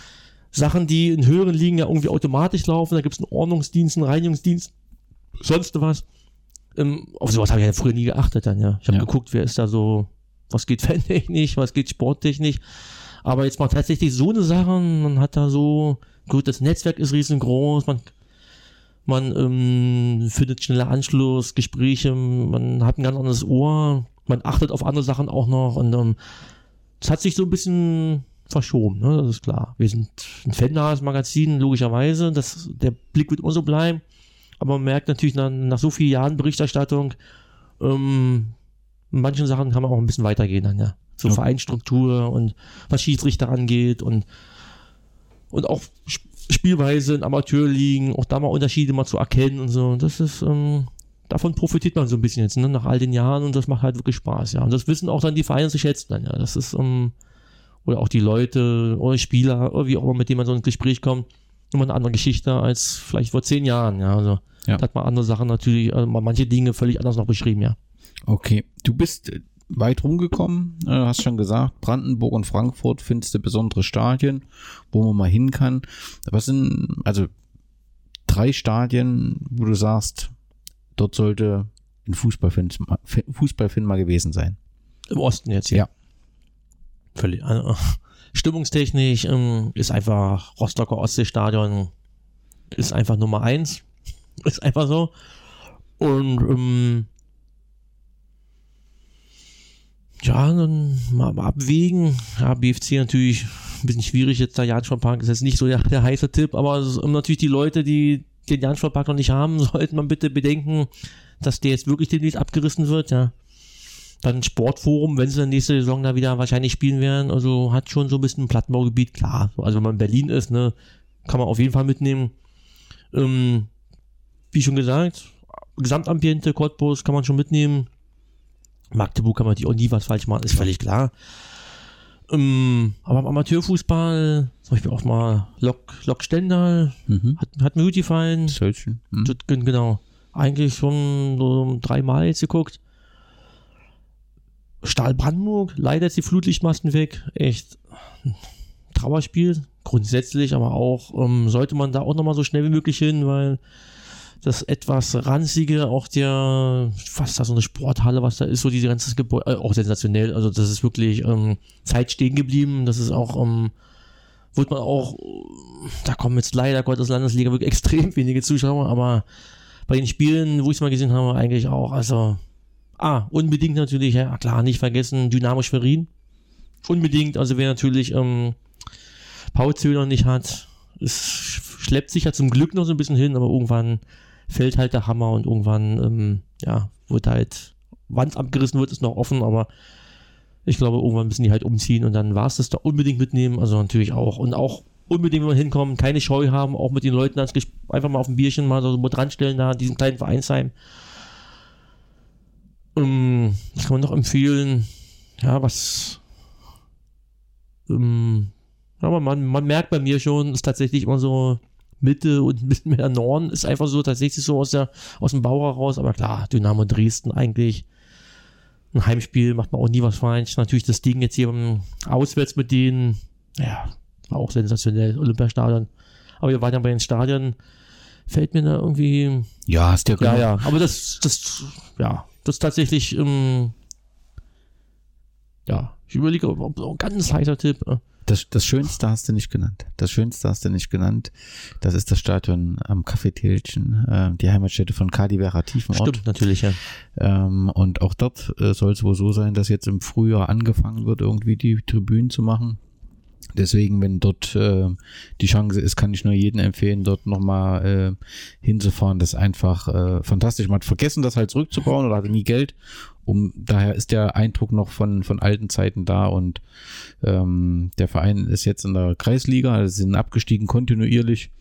Sachen, die in höheren Ligen ja irgendwie automatisch laufen, da gibt's einen Ordnungsdienst, einen Reinigungsdienst, sonst was. Ähm, auf sowas habe ich ja früher nie geachtet dann, ja. Ich habe ja. geguckt, wer ist da so was geht (laughs) fantechnisch, was geht sporttechnisch. Aber jetzt mal tatsächlich so eine Sache, man hat da so, gut, das Netzwerk ist riesengroß, man, man ähm, findet schneller Anschluss, Gespräche, man hat ein ganz anderes Ohr, man achtet auf andere Sachen auch noch und ähm, das hat sich so ein bisschen verschoben, ne? das ist klar. Wir sind ein fannahes Magazin, logischerweise, das, der Blick wird immer so bleiben, aber man merkt natürlich nach, nach so vielen Jahren Berichterstattung, ähm, in manchen Sachen kann man auch ein bisschen weitergehen dann, ja. So okay. Vereinsstruktur und was Schiedsrichter angeht und, und auch Spielweise in Amateurligen, auch da mal Unterschiede mal zu erkennen und so. Das ist, ähm, davon profitiert man so ein bisschen jetzt, ne, nach all den Jahren und das macht halt wirklich Spaß, ja. Und das wissen auch dann die Vereine zu schätzen dann, ja. Das ist, ähm, oder auch die Leute oder Spieler oder wie auch immer, mit denen man so ins Gespräch kommt, immer eine andere Geschichte als vielleicht vor zehn Jahren. Ja, also Ja. da hat man andere Sachen natürlich, also manche Dinge völlig anders noch beschrieben, ja. Okay, du bist äh, weit rumgekommen, äh, hast schon gesagt, Brandenburg und Frankfurt findest du besondere Stadien, wo man mal hin kann. Was sind, also drei Stadien, wo du sagst, dort sollte ein Fußballfan, Fußballfan mal gewesen sein? Im Osten jetzt hier. Ja. Völlig. Also, stimmungstechnisch ähm, ist einfach Rostocker Ostseestadion ist einfach Nummer eins. (laughs) Ist einfach so. Und ähm, ja, dann mal, abwägen. Ja, BFC natürlich ein bisschen schwierig jetzt. Der Janschwar-Park ist jetzt nicht so der, der heiße Tipp, aber ist natürlich die Leute, die den Janschwar-Park noch nicht haben, (laughs) sollten man bitte bedenken, dass der jetzt wirklich demnächst abgerissen wird, ja. Dann Sportforum, wenn sie dann nächste Saison da wieder wahrscheinlich spielen werden. Also hat schon so ein bisschen ein Plattenbaugebiet, klar. Also wenn man in Berlin ist, ne, kann man auf jeden Fall mitnehmen. Ähm, wie schon gesagt, Gesamtambiente, Cottbus kann man schon mitnehmen. Magdeburg kann man natürlich auch nie was falsch machen, ist völlig klar. Ähm, aber im Amateurfußball, zum Beispiel auch mal Lok, Lok Stendal, Mhm. hat, hat mir gut gefallen. Sölchen. Mhm. Genau. Eigentlich schon so dreimal jetzt geguckt. Stahl Brandenburg, leider ist die Flutlichtmasten weg. Echt ein Trauerspiel, grundsätzlich, aber auch ähm, sollte man da auch nochmal so schnell wie möglich hin, weil das etwas ranzige, auch der, fast da so eine Sporthalle, was da ist, so diese ganze Gebäude, äh, auch sensationell. Also das ist wirklich ähm, Zeit stehen geblieben. Das ist auch, ähm, wurde man auch, da kommen jetzt leider Gottes Landesliga wirklich (laughs) extrem wenige Zuschauer, aber bei den Spielen, wo ich es mal gesehen habe, eigentlich auch. Also, ah, unbedingt natürlich, ja klar, nicht vergessen, Dynamo Schwerin. Unbedingt, also wer natürlich ähm, Paul Zöder nicht hat, es schleppt sich ja zum Glück noch so ein bisschen hin, aber irgendwann fällt halt der Hammer und irgendwann, ähm, ja, wird halt, wann es abgerissen wird, ist noch offen, aber ich glaube, irgendwann müssen die halt umziehen und dann war es das da unbedingt mitnehmen, also natürlich auch. Und auch unbedingt, wenn wir hinkommen, keine Scheu haben, auch mit den Leuten einfach mal auf ein Bierchen mal so mit dranstellen da, in diesem kleinen Vereinsheim. Ähm, was kann man noch empfehlen? Ja, was. Ähm, aber man, man merkt bei mir schon, ist tatsächlich immer so Mitte und ein bisschen mehr Norden, ist einfach so tatsächlich so aus, der, aus dem Bau heraus. Aber klar, Dynamo Dresden eigentlich. Ein Heimspiel macht man auch nie was falsch. Natürlich das Ding jetzt hier auswärts mit denen, ja, war auch sensationell, Olympiastadion. Aber wir waren ja bei den Stadien, fällt mir da irgendwie, Ja, hast ja ja, genug. ja, aber das, das, ja, das ist tatsächlich, ähm, ja, ich überlege, ob, so ein ganz heißer Tipp. Das, das Schönste hast du nicht genannt. Das Schönste hast du nicht genannt. Das ist das Stadion am Café-Tälchen, äh, die Heimatstätte von Kadi Vera Tiefenort. Stimmt, natürlich, ja. Ähm, und auch dort äh, soll es wohl so sein, dass jetzt im Frühjahr angefangen wird, irgendwie die Tribünen zu machen. Deswegen, wenn dort äh, die Chance ist, kann ich nur jedem empfehlen, dort nochmal äh, hinzufahren. Das ist einfach äh, fantastisch. Man hat vergessen, das halt zurückzubauen oder hatte nie Geld. Um, daher ist der Eindruck noch von, von alten Zeiten da und ähm, der Verein ist jetzt in der Kreisliga, also sind abgestiegen kontinuierlich.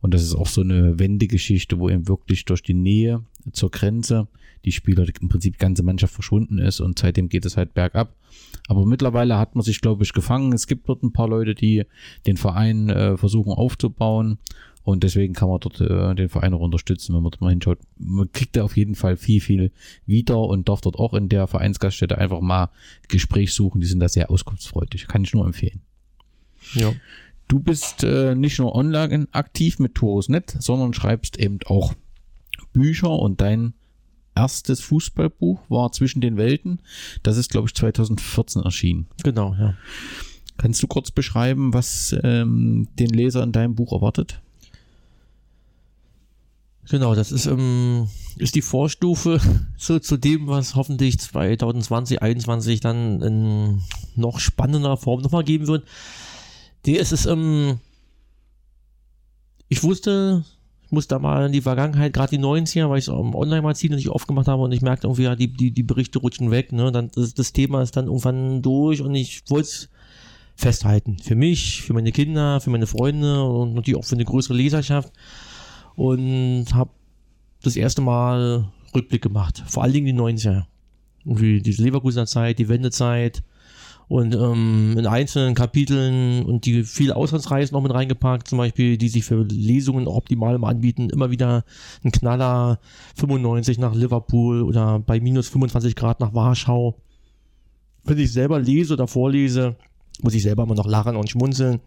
Und das ist auch so eine Wendegeschichte, wo eben wirklich durch die Nähe zur Grenze die Spieler im Prinzip die ganze Mannschaft verschwunden ist und seitdem geht es halt bergab. Aber mittlerweile hat man sich, glaube ich, gefangen. Es gibt dort ein paar Leute, die den Verein äh, versuchen aufzubauen. Und deswegen kann man dort äh, den Verein auch unterstützen, wenn man dort mal hinschaut. Man kriegt da auf jeden Fall viel, viel wieder und darf dort auch in der Vereinsgaststätte einfach mal Gespräch suchen. Die sind da sehr auskunftsfreudig. Kann ich nur empfehlen. ja. Du bist äh, nicht nur online aktiv mit Torus.net, sondern schreibst eben auch Bücher und dein erstes Fußballbuch war Zwischen den Welten. Das ist, glaube ich, 2014 erschienen. Genau, ja. Kannst du kurz beschreiben, was ähm, den Leser in deinem Buch erwartet? Genau, das ist, ähm, ist die Vorstufe (laughs) zu, zu dem, was hoffentlich 2020, 2021 dann in noch spannender Form nochmal geben wird. Der ist es, ähm, ich wusste, ich muss da mal in die Vergangenheit, gerade die 90er, weil ich es Online-Magazin nicht aufgemacht habe und ich merkte irgendwie, ja, die, die, die Berichte rutschen weg, ne, dann, das, das Thema ist dann irgendwann durch und ich wollte es festhalten. Für mich, für meine Kinder, für meine Freunde und natürlich auch für eine größere Leserschaft und habe das erste Mal Rückblick gemacht. Vor allen Dingen die 90er. Irgendwie die Leverkusener Zeit, die Wendezeit Und ähm, in einzelnen Kapiteln und die viele Auslandsreisen noch mit reingepackt, zum Beispiel, die sich für Lesungen optimal anbieten, immer wieder ein Knaller 95 nach Liverpool oder bei minus 25 Grad nach Warschau. Wenn ich selber lese oder vorlese, muss ich selber immer noch lachen und schmunzeln.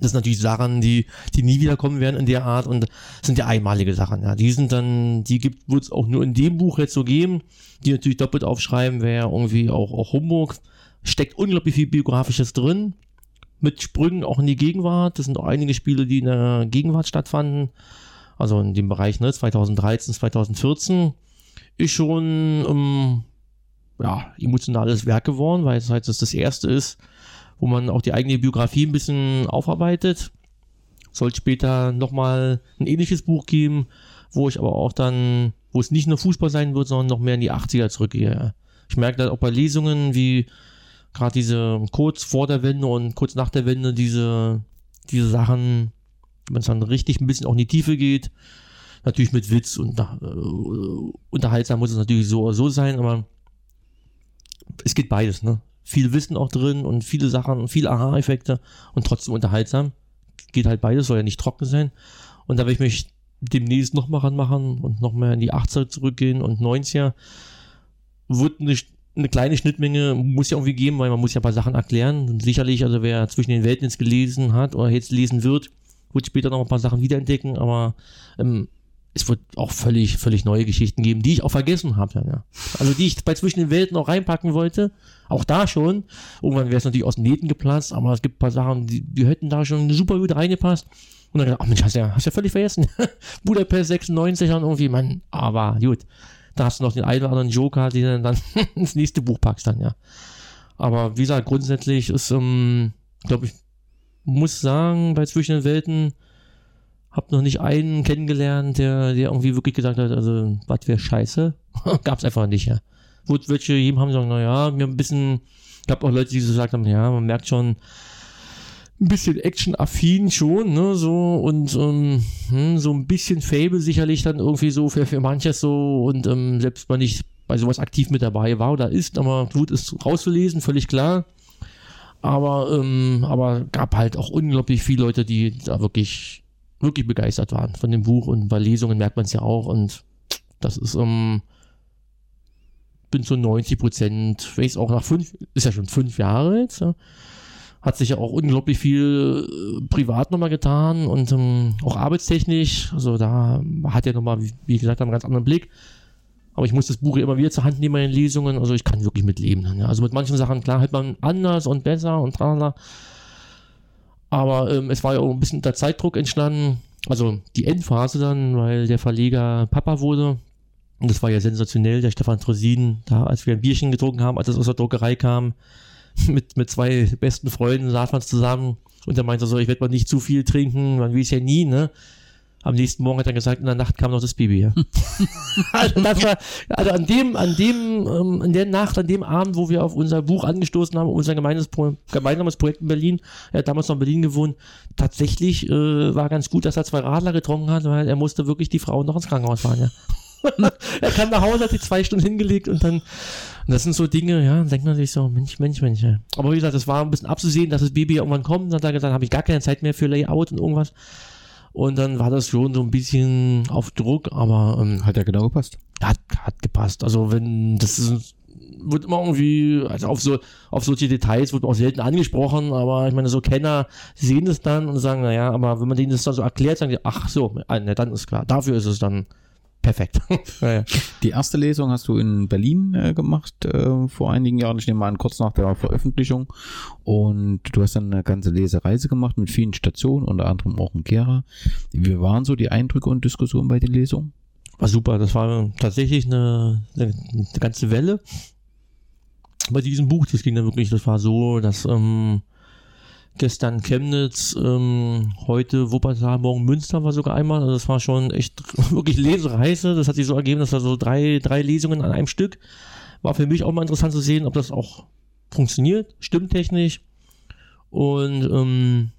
Das sind natürlich Sachen, die, die nie wiederkommen werden in der Art und sind ja einmalige Sachen. Ja. Die sind dann, die gibt, wird es auch nur in dem Buch jetzt so geben, die natürlich doppelt aufschreiben, wäre irgendwie auch, auch Humbug. Steckt unglaublich viel Biografisches drin, mit Sprüngen auch in die Gegenwart. Das sind auch einige Spiele, die in der Gegenwart stattfanden. Also in dem Bereich ne, 2013, 2014 ist schon ähm, ja, emotionales Werk geworden, weil es halt das erste ist, wo man auch die eigene Biografie ein bisschen aufarbeitet. Soll später nochmal ein ähnliches Buch geben, wo ich aber auch dann, wo es nicht nur Fußball sein wird, sondern noch mehr in die 80er zurückgehe. Ich merke das auch bei Lesungen, wie gerade diese kurz vor der Wende und kurz nach der Wende, diese, diese Sachen, wenn es dann richtig ein bisschen auch in die Tiefe geht, natürlich mit Witz und äh, unterhaltsam muss es natürlich so oder so sein, aber es geht beides, ne? Viel Wissen auch drin und viele Sachen und viele Aha-Effekte und trotzdem unterhaltsam. Geht halt beides, soll ja nicht trocken sein. Und da werde ich mich demnächst noch mal ranmachen und noch mehr in die 80er zurückgehen und 90er. Wird eine, eine kleine Schnittmenge, muss ja irgendwie geben, weil man muss ja ein paar Sachen erklären. Und sicherlich, also wer zwischen den Welten jetzt gelesen hat oder jetzt lesen wird, wird später noch ein paar Sachen wiederentdecken, aber ähm, es wird auch völlig, völlig neue Geschichten geben, die ich auch vergessen habe. Ja. Also die ich bei Zwischen den Welten auch reinpacken wollte. Auch da schon. Irgendwann wäre es natürlich aus den Nähten geplatzt, aber es gibt ein paar Sachen, die, die hätten da schon super gut reingepasst. Und dann gedacht, ach Mensch, hast ja, hast ja völlig vergessen. (laughs) Budapest 96 und irgendwie, man, aber gut. Da hast du noch den einen oder anderen Joker, den du dann (laughs) ins nächste Buch packst dann, ja. Aber wie gesagt, grundsätzlich ist, ähm, glaube ich, muss sagen, bei Zwischen den Welten, hab noch nicht einen kennengelernt, der, der irgendwie wirklich gesagt hat, also, was wäre scheiße? (laughs) Gab's einfach nicht, ja. Wo welche jedem haben gesagt, naja, mir ein bisschen, gab auch Leute, die so gesagt haben, ja, man merkt schon, ein bisschen Action-affin schon, ne, so, und ähm, hm, so ein bisschen Fable sicherlich dann irgendwie so für, für manches so, und ähm, selbst mal nicht bei sowas aktiv mit dabei war oder ist, aber gut ist rauszulesen, völlig klar. Aber, ähm, aber gab halt auch unglaublich viele Leute, die da wirklich wirklich begeistert waren von dem Buch und bei Lesungen merkt man es ja auch und das ist um ähm, bin zu 90 Prozent, weiß auch nach fünf, ist ja schon fünf Jahre jetzt, ja, hat sich ja auch unglaublich viel äh, privat nochmal getan und ähm, auch arbeitstechnisch, also da hat er nochmal, wie, wie gesagt, einen ganz anderen Blick. Aber ich muss das Buch immer wieder zur Hand nehmen in den Lesungen, also ich kann wirklich mitleben. Dann, ja. Also mit manchen Sachen, klar, hält man anders und besser und tralala. Aber ähm, es war ja auch ein bisschen der Zeitdruck entstanden. Also die Endphase dann, weil der Verleger Papa wurde. Und das war ja sensationell, der Stefan Trosin, da als wir ein Bierchen getrunken haben, als es aus der Druckerei kam, (laughs) mit, mit zwei besten Freunden saß man zusammen und er meinte so, ich werde mal nicht zu viel trinken, man weiß ja nie, ne? Am nächsten Morgen hat er gesagt, in der Nacht kam noch das Baby. Ja. (laughs) also, das war, also an dem, an dem, ähm, in der Nacht, an dem Abend, wo wir auf unser Buch angestoßen haben, unser gemeinsames, Pro gemeinsames Projekt in Berlin, er hat damals noch in Berlin gewohnt, tatsächlich äh, war ganz gut, dass er zwei Radler getrunken hat, weil er musste wirklich die Frau noch ins Krankenhaus fahren. Ja. (laughs) er kam nach Hause, hat die zwei Stunden hingelegt und dann, und das sind so Dinge, ja, dann denkt man sich so, Mensch, Mensch, Mensch. Ja. Aber wie gesagt, das war ein bisschen abzusehen, dass das Baby irgendwann kommt. Dann hat er gesagt, habe ich gar keine Zeit mehr für Layout und irgendwas. Und dann war das schon so ein bisschen auf Druck, aber ähm, hat ja genau gepasst. Hat, hat gepasst. Also wenn das ist, wird immer irgendwie, also auf so auf solche Details wird auch selten angesprochen, aber ich meine, so Kenner sehen das dann und sagen, naja, aber wenn man denen das dann so erklärt, sagen die, ach so, na, dann ist klar, dafür ist es dann perfekt. (laughs) Die erste Lesung hast du in Berlin äh, gemacht äh, vor einigen Jahren, ich nehme mal an, kurz nach der Veröffentlichung. Und du hast dann eine ganze Lesereise gemacht mit vielen Stationen, unter anderem auch in Gera. Wie waren so die Eindrücke und Diskussionen bei den Lesungen? War super, das war tatsächlich eine, eine, eine ganze Welle bei diesem Buch. Das ging dann wirklich, das war so, dass ähm, gestern Chemnitz, ähm, heute Wuppertal, morgen Münster war sogar einmal. Also das war schon echt (laughs) wirklich Lesereise. Das hat sich so ergeben, dass da so drei, drei Lesungen an einem Stück. War für mich auch mal interessant zu sehen, ob das auch funktioniert, stimmtechnisch. Und ähm,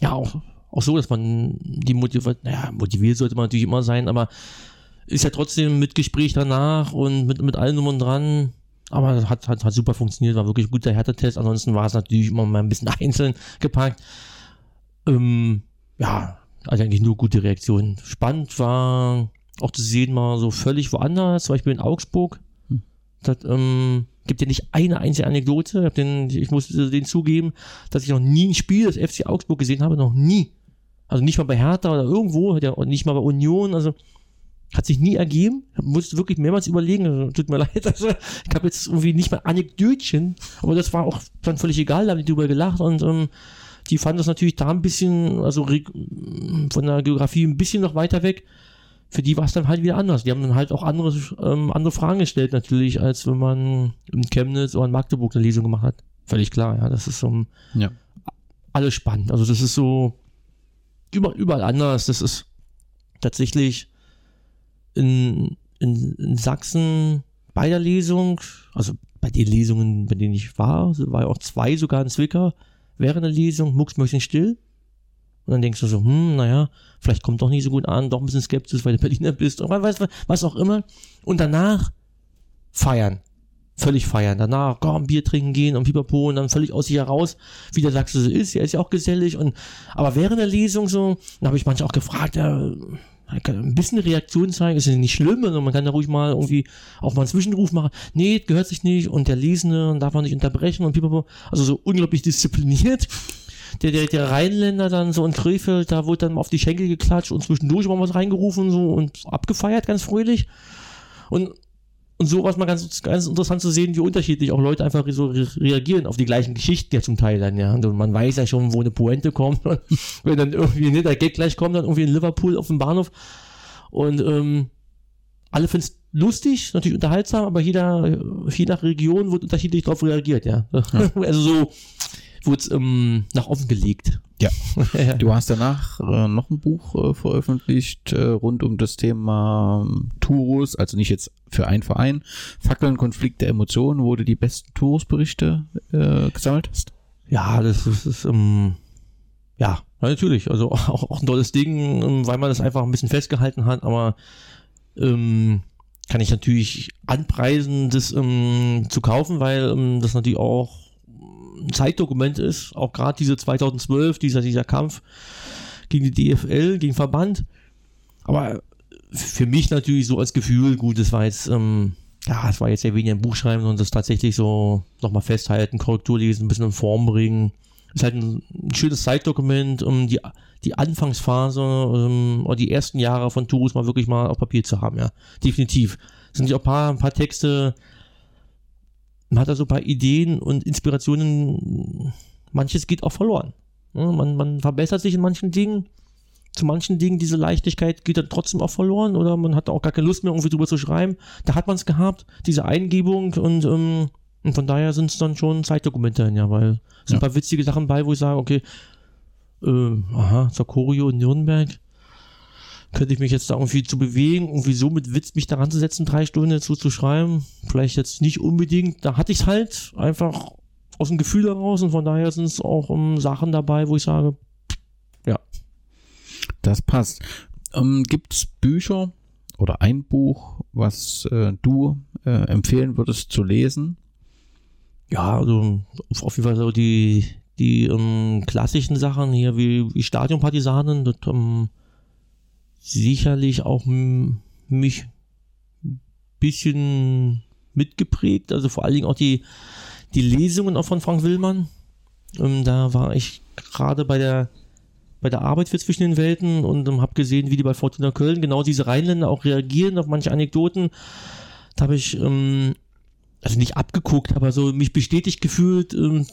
ja, auch, auch so, dass man die motiviert, naja, motiviert sollte man natürlich immer sein, aber ist ja trotzdem mit Gespräch danach und mit, mit allem drum und dran aber das hat, hat, hat super funktioniert, war wirklich ein guter Härtetest. Ansonsten war es natürlich immer mal ein bisschen (laughs) einzeln gepackt. Ähm, ja, also eigentlich nur gute Reaktionen. Spannend war auch zu sehen, mal so völlig woanders, zum Beispiel in Augsburg. Hm. Das ähm, gibt ja nicht eine einzige Anekdote. Ich, den, ich muss den zugeben, dass ich noch nie ein Spiel des FC Augsburg gesehen habe, noch nie. Also nicht mal bei Hertha oder irgendwo, nicht mal bei Union. Also hat sich nie ergeben. Musste wirklich mehrmals überlegen. (laughs) Tut mir leid. Also, ich habe jetzt irgendwie nicht mal Anekdötchen, aber das war auch dann völlig egal. Da haben die drüber gelacht und ähm, die fanden das natürlich da ein bisschen, also von der Geografie ein bisschen noch weiter weg. Für die war es dann halt wieder anders. Die haben dann halt auch andere, ähm, andere Fragen gestellt, natürlich, als wenn man in Chemnitz oder in Magdeburg eine Lesung gemacht hat. Völlig klar, ja. Das ist so ja. alles spannend. Also das ist so überall anders. Das ist tatsächlich in, in, in Sachsen bei der Lesung, also bei den Lesungen, bei denen ich war, war ja auch zwei sogar in Zwickau, während der Lesung, mucksmäuschen still. Und dann denkst du so, hm, naja, vielleicht kommt doch nicht so gut an, doch ein bisschen skeptisch, weil du Berliner bist, oder was, was auch immer. Und danach feiern. Völlig feiern. Danach, komm, Bier trinken gehen und pipapo und dann völlig aus sich heraus, wie der Sachse so ist. Er ist ja auch gesellig und, aber während der Lesung so, dann habe ich manchmal auch gefragt, ja, ein bisschen Reaktion zeigen, ist ja nicht schlimm, also man kann da ruhig mal irgendwie auch mal einen Zwischenruf machen. Nee, gehört sich nicht und der Lesende darf man nicht unterbrechen und pipapo. Also so unglaublich diszipliniert. Der, der, der Rheinländer dann so in Krefeld, da wurde dann auf die Schenkel geklatscht und zwischendurch mal was reingerufen so und abgefeiert, ganz fröhlich. Und und so war es mal ganz, ganz interessant zu sehen, wie unterschiedlich auch Leute einfach so reagieren auf die gleichen Geschichten ja zum Teil dann, ja. Und man weiß ja schon, wo eine Pointe kommt. (laughs) wenn dann irgendwie, der Gag gleich kommt, dann irgendwie in Liverpool auf dem Bahnhof. Und ähm, alle finden es lustig, natürlich unterhaltsam, aber jeder, je nach Region wird unterschiedlich darauf reagiert, ja. ja. (laughs) also so, wurde es ähm, nach offen gelegt. Ja. (laughs) Du hast danach äh, noch ein Buch äh, veröffentlicht äh, rund um das Thema ähm, Tours, also nicht jetzt für einen Verein. Fackeln, Konflikt der Emotionen, wo du die besten Tours-Berichte äh, gesammelt hast. Ja, das ist, ist ähm, ja, natürlich. Also (laughs) auch, auch ein tolles Ding, ähm, weil man das einfach ein bisschen festgehalten hat, aber ähm, kann ich natürlich anpreisen, das ähm, zu kaufen, weil das natürlich auch ein Zeitdokument ist, auch gerade diese 2012, dieser, dieser Kampf gegen die DFL, gegen Verband. Aber für mich natürlich so als Gefühl, gut, das war jetzt, ähm, ja, es war jetzt sehr wenig ein Buch schreiben, sondern das tatsächlich so nochmal festhalten, Korrektur lesen, ein bisschen in Form bringen. Ist halt ein, ein schönes Zeitdokument, um die, die Anfangsphase um, oder die ersten Jahre von Tourus mal wirklich mal auf Papier zu haben, ja. Definitiv. Es sind ja auch ein paar, ein paar Texte, man hat da so ein paar Ideen und Inspirationen, manches geht auch verloren. Man, man verbessert sich in manchen Dingen. Zu manchen Dingen, diese Leichtigkeit geht dann trotzdem auch verloren oder man hat auch gar keine Lust mehr, irgendwie drüber zu schreiben. Da hat man es gehabt, diese Eingebung und, ähm, und von daher sind es dann schon Zeitdokumente, ja, weil es sind ja. ein paar witzige Sachen bei, wo ich sage, okay, äh, aha, Sakorio in Nürnberg, könnte ich mich jetzt da irgendwie zu bewegen, irgendwie so mit Witz mich daran zu setzen, drei Stunden dazu zu schreiben. Vielleicht jetzt nicht unbedingt. Da hatte ich es halt einfach aus dem Gefühl heraus und von daher sind es auch um, Sachen dabei, wo ich sage, ja. Das passt. Ähm, Gibt es Bücher oder ein Buch, was äh, du äh, empfehlen würdest zu lesen? Ja, also auf jeden Fall so die, die ähm, klassischen Sachen hier wie, wie Stadionpartisanen, das ähm, sicherlich auch mich ein bisschen mitgeprägt, also vor allen Dingen auch die, die Lesungen auch von Frank Willmann. Ähm, da war ich gerade bei der bei der Arbeit für zwischen den Welten und ähm, habe gesehen, wie die bei Fortuna Köln genau diese Rheinländer auch reagieren auf manche Anekdoten. Da habe ich ähm, also nicht abgeguckt, aber so mich bestätigt gefühlt, ähm,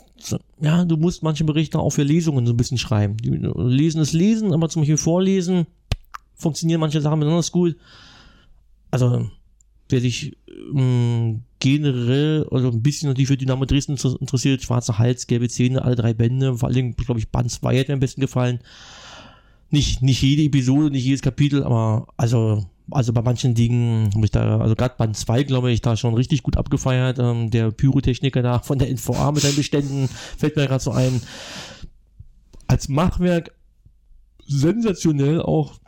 ja, du musst manche Berichte auch für Lesungen so ein bisschen schreiben. Die, lesen ist lesen, aber zum Beispiel vorlesen, funktionieren manche Sachen besonders gut. Also, wer sich ähm, generell, also ein bisschen natürlich für Dynamo Dresden interessiert, schwarzer Hals, gelbe Zähne, alle drei Bände, vor allem, glaube ich, Band 2 hat mir am besten gefallen. Nicht, nicht jede Episode, nicht jedes Kapitel, aber also, also bei manchen Dingen habe ich da, also gerade Band 2, glaube ich, da schon richtig gut abgefeiert. Ähm, der Pyrotechniker da von der NVA mit seinen Beständen fällt mir gerade so ein. Als Machwerk sensationell auch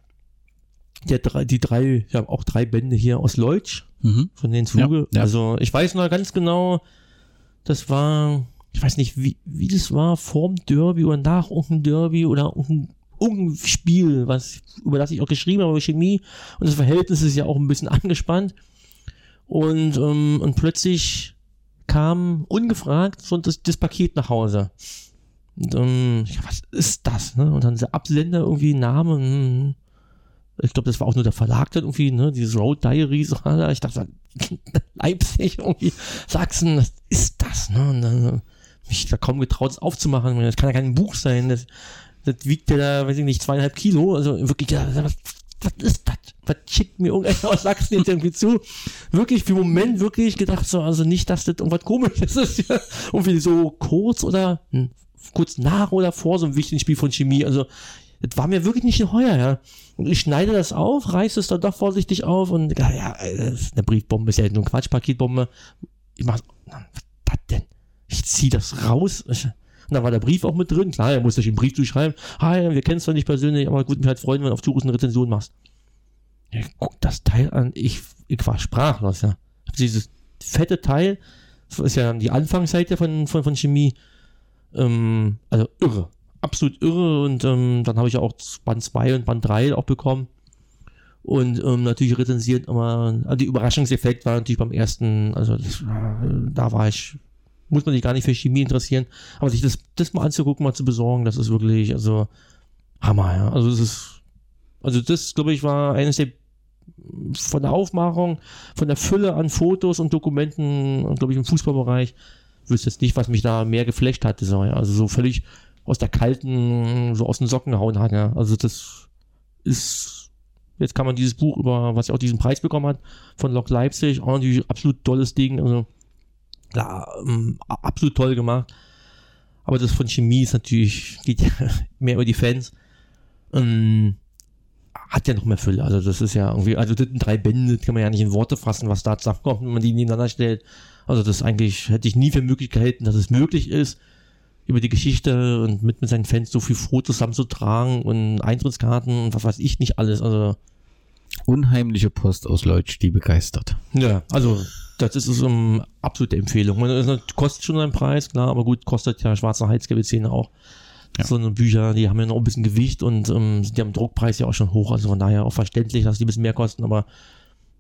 der drei, die drei, ja auch drei Bände hier aus Leutsch, mhm. von den Zuge. Ja, ja. Also ich weiß noch ganz genau, das war, ich weiß nicht, wie, wie das war, vorm Derby oder nach irgendeinem Derby oder irgendein, irgendein Spiel, was, über das ich auch geschrieben habe, über Chemie. Und das Verhältnis ist ja auch ein bisschen (laughs) angespannt. Und, ähm, und plötzlich kam ungefragt so das, das Paket nach Hause. Und, ähm, ja, was ist das? Ne? Und dann der Absender irgendwie Name. Ich glaube, das war auch nur der Verlag dann irgendwie, ne, dieses Road Diaries. (laughs) Ich dachte, Leipzig, irgendwie, Sachsen, was ist das? Ne? Und dann mich da kaum getraut, es aufzumachen. Das kann ja kein Buch sein. Das, das wiegt ja da, weiß ich nicht, zweieinhalb Kilo. Also wirklich, was, was ist das? Was schickt mir irgendeiner aus Sachsen jetzt irgendwie zu? Wirklich für einen Moment wirklich gedacht, so, also nicht, dass das irgendwas komisches ist. Ja. (laughs) Irgendwie so kurz oder hm, kurz nach oder vor so einem wichtigen Spiel von Chemie. Also, das war mir wirklich nicht geheuer, ja. Und ich schneide das auf, reiße es dann doch vorsichtig auf und ja, ja, eine Briefbombe, ist ja nur ein Quatschpaketbombe. Ich mach, was das denn? Ich zieh das raus. Ich, und da war der Brief auch mit drin. Klar, er musste sich einen Brief durchschreiben. Hi, wir kennen es zwar nicht persönlich, aber gut, mich halt freuen, wenn du auf Touristen eine Rezension machst. Ja, guck das Teil an. Ich, ich war sprachlos, ja. Dieses fette Teil, das ist ja die Anfangsseite von, von, von Chemie. Ähm, also irre absolut irre und ähm, dann habe ich auch Band 2 und Band 3 auch bekommen. Und ähm, natürlich rezensiert immer, also der Überraschungseffekt war natürlich beim ersten, also das, da war ich, muss man sich gar nicht für Chemie interessieren, aber sich das, das mal anzugucken, mal zu besorgen, das ist wirklich, also Hammer, ja. Also das ist, also das, glaube ich, war eines der von der Aufmachung, von der Fülle an Fotos und Dokumenten, glaube ich, im Fußballbereich, wüsste jetzt nicht, was mich da mehr geflecht hatte. So, ja. Also so völlig aus der kalten, so aus den Socken gehauen hat. Ja. Also das ist, jetzt kann man dieses Buch über, was ja auch diesen Preis bekommen hat, von Lok Leipzig, auch natürlich absolut tolles Ding. Also ja, ähm, absolut toll gemacht. Aber das von Chemie ist natürlich, geht ja (laughs) mehr über die Fans. Ähm, hat ja noch mehr Fülle. Also das ist ja irgendwie, also das sind drei Bände, kann man ja nicht in Worte fassen, was da zusammenkommt, wenn man die nebeneinander stellt. Also das eigentlich hätte ich nie für möglich gehalten, dass es möglich ist über die Geschichte und mit, mit seinen Fans so viel froh zusammenzutragen und Eintrittskarten und was weiß ich nicht alles. Also Unheimliche Post aus Leutsch, die begeistert. Ja, also das ist eine absolute Empfehlung. Das kostet schon einen Preis, klar, aber gut, kostet ja Schwarzer Heizgewitz auch. Ja. So eine Bücher, die haben ja noch ein bisschen Gewicht und ähm, die haben Druckpreis ja auch schon hoch, also von daher auch verständlich, dass die ein bisschen mehr kosten, aber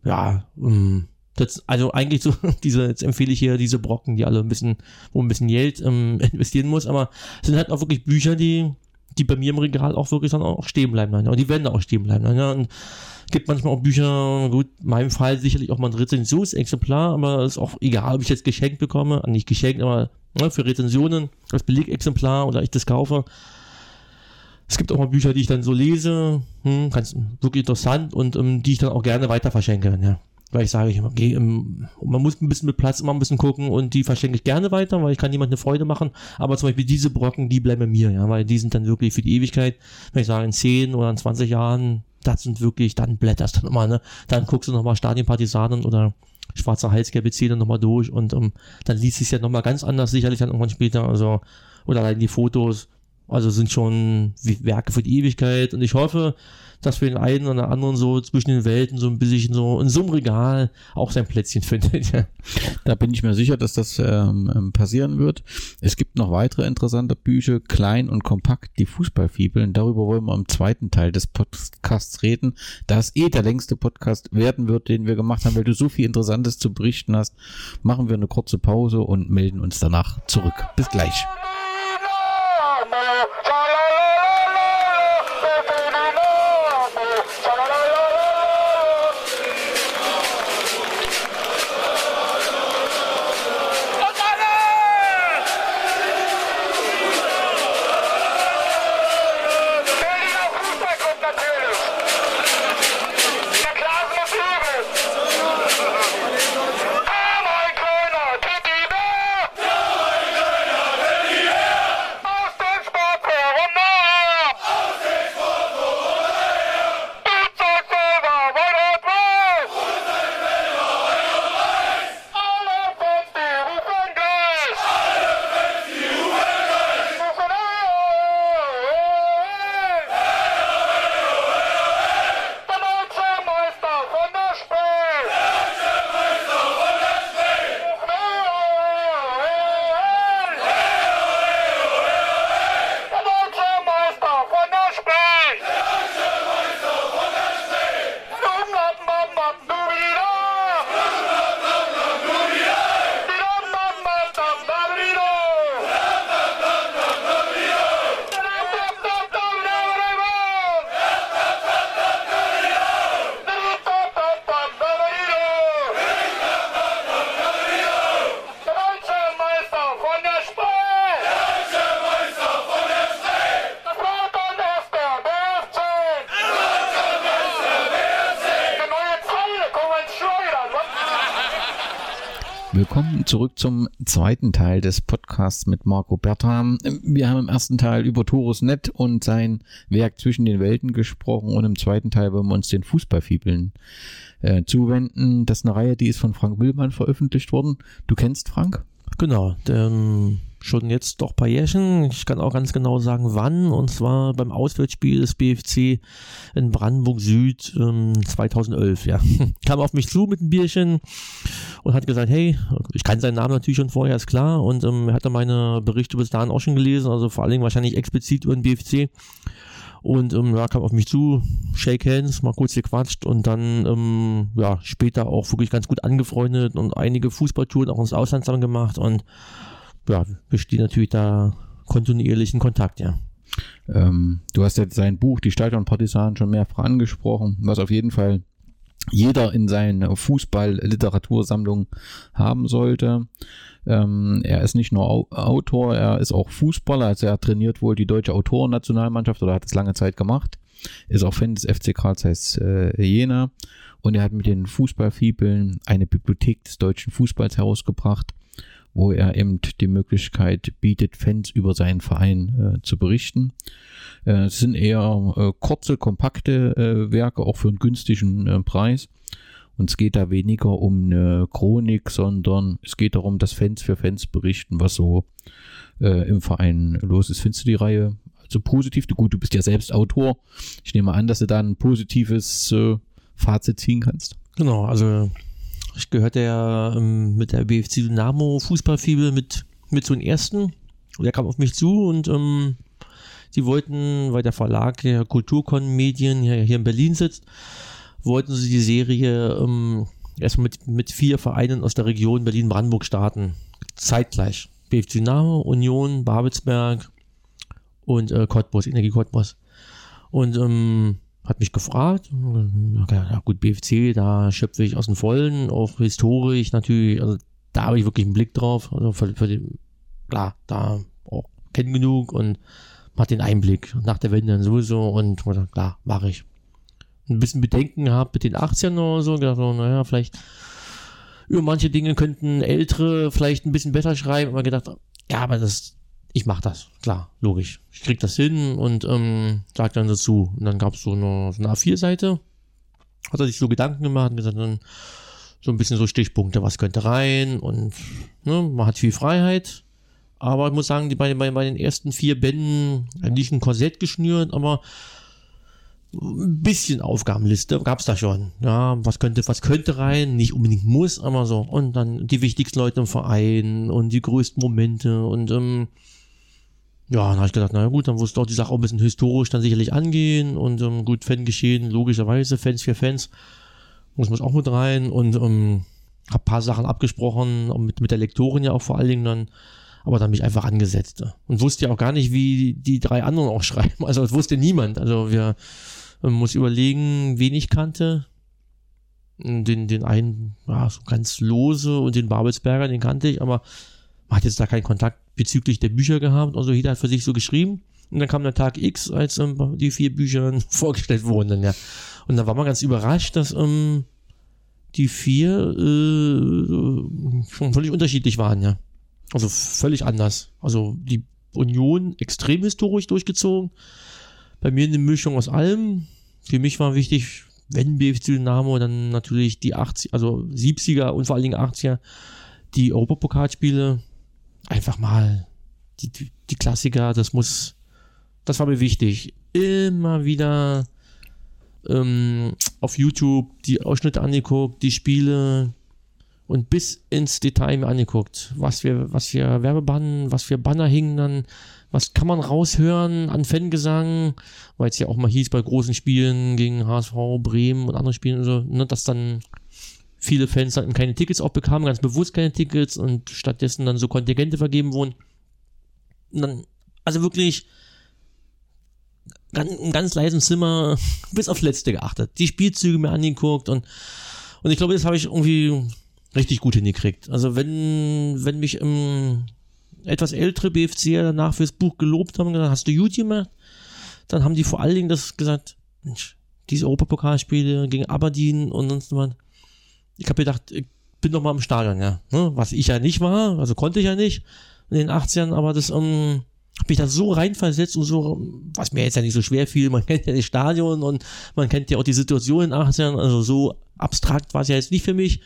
ja, ähm, das, also eigentlich so, (laughs) diese, jetzt empfehle ich hier diese Brocken, die alle ein bisschen, wo ein bisschen Geld ähm, (laughs) investieren muss, aber es sind halt auch wirklich Bücher, die, die bei mir im Regal auch wirklich dann auch stehen bleiben. Und die werden auch stehen bleiben. Ja. Und gibt manchmal auch Bücher, gut, in meinem Fall sicherlich auch mal ein Rezensionsexemplar, aber ist auch egal, ob ich jetzt geschenkt bekomme, nicht geschenkt, aber ne, für Rezensionen als Belegexemplar oder ich das kaufe. Es gibt auch mal Bücher, die ich dann so lese, hm, ganz wirklich interessant und ähm, die ich dann auch gerne weiter verschenke. Ja weil ich sage, ich okay, man muss ein bisschen mit Platz immer ein bisschen gucken und die verschenke ich gerne weiter, weil ich kann niemand eine Freude machen. Aber zum Beispiel diese Brocken, die bleiben mir, ja, weil die sind dann wirklich für die Ewigkeit. Wenn ich sage, in 10 oder in 20 Jahren, das sind wirklich, dann blätterst du nochmal, ne? Dann guckst du nochmal Stadionpartisanen oder Schwarzer Halsgelbe Zähne nochmal durch und um, dann liest es ja nochmal ganz anders, sicherlich dann irgendwann später, also, oder allein die Fotos, also sind schon Werke für die Ewigkeit und ich hoffe, dass wir den einen oder anderen so zwischen den Welten so ein bisschen so in so einem Regal auch sein Plätzchen findet. (laughs) Da bin ich mir sicher, dass das ähm, ähm, passieren wird. Es gibt noch weitere interessante Bücher, klein und kompakt, die Fußballfibeln. Darüber wollen wir im zweiten Teil des Podcasts reden, da es eh der längste Podcast werden wird, den wir gemacht haben, weil du so viel Interessantes zu berichten hast. Machen wir eine kurze Pause und melden uns danach zurück. Bis gleich. Zurück zum zweiten Teil des Podcasts mit Marco Bertram. Wir haben im ersten Teil über Torus Nett und sein Werk zwischen den Welten gesprochen und im zweiten Teil wollen wir uns den Fußballfibeln äh, zuwenden. Das ist eine Reihe, die ist von Frank Willmann veröffentlicht worden. Du kennst Frank? Genau, ähm, schon jetzt doch ein paar Jährchen. Ich kann auch ganz genau sagen, wann. Und zwar beim Auswärtsspiel des BFC in Brandenburg Süd ähm, 2011. Ja, (laughs) kam auf mich zu mit einem Bierchen und hat gesagt, hey, ich kann seinen Namen natürlich schon vorher, ist klar. Und ähm, er hatte meine Berichte bis dahin auch schon gelesen, also vor allen Dingen wahrscheinlich explizit über den BFC. Und ähm, ja, kam auf mich zu, Shake Hands, mal kurz gequatscht und dann ähm, ja später auch wirklich ganz gut angefreundet und einige Fußballtouren auch ins Ausland zusammen gemacht und ja, besteht natürlich da kontinuierlichen Kontakt, ja. Ähm, du hast ja sein Buch Die Stadion Partisanen schon mehrfach angesprochen, was auf jeden Fall jeder in seiner Fußball-Literatursammlung haben sollte. Ähm, er ist nicht nur Autor, er ist auch Fußballer, also er trainiert wohl die deutsche Autorennationalmannschaft oder hat es lange Zeit gemacht, ist auch Fan des FC Karl Zeiss äh, Jena. Und er hat mit den Fußballfibeln eine Bibliothek des deutschen Fußballs herausgebracht, wo er eben die Möglichkeit bietet, Fans über seinen Verein äh, zu berichten. Äh, es sind eher äh, kurze, kompakte äh, Werke, auch für einen günstigen äh, Preis. Und es geht da weniger um eine Chronik, sondern es geht darum, dass Fans für Fans berichten, was so äh, im Verein los ist. Findest du die Reihe also positiv? Du, gut, du bist ja selbst Autor. Ich nehme an, dass du da ein positives Fazit ziehen kannst. Genau, also ich gehörte ja ähm, mit der BFC Dynamo Fußballfibel mit, mit zu den ersten. Der kam auf mich zu und ähm, die wollten, weil der Verlag der Kulturkon Medien hier, hier in Berlin sitzt, wollten sie die Serie ähm, erstmal mit, mit vier Vereinen aus der Region Berlin-Brandenburg starten. Zeitgleich. BFC Dynamo, Union, Babelsberg und äh, Cottbus, Energie Cottbus. Und ähm, hat mich gefragt, ja gut, BFC, da schöpfe ich aus dem Vollen, auch historisch natürlich, also da habe ich wirklich einen Blick drauf, also für, für den, klar, da auch kennen genug und hat den Einblick nach der Wende dann sowieso und klar, mache ich. Ein bisschen Bedenken gehabt mit den 18 oder so, gedacht, so, naja, vielleicht über manche Dinge könnten Ältere vielleicht ein bisschen besser schreiben, aber gedacht, ja, aber das, ich mach das, klar, logisch. Ich krieg das hin und ähm, sag dann dazu. Und dann gab es so eine, so eine A4-Seite, hat er sich so Gedanken gemacht und gesagt, dann so ein bisschen so Stichpunkte, was könnte rein und ne, man hat viel Freiheit. Aber ich muss sagen, die, bei, bei, bei den ersten vier Bänden nicht ein Korsett geschnürt, aber ein bisschen Aufgabenliste gab es da schon. Ja, was könnte, was könnte rein, nicht unbedingt muss, aber so. Und dann die wichtigsten Leute im Verein und die größten Momente und ähm, ja, dann habe ich gedacht, na gut, dann muss doch die Sache auch ein bisschen historisch dann sicherlich angehen und ähm, gut, Fangeschehen, logischerweise, Fans für Fans, muss man auch mit rein und ähm, hab paar Sachen abgesprochen, mit, mit der Lektorin ja auch vor allen Dingen dann, aber dann mich einfach angesetzt und wusste ja auch gar nicht, wie die drei anderen auch (laughs) schreiben, also das wusste niemand, also wir man muss überlegen, wen ich kannte. Den, den einen, ja, so ganz lose und den Babelsberger, den kannte ich, aber man hat jetzt da keinen Kontakt bezüglich der Bücher gehabt. Also jeder hat für sich so geschrieben. Und dann kam der Tag X, als ähm, die vier Bücher (laughs) vorgestellt wurden. Dann, ja. Und da war man ganz überrascht, dass ähm, die vier äh, schon völlig unterschiedlich waren, ja. Also völlig anders. Also die Union extrem historisch durchgezogen bei mir eine Mischung aus allem. Für mich war wichtig, wenn BFC Dynamo, dann natürlich die 80, also 70er und vor allen Dingen 80er, die Europapokalspiele. Einfach mal die, die, die Klassiker, das muss, das war mir wichtig. Immer wieder ähm, auf YouTube die Ausschnitte angeguckt, die Spiele und bis ins Detail mir angeguckt, was wir, was wir Werbebannen, was für Banner hingen dann was kann man raushören an Fangesang, weil es ja auch mal hieß bei großen Spielen gegen HSV, Bremen und andere Spielen, so, ne, dass dann viele Fans dann keine Tickets auch bekamen, ganz bewusst keine Tickets und stattdessen dann so Kontingente vergeben wurden. Und dann, also wirklich ganz, im ganz leisen Zimmer (laughs) bis aufs Letzte geachtet. Die Spielzüge mir angeguckt und, und ich glaube, das habe ich irgendwie richtig gut hingekriegt. Also wenn, wenn mich im etwas ältere BFCer danach fürs Buch gelobt haben, gesagt, hast du gut gemacht? Dann haben die vor allen Dingen das gesagt, Mensch, diese Europapokalspiele gegen Aberdeen und sonst was. Ich habe gedacht, bin noch mal im Stadion, ja. Ne? Was ich ja nicht war, also konnte ich ja nicht in den 80ern, aber das ähm, hab mich da so reinversetzt und so, was mir jetzt ja nicht so schwer fiel, man (laughs) kennt ja das Stadion und man kennt ja auch die Situation in den 80ern, also so abstrakt war es ja jetzt nicht für mich.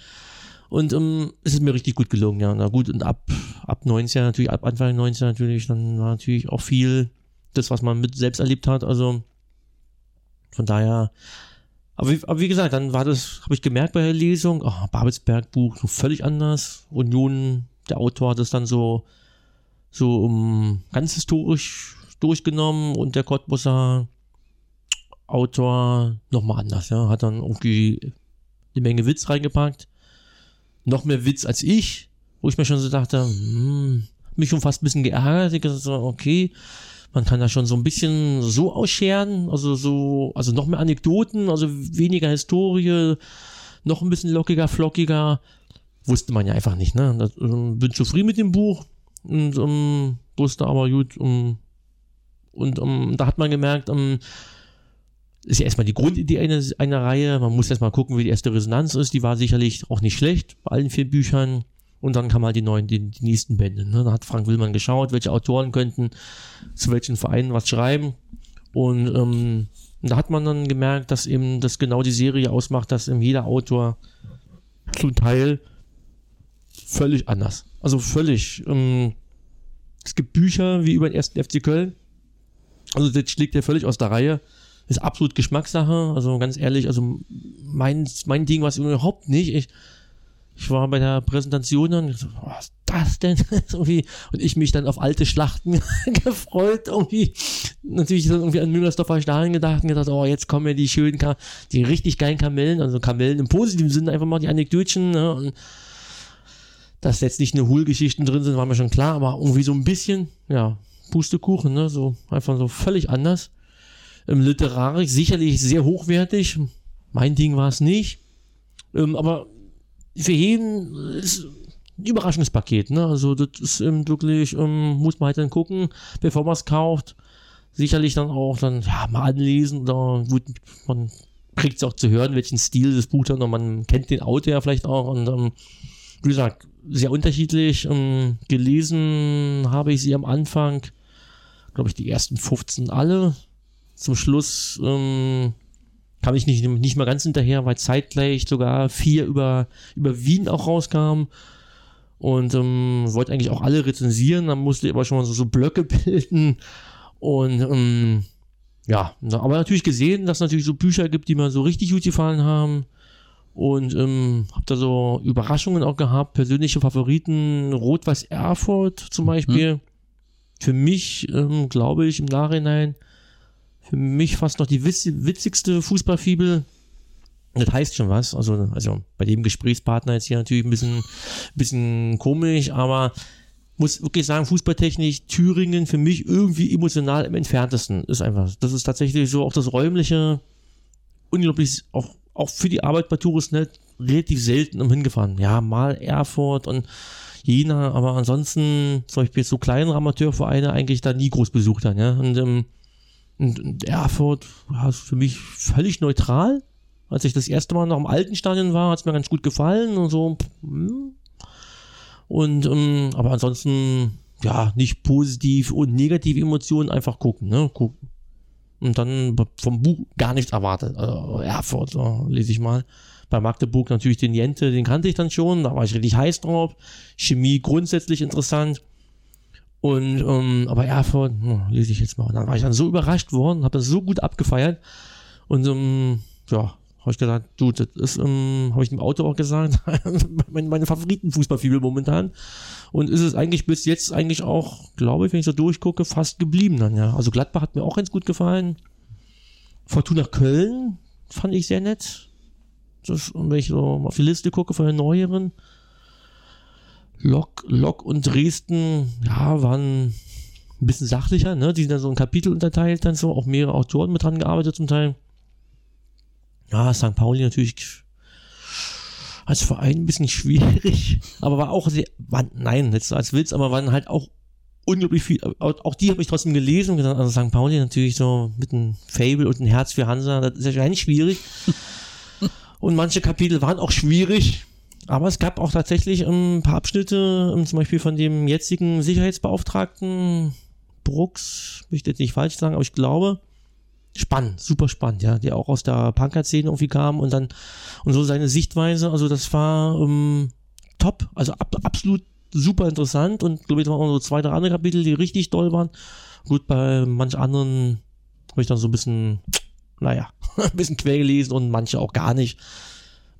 Und ähm, es ist mir richtig gut gelungen, ja. Na gut, und ab, ab 90 natürlich, ab Anfang 90 natürlich, dann war natürlich auch viel das, was man mit selbst erlebt hat. Also von daher, aber wie, aber wie gesagt, dann war das, habe ich gemerkt bei der Lesung, oh, Babelsberg Buch, so völlig anders. Union, der Autor hat das dann so, so um, ganz historisch durchgenommen und der Cottbusser Autor nochmal anders, ja, hat dann irgendwie eine Menge Witz reingepackt noch mehr Witz als ich, wo ich mir schon so dachte, hm, mich schon fast ein bisschen geärgert. Ich dachte so, okay, man kann da schon so ein bisschen so ausscheren, also so, also noch mehr Anekdoten, also weniger Historie, noch ein bisschen lockiger, flockiger. Wusste man ja einfach nicht, ne? Das, ähm, bin zufrieden mit dem Buch und ähm, wusste aber gut, um, und um, da hat man gemerkt, um, ist ja erstmal die Grundidee einer, einer Reihe. Man muss erstmal gucken, wie die erste Resonanz ist. Die war sicherlich auch nicht schlecht bei allen vier Büchern. Und dann kam halt die neuen, die, die nächsten Bände. Ne? Da hat Frank Willmann geschaut, welche Autoren könnten zu welchen Vereinen was schreiben. Und ähm, da hat man dann gemerkt, dass eben das genau die Serie ausmacht, dass eben jeder Autor zum Teil völlig anders. Also völlig. Ähm, es gibt Bücher wie über den ersten FC Köln. Also das schlägt ja völlig aus der Reihe ist absolut Geschmackssache. Also ganz ehrlich, also mein, mein Ding war es überhaupt nicht. Ich, ich war bei der Präsentation und so, was ist das denn? (laughs) irgendwie, und ich mich dann auf alte Schlachten (laughs) gefreut, irgendwie. Natürlich dann irgendwie an Müngersdorfer Stadion gedacht und gedacht, oh, jetzt kommen ja die schönen, die richtig geilen Kamellen, also Kamellen im positiven Sinne, einfach mal die Anekdötchen, ne? und dass jetzt nicht eine Hohlgeschichten drin sind, war mir schon klar, aber irgendwie so ein bisschen, ja, Pustekuchen, ne, so einfach so völlig anders. Ähm, literarisch sicherlich sehr hochwertig. Mein Ding war es nicht. Ähm, aber für jeden ist ein überraschendes Paket. Ne? Also das ist ähm, wirklich, ähm, muss man halt dann gucken, bevor man es kauft. Sicherlich dann auch dann ja, mal anlesen oder gut, man kriegt es auch zu hören, welchen Stil das Buch dann und man kennt den Autor ja vielleicht auch und ähm, wie gesagt, sehr unterschiedlich. Ähm, gelesen habe ich sie am Anfang, glaube ich, die ersten 15 alle zum Schluss ähm, kam ich nicht, nicht mal ganz hinterher, weil zeitgleich sogar vier über, über Wien auch rauskamen. Und ähm, wollte eigentlich auch alle rezensieren, dann musste ich aber schon mal so, so Blöcke (laughs) bilden. Und ähm, ja, aber natürlich gesehen, dass es natürlich so Bücher gibt, die mir so richtig gut gefallen haben. Und ähm, habe da so Überraschungen auch gehabt, persönliche Favoriten, Rot-Weiß Erfurt zum Beispiel. Hm. Für mich, ähm, glaube ich, im Nachhinein für mich fast noch die witzigste Fußballfibel. Das heißt schon was. Also, also bei dem Gesprächspartner jetzt hier natürlich ein bisschen, bisschen komisch, aber muss wirklich sagen, Fußballtechnik, Thüringen für mich irgendwie emotional im entferntesten ist einfach. Das ist tatsächlich so auch das räumliche, unglaublich, auch, auch für die Arbeit bei Touristnet relativ selten um hingefahren. Ja, mal Erfurt und Jena, aber ansonsten zum Beispiel so kleine Amateurvereine eigentlich da nie groß besucht haben, ja. Und ähm, und Erfurt war für mich völlig neutral. Als ich das erste Mal noch im alten Stadion war, hat es mir ganz gut gefallen und so. Hm. Und ähm, aber ansonsten ja nicht positiv und negative Emotionen einfach gucken, ne? Gucken. Und dann vom Buch gar nichts erwartet. Also Erfurt, so, lese ich mal. Bei Magdeburg natürlich den Jente, den kannte ich dann schon, da war ich richtig heiß drauf. Chemie grundsätzlich interessant. Und, ähm, aber Erfurt, oh, lese ich jetzt mal. Und dann war ich dann so überrascht worden, habe das so gut abgefeiert. Und ähm, ja, habe ich gesagt, du, das ist, ähm, habe ich dem Auto auch gesagt, (laughs) meine, meine Favoritenfußballfibel momentan. Und ist es eigentlich bis jetzt eigentlich auch, glaube ich, wenn ich so durchgucke, fast geblieben dann, ja. Also Gladbach hat mir auch ganz gut gefallen. Fortuna Köln fand ich sehr nett. Das, wenn ich so auf die Liste gucke von den neueren, Lok, Lok und Dresden, ja, waren ein bisschen sachlicher, ne? Die sind dann so ein Kapitel unterteilt, dann so, auch mehrere Autoren mit dran gearbeitet zum Teil. Ja, St. Pauli natürlich als Verein ein bisschen schwierig, (laughs) aber war auch sehr, war, nein, jetzt als Witz, aber waren halt auch unglaublich viel, auch die habe ich trotzdem gelesen und gesagt, also St. Pauli natürlich so mit einem Fable und ein Herz für Hansa, das ist ja nicht schwierig. (laughs) und manche Kapitel waren auch schwierig, Aber es gab auch tatsächlich ähm, ein paar Abschnitte, ähm, zum Beispiel von dem jetzigen Sicherheitsbeauftragten Brooks, möchte jetzt nicht falsch sagen, aber ich glaube, spannend, super spannend, ja, der auch aus der Punker-Szene irgendwie kam und dann und so seine Sichtweise, also das war ähm, top, also ab, absolut super interessant und glaube ich, waren auch so zwei, drei andere Kapitel, die richtig toll waren. Gut, bei manch anderen habe ich dann so ein bisschen, naja, (laughs) ein bisschen quer gelesen und manche auch gar nicht.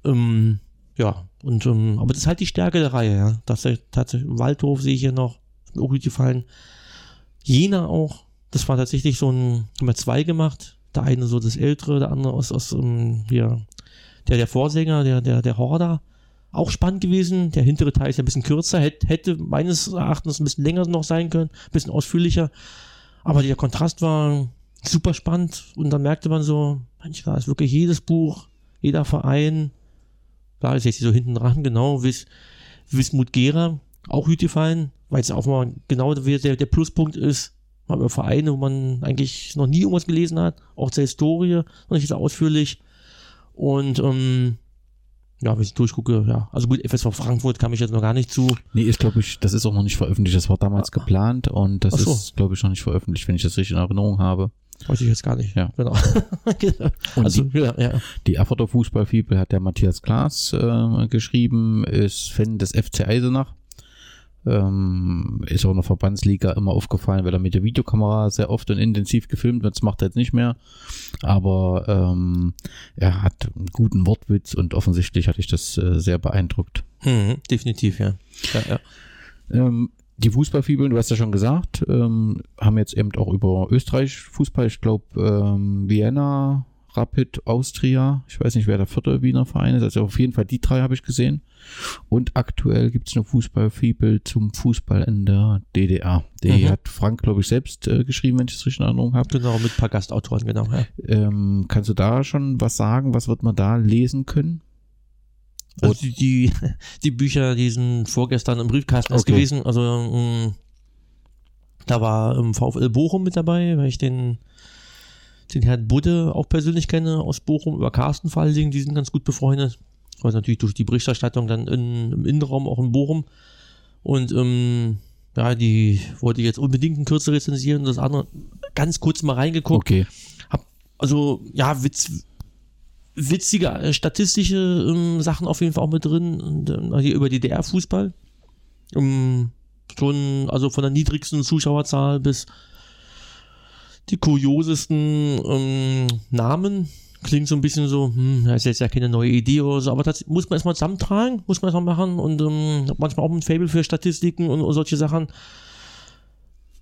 Ähm, ja, und ähm, aber das ist halt die Stärke der Reihe, ja. Das ist tatsächlich Waldhof sehe ich hier noch, ist mir auch gut gefallen. Jena auch, das war tatsächlich so ein, haben wir zwei gemacht. Der eine so das ältere, der andere aus, aus um, hier, der, der Vorsänger, der, der, der Horder. Auch spannend gewesen. Der hintere Teil ist ja ein bisschen kürzer, hätte, hätte meines Erachtens ein bisschen länger noch sein können, ein bisschen ausführlicher. Aber der Kontrast war super spannend und dann merkte man so, Mensch, da ist wirklich jedes Buch, jeder Verein, da ist jetzt so hinten dran, genau, Wiss, Wismut Gera, auch gut gefallen, weil es auch mal genau der, der Pluspunkt ist, mal über Vereine, wo man eigentlich noch nie irgendwas gelesen hat, auch zur Historie, noch nicht so ausführlich. Und ähm, ja, wenn ich durchgucke, ja. Also gut, FSV Frankfurt kam ich jetzt noch gar nicht zu. Nee, ist glaube ich, das ist auch noch nicht veröffentlicht. Das war damals Ah. geplant und das so. ist, glaube ich, noch nicht veröffentlicht, wenn ich das richtig in Erinnerung habe. Weiß ich jetzt gar nicht. Ja. Genau. (laughs) genau. Und Also, ja, ja. Die Erfurter Fußballfibel hat der Matthias Klaas äh, geschrieben, ist Fan des FC Eisenach. Ähm, ist auch in der Verbandsliga immer aufgefallen, weil er mit der Videokamera sehr oft und intensiv gefilmt wird. Das macht er jetzt nicht mehr. Aber ähm, er hat einen guten Wortwitz und offensichtlich hatte ich das äh, sehr beeindruckt. Mhm, definitiv, ja. ja, ja. Ähm, die Fußballfibeln, du hast ja schon gesagt, ähm, haben jetzt eben auch über Österreich Fußball, ich glaube ähm, Vienna, Rapid, Austria, ich weiß nicht, wer der vierte Wiener Verein ist, also auf jeden Fall die drei habe ich gesehen. Und aktuell gibt es eine Fußballfibel zum Fußball in der DDR. Die Mhm. hat Frank, glaube ich, selbst äh, geschrieben, wenn ich es richtig in Erinnerung habe. Genau, mit ein paar Gastautoren, genau. Ja. Ähm, kannst du da schon was sagen? Was wird man da lesen können? Also die, die, (laughs) die Bücher, die sind vorgestern im Briefkasten erst Okay. gewesen. Also ähm, da war ähm, VfL Bochum mit dabei, weil ich den, den Herrn Budde auch persönlich kenne aus Bochum, über Carsten vor allen Dingen, die sind ganz gut befreundet. Also natürlich durch die Berichterstattung dann in, im Innenraum auch in Bochum. Und ähm, ja, die wollte ich jetzt unbedingt in Kürze rezensieren. Das andere ganz kurz mal reingeguckt. Okay. Hab, also, ja, Witz, witzige äh, statistische ähm, Sachen auf jeden Fall auch mit drin. Und, ähm, hier über DDR-Fußball. Ähm, schon, also von der niedrigsten Zuschauerzahl bis die kuriosesten ähm, Namen. Klingt so ein bisschen so, hm, das ist jetzt ja keine neue Idee oder so, aber das muss man erstmal zusammentragen, muss man erstmal machen und ähm, manchmal auch ein Fable für Statistiken und, und solche Sachen.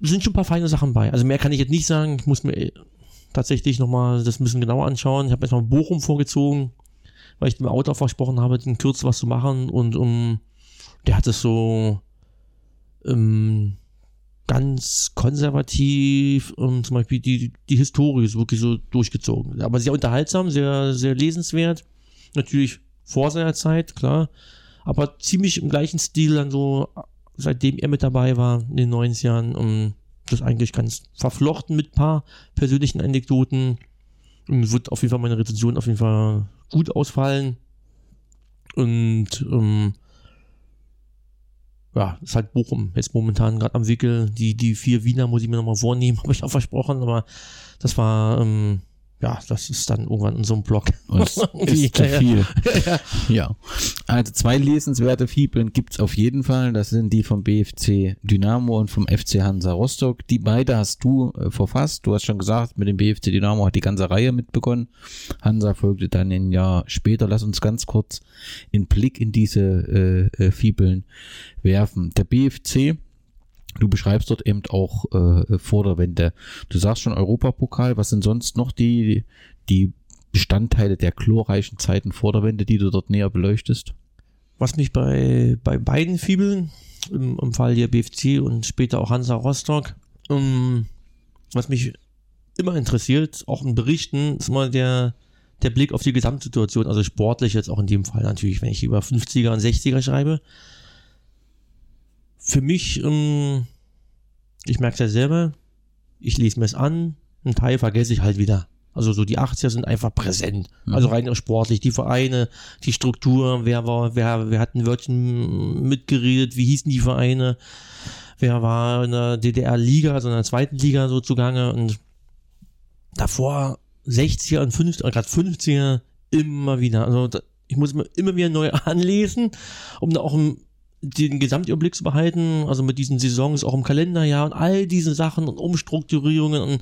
Sind schon ein paar feine Sachen bei. Also mehr kann ich jetzt nicht sagen. Ich muss mir äh, tatsächlich nochmal das ein bisschen genauer anschauen. Ich habe erstmal Bochum vorgezogen, weil ich dem Autor versprochen habe, in Kürze was zu machen und um, der hat es so ähm, ganz konservativ, ähm, zum Beispiel die, die Historie ist wirklich so durchgezogen. Aber sehr unterhaltsam, sehr, sehr lesenswert. Natürlich vor seiner Zeit, klar. Aber ziemlich im gleichen Stil dann so, seitdem er mit dabei war, in den 90 Jahren. Das eigentlich ganz verflochten mit paar persönlichen Anekdoten. Und wird auf jeden Fall meine Rezension auf jeden Fall gut ausfallen. Und ähm, ja, ist halt Bochum jetzt momentan gerade am Wickel. Die, die vier Wiener muss ich mir nochmal vornehmen, (laughs) habe ich auch versprochen, aber das war, ähm, ja, das ist dann irgendwann in so einem Block. Und es (laughs) ist zu ja, ja. viel. (laughs) Ja. Also zwei lesenswerte Fibeln gibt's auf jeden Fall. Das sind die vom BFC Dynamo und vom FC Hansa Rostock. Die beide hast du äh, verfasst. Du hast schon gesagt, mit dem BFC Dynamo hat die ganze Reihe mit begonnen. Hansa folgte dann ein Jahr später. Lass uns ganz kurz einen Blick in diese äh, äh, Fibeln werfen. Der BFC Du beschreibst dort eben auch äh, Vorderwände. Du sagst schon Europapokal. Was sind sonst noch die, die Bestandteile der chlorreichen Zeiten Vorderwände, die du dort näher beleuchtest? Was mich bei, bei beiden Fibeln, im, im Fall hier BFC und später auch Hansa Rostock, ähm, was mich immer interessiert, auch in Berichten, ist immer der, der Blick auf die Gesamtsituation, also sportlich jetzt auch in dem Fall natürlich, wenn ich über 50er und 60er schreibe. Für mich, ähm, ich merke es ja selber, ich lese mir es an, einen Teil vergesse ich halt wieder. Also so die 80er sind einfach präsent. Mhm. Also rein sportlich, die Vereine, die Struktur, wer war, wer, wer hat ein Wörtchen mitgeredet, wie hießen die Vereine, wer war in der DDR-Liga, also in der zweiten Liga so zugange und davor 60er und 50er, gerade 50er immer wieder. Also ich muss mir immer wieder neu (laughs) anlesen, um da auch den Gesamtüberblick zu behalten, also mit diesen Saisons auch im Kalenderjahr und all diese Sachen und Umstrukturierungen und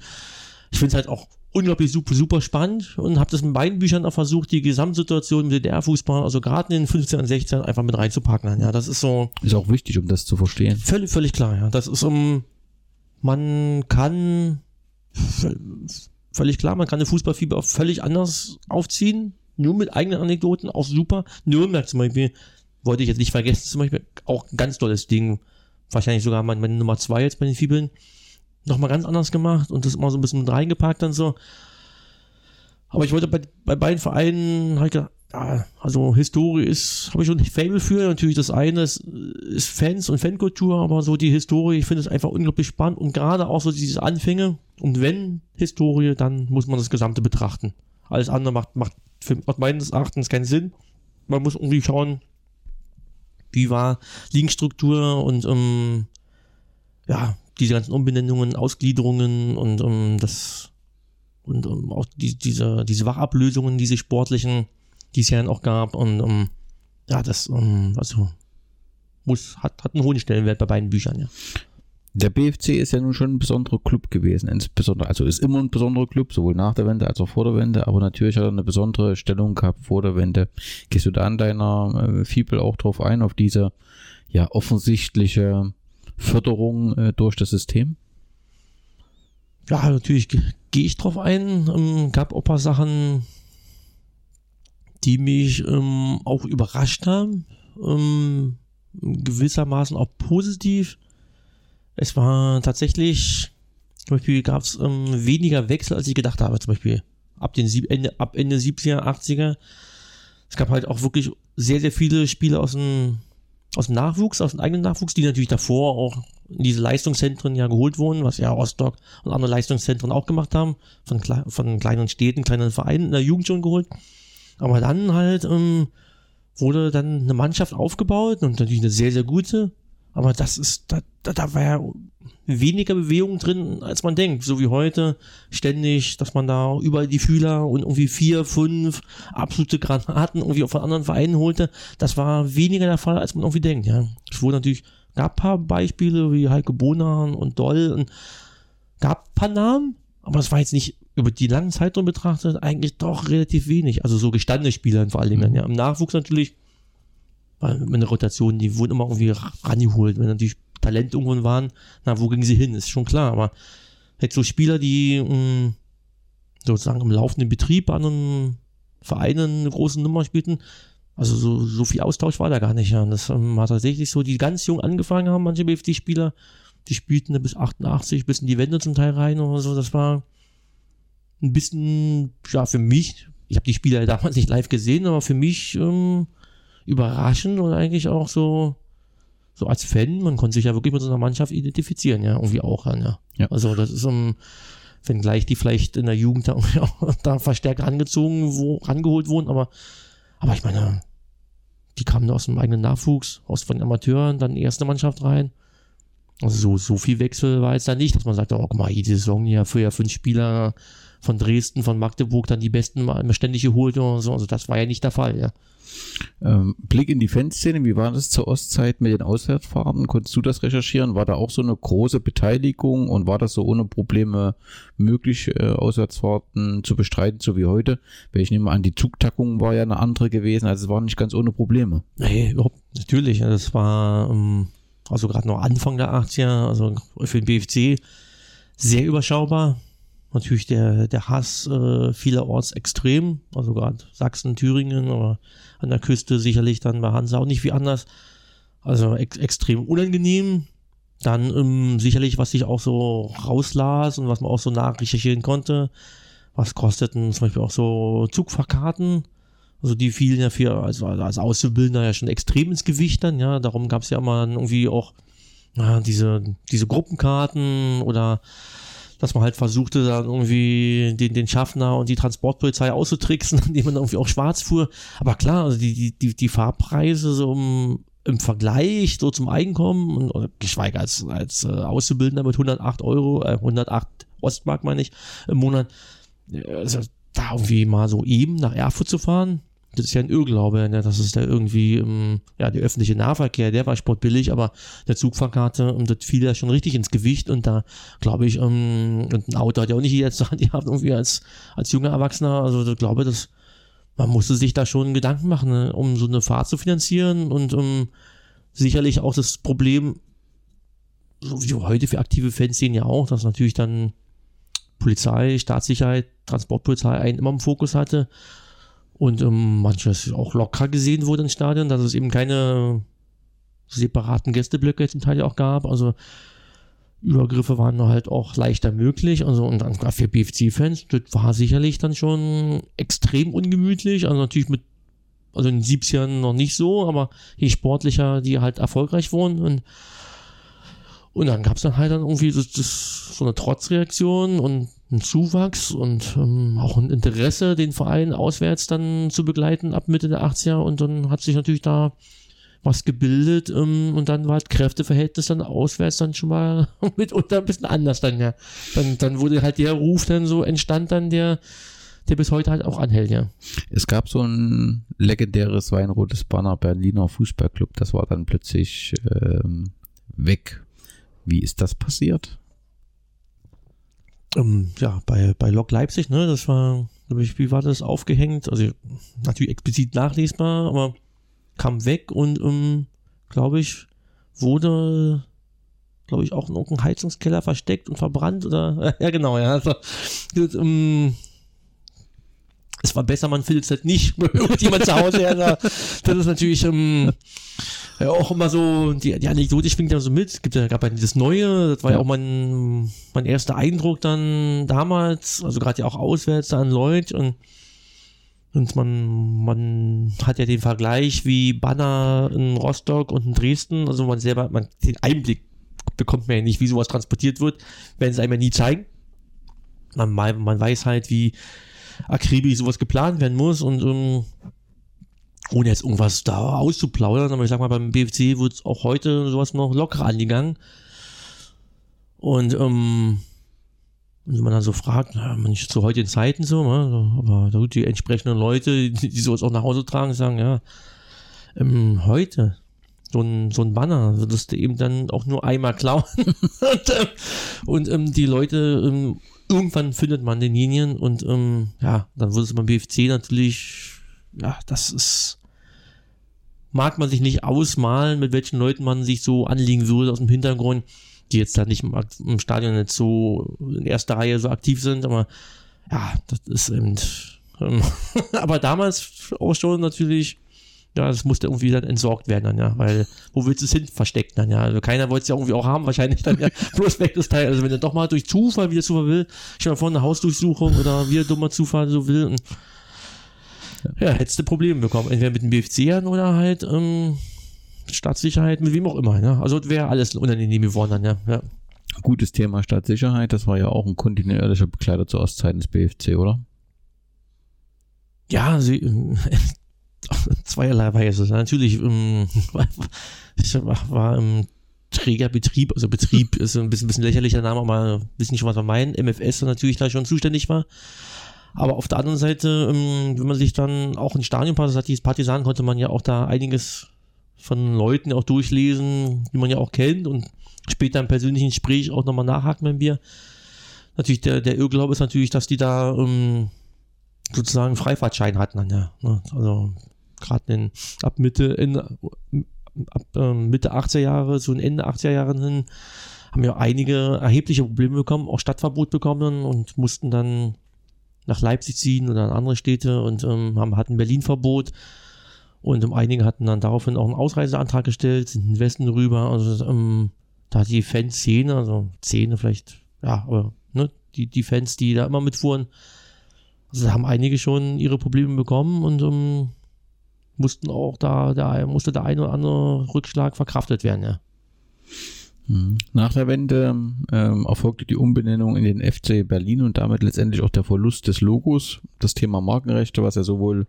ich finde es halt auch unglaublich super, super spannend und habe das in beiden Büchern auch versucht, die Gesamtsituation mit DDR-Fußball, also gerade in den 15 und 16 einfach mit reinzupacken. Ja, das ist so. Ist auch wichtig, um das zu verstehen. Völlig, völlig klar, ja. Das ist um, man kann, völlig klar, man kann eine Fußballfieber auch völlig anders aufziehen, nur mit eigenen Anekdoten, auch super. Nürnberg zum Beispiel, wollte ich jetzt nicht vergessen, zum Beispiel auch ein ganz tolles Ding. Wahrscheinlich sogar meine, meine Nummer zwei jetzt bei den Fibeln. Nochmal ganz anders gemacht und das immer so ein bisschen mit reingepackt und so. Aber ich wollte bei, bei beiden Vereinen halt gedacht, ja, also Historie ist, habe ich schon ein Fable für. Natürlich das eine ist, ist Fans und Fankultur, aber so die Historie, ich finde es einfach unglaublich spannend und gerade auch so diese Anfänge. Und wenn Historie, dann muss man das Gesamte betrachten. Alles andere macht, macht für, meines Erachtens keinen Sinn. Man muss irgendwie schauen, wie war Ligenstruktur und ähm, ja, diese ganzen Umbenennungen, Ausgliederungen und ähm, das und ähm, auch die, diese, diese Wachablösungen, diese sportlichen, die es ja dann auch gab und ähm, ja, das ähm, also muss, hat, hat einen hohen Stellenwert bei beiden Büchern, ja. Der BFC ist ja nun schon ein besonderer Club gewesen, insbesondere, also ist immer ein besonderer Club, sowohl nach der Wende als auch vor der Wende, aber natürlich hat er eine besondere Stellung gehabt vor der Wende. Gehst du da an deiner äh, Fibel auch drauf ein, auf diese ja offensichtliche Förderung äh, durch das System? Ja, natürlich gehe ich drauf ein. Ähm, gab auch ein paar Sachen, die mich ähm, auch überrascht haben. Ähm, gewissermaßen auch positiv es war tatsächlich, zum Beispiel gab es ähm, weniger Wechsel, als ich gedacht habe, zum Beispiel ab, den Sieb Ende, ab Ende 70er, 80er. Es gab halt auch wirklich sehr, sehr viele Spiele aus dem, aus dem Nachwuchs, aus dem eigenen Nachwuchs, die natürlich davor auch in diese Leistungszentren ja geholt wurden, was ja Rostock und andere Leistungszentren auch gemacht haben, von, von kleinen Städten, kleinen Vereinen in der Jugend schon geholt. Aber dann halt ähm, wurde dann eine Mannschaft aufgebaut und natürlich eine sehr, sehr gute. Aber das ist, da, da, da war ja weniger Bewegung drin, als man denkt. So wie heute ständig, dass man da überall die Fühler und irgendwie vier, fünf absolute Granaten irgendwie von anderen Vereinen holte. Das war weniger der Fall, als man irgendwie denkt, ja. Es wurde natürlich, gab ein paar Beispiele wie Heike Bonan und Doll und gab ein paar Namen, aber es war jetzt nicht über die langen Zeitraum betrachtet eigentlich doch relativ wenig. Also so gestandene Spieler vor allen Dingen, mhm. ja. Im Nachwuchs natürlich weil meine Rotation, die wurden immer irgendwie rangeholt. Wenn natürlich Talent irgendwann waren, na, wo gingen sie hin? Ist schon klar. Aber jetzt so Spieler, die mh, mm, sozusagen im laufenden Betrieb an einem Verein eine große Nummer spielten, also so, so viel Austausch war da gar nicht. Ja. Das ähm, war tatsächlich so, die ganz jung angefangen haben, manche BFD-Spieler, die spielten bis 88, bis in die Wände zum Teil rein oder so. Das war ein bisschen, ja, für mich, ich habe die Spieler damals nicht live gesehen, aber für mich ähm, überraschend und eigentlich auch so, so als Fan, man konnte sich ja wirklich mit so einer Mannschaft identifizieren, ja, irgendwie auch an, ja. ja. Also das ist um, wenn gleich die vielleicht in der Jugend da, (laughs) da verstärkt rangezogen, wo, rangeholt wurden, aber, aber ich meine, die kamen aus dem eigenen Nachwuchs, aus von Amateuren, dann erste Mannschaft rein. Also so, so viel Wechsel war jetzt da nicht, dass man sagt, oh, guck mal, jede Saison ja für ja fünf Spieler von Dresden, von Magdeburg dann die besten mal ständig geholt und so. Also das war ja nicht der Fall, ja. Ähm, Blick in die Fanszene, wie war das zur Ostzeit mit den Auswärtsfahrten? Konntest du das recherchieren? War da auch so eine große Beteiligung und war das so ohne Probleme möglich, äh, Auswärtsfahrten zu bestreiten, so wie heute? Weil ich nehme an, die Zugtackung war ja eine andere gewesen, also es war nicht ganz ohne Probleme. Nee, überhaupt, natürlich. Das war ähm, also gerade noch Anfang der 80er, also für den BFC sehr überschaubar natürlich der, der Hass äh, vielerorts extrem, also gerade Sachsen, Thüringen, aber an der Küste sicherlich dann bei Hansa auch nicht wie anders. Also ex extrem unangenehm. Dann ähm, sicherlich, was ich auch so rauslas und was man auch so nachrecherchieren konnte, was kosteten zum Beispiel auch so Zugfahrkarten. Also die fielen ja für, also als Auszubildender ja schon extrem ins Gewicht dann, ja. Darum gab es ja immer irgendwie auch ja, diese, diese Gruppenkarten oder dass man halt versuchte, dann irgendwie den, den Schaffner und die Transportpolizei auszutricksen, (laughs) indem man irgendwie auch schwarz fuhr. Aber klar, also die, die, die Fahrpreise so im, im Vergleich so zum Einkommen und geschweige als, als äh, Auszubildender mit 108 Euro, äh, 108 Ostmark meine ich, im Monat, also da irgendwie mal so eben nach Erfurt zu fahren, das ist ja ein Irrglaube, ne? das ist da irgendwie, ähm, ja, der öffentliche Nahverkehr, der war sportbillig, aber der Zugfahrkarte, und das fiel ja schon richtig ins Gewicht und da glaube ich, ähm, und ein Auto hat ja auch nicht jetzt die haben irgendwie als, als junger Erwachsener, also ich glaube, dass man musste sich da schon Gedanken machen, ne? um so eine Fahrt zu finanzieren und um sicherlich auch das Problem, so wie heute für aktive Fans sehen ja auch, dass natürlich dann Polizei, Staatssicherheit, Transportpolizei einen immer im Fokus hatte und ähm, manches auch locker gesehen wurde im Stadion, dass es eben keine separaten Gästeblöcke zum Teil auch gab. Also Übergriffe waren halt auch leichter möglich. Also und dann für BFC-Fans, das war sicherlich dann schon extrem ungemütlich. Also natürlich mit, also in den 70ern noch nicht so, aber je sportlicher die halt erfolgreich wurden und und dann gab es dann halt dann irgendwie so, das, so eine Trotzreaktion und ein Zuwachs und ähm, auch ein Interesse, den Verein auswärts dann zu begleiten ab Mitte der 80er. Und dann hat sich natürlich da was gebildet ähm, und dann war das Kräfteverhältnis dann auswärts dann schon mal (laughs) mitunter ein bisschen anders dann, ja. Dann, dann wurde halt der Ruf dann so entstand dann, der, der bis heute halt auch anhält, ja. Es gab so ein legendäres weinrotes Banner Berliner Fußballclub, das war dann plötzlich ähm, weg. Wie ist das passiert? ähm, ja, bei, bei Lok Leipzig, ne, das war, wie war das aufgehängt? Also natürlich explizit nachlesbar, aber kam weg und, ähm, glaube ich, wurde, glaube ich, auch in irgendeinem Heizungskeller versteckt und verbrannt oder, (laughs) ja, genau, ja, also, das, ähm, es war besser, man findet es halt nicht (laughs) irgendjemand zu Hause. Ja, das ist natürlich ähm, ja, auch immer so, die, die Anekdote schwingt ja so mit. Es gibt ja, gab ja dieses Neue, das war ja, ja auch mein, mein erster Eindruck dann damals, also gerade ja auch auswärts an Leute und und man, man hat ja den Vergleich wie Banner in Rostock und in Dresden, also man selber, man den Einblick bekommt man ja nicht, wie sowas transportiert wird, werden sie einem ja nie zeigen. Man, man weiß halt, wie, akribisch sowas geplant werden muss und um, ohne jetzt irgendwas da auszuplaudern, aber ich sag mal, beim BFC wird auch heute sowas noch locker angegangen. Und ähm, wenn man dann so fragt, na, nicht zu heutigen Zeiten so, ne, aber da die entsprechenden Leute, (laughs) die, die sowas auch nach Hause tragen, sagen, ja, ähm, heute so ein, so ein Banner würdest du eben dann auch nur einmal klauen. (laughs) und, ähm, und ähm, die Leute ähm, irgendwann findet man den Linien und ähm, ja, dann wird es beim BFC natürlich, ja, das ist, mag man sich nicht ausmalen, mit welchen Leuten man sich so anlegen würde aus dem Hintergrund, die jetzt da nicht im, im Stadion nicht so in erster Reihe so aktiv sind, aber ja, das ist eben, ähm, (laughs) aber damals auch schon natürlich ja, das musste irgendwie dann entsorgt werden dann, ja, weil wo willst du es hin verstecken dann, ja, also keiner wollte es ja irgendwie auch haben, wahrscheinlich dann, ja, (laughs) bloß weg das Teil, also wenn er doch mal durch Zufall wieder Zufall will, ich mal vor eine Hausdurchsuchung oder wie dummer Zufall so will und ja, hättest du Probleme bekommen, entweder mit den BFCern oder halt, ähm, Staatssicherheit, mit wem auch immer, ja, also wäre alles unangenehm geworden dann, ja, ja. Gutes Thema Staatssicherheit, das war ja auch ein kontinuierlicher Begleiter zur Ostzeiten des BFC, oder? Ja, sie, (laughs) zweierlei Weise. Natürlich ähm, ich (laughs) war, war im Trägerbetrieb, also Betrieb ist ein bisschen, bisschen lächerlicher Name, aber wissen schon, was wir meinen. MFS natürlich da schon zuständig war. Aber auf der anderen Seite, ähm, wenn man sich dann auch in Stadion Partisan, konnte man ja auch da einiges von Leuten auch durchlesen, die man ja auch kennt und später im persönlichen Gespräch auch nochmal nachhaken beim Bier. Natürlich, der, der Irrglaube ist natürlich, dass die da ähm, sozusagen Freifahrtschein hatten ja. Ne? Also gerade ab Mitte, in, ab Mitte 80er Jahre, so Ende 80er Jahren hin, haben ja einige erhebliche Probleme bekommen, auch Stadtverbot bekommen und mussten dann nach Leipzig ziehen oder in andere Städte und ähm, haben, hatten Berlin-Verbot. Und ähm, einige hatten dann daraufhin auch einen Ausreiseantrag gestellt, sind in den Westen rüber. Also ähm, da die Fanszene, also Szene vielleicht, ja, aber ne, die, die Fans, die da immer mitfuhren, also da haben einige schon ihre Probleme bekommen und ähm, mussten auch da, da musste der eine oder andere Rückschlag verkraftet werden, ja. Mhm. Nach der Wende ähm, erfolgte die Umbenennung in den FC Berlin und damit letztendlich auch der Verlust des Logos. Das Thema Markenrechte, was ja sowohl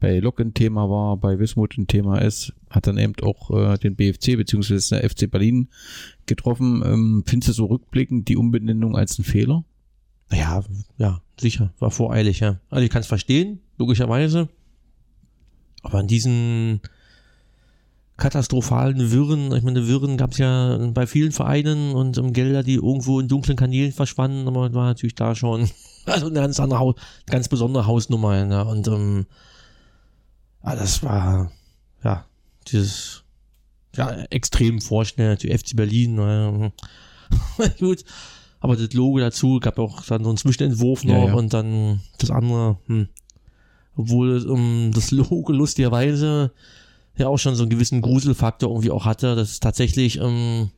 bei Lok ein Thema war, bei Wismut ein Thema ist, hat dann eben auch äh, den BFC bzw. der FC Berlin getroffen. Ähm, findest du so rückblickend die Umbenennung als ein Fehler? Ja, ja, sicher, war voreilig, ja. Also ich kann es verstehen, logischerweise. Aber in diesen katastrophalen Wirren, ich meine, Wirren gab es ja bei vielen Vereinen und um, Gelder, die irgendwo in dunklen Kanälen verschwanden, aber war natürlich da schon, (laughs) also eine ganz andere Haus, ganz besondere Hausnummer, ja. Und ähm, ja, das war, ja, dieses, ja, extrem vorschnell, die FC Berlin, ja, (laughs) gut. Aber das Logo dazu gab auch dann so einen Zwischenentwurf noch ja, ja. und dann das andere, hm. obwohl um, das Logo lustigerweise ja auch schon so einen gewissen Gruselfaktor irgendwie auch hatte. Das ist tatsächlich, ähm,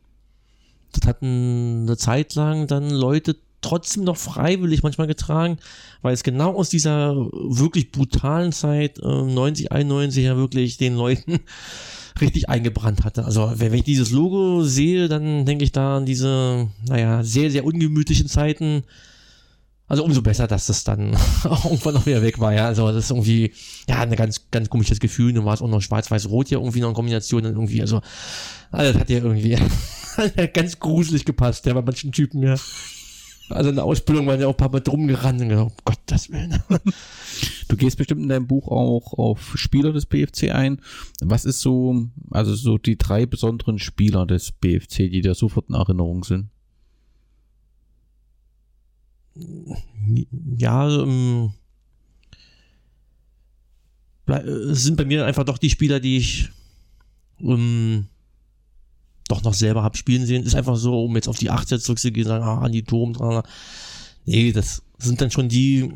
das hatten eine Zeit lang dann Leute trotzdem noch freiwillig manchmal getragen, weil es genau aus dieser wirklich brutalen Zeit äh, 90, 91 ja wirklich den Leuten (laughs) richtig eingebrannt hatte. Also wenn ich dieses Logo sehe, dann denke ich da an diese, naja, sehr, sehr ungemütlichen Zeiten, also umso besser, dass das dann (laughs) irgendwann noch wieder weg war, ja. Also das ist irgendwie, ja, ein ganz, ganz komisches Gefühl. Dann war es auch noch schwarz-weiß-rot ja irgendwie noch in Kombination dann irgendwie, also, also das hat ja irgendwie (laughs) ganz gruselig gepasst, ja, bei manchen Typen, ja. Also in der Ausbildung waren ja auch ein paar Mal drum gerannt und gesagt, oh Gott, das will. Du gehst bestimmt in deinem Buch auch auf Spieler des BFC ein. Was ist so, also so die drei besonderen Spieler des BFC, die dir sofort in Erinnerung sind? Ja, ähm, sind bei mir einfach doch die Spieler, die ich ähm, doch noch selber habe spielen sehen. Ist einfach so, um jetzt auf die 8 zurückzugehen, sagen, ah, an die Turm dran. Nee, das sind dann schon die,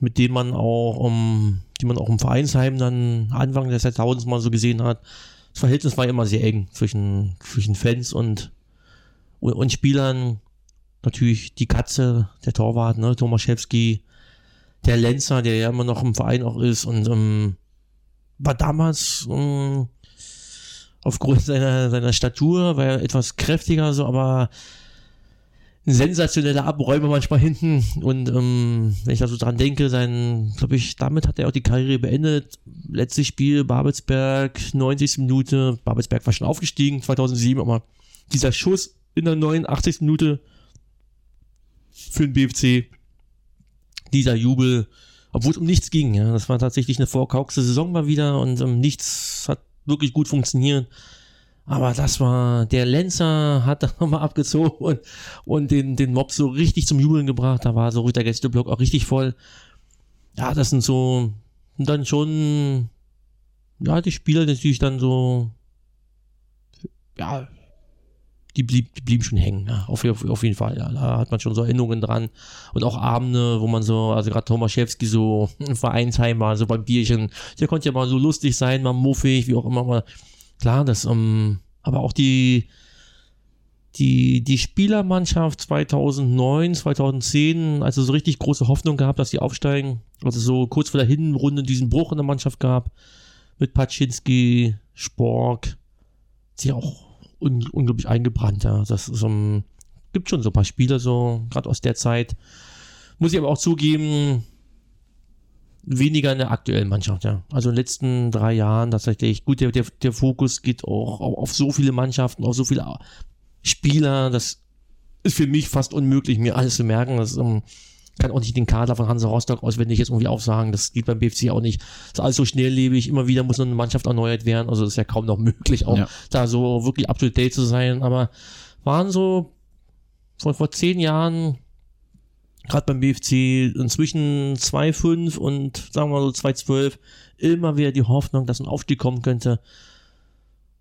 mit denen man auch, um, die man auch im Vereinsheim dann Anfang des Jahrtausends mal so gesehen hat. Das Verhältnis war immer sehr eng zwischen, zwischen Fans und, und, und Spielern natürlich die Katze, der Torwart, ne, Tomaszewski, der Lenzer, der ja immer noch im Verein auch ist und ähm, war damals ähm, aufgrund (laughs) seiner, seiner Statur, war er etwas kräftiger, so, aber ein sensationeller Abräumer manchmal hinten und ähm, wenn ich da so dran denke, sein, glaube ich, damit hat er auch die Karriere beendet. Letztes Spiel, Babelsberg, 90. Minute, Babelsberg war schon aufgestiegen, 2007, aber dieser Schuss in der 89. Minute für den BFC. Dieser Jubel, obwohl es um nichts ging. Ja. Das war tatsächlich eine vorkaukste Saison mal wieder und um, nichts hat wirklich gut funktioniert. Aber das war, der Lenzer hat (laughs) da nochmal abgezogen und, und den, den Mob so richtig zum Jubeln gebracht. Da war so der Gästeblock auch richtig voll. Ja, das sind so, dann schon, ja, die Spieler natürlich dann so, ja, die, blieb, die blieben schon hängen, ja, auf, auf, auf jeden Fall. Ja. Da hat man schon so Erinnerungen dran. Und auch Abende, wo man so, also gerade Tomaszewski so (laughs) im Vereinsheim war, so beim Bierchen, der konnte ja mal so lustig sein, mal muffig, wie auch immer. Mal. Klar, das, um, ähm, aber auch die, die, die Spielermannschaft 2009, 2010, also so richtig große Hoffnung gehabt, dass die aufsteigen. Also so kurz vor der Hinrunde diesen Bruch in der Mannschaft gab. Mit Paczynski, Spork, sie auch un unglaublich eingebrannt. Ja. Das ist, um, gibt schon so ein paar Spiele, so gerade aus der Zeit. Muss ich aber auch zugeben, weniger in der aktuellen Mannschaft, ja. Also in den letzten drei Jahren tatsächlich, gut, der, der, der Fokus geht auch auf so viele Mannschaften, auf so viele Spieler, das ist für mich fast unmöglich, mir alles zu merken. Das ist, um, kann auch nicht den Kader von Hansa Rostock auswendig jetzt irgendwie aufsagen. Das geht beim BFC auch nicht. Das ist alles so schnelllebig. Immer wieder muss eine Mannschaft erneuert werden. Also das ist ja kaum noch möglich, auch ja. da so wirklich up to date zu sein. Aber waren so vor, vor zehn Jahren, gerade beim BFC, inzwischen 2,5 und sagen wir mal so 2,12, immer wieder die Hoffnung, dass ein Aufstieg kommen könnte.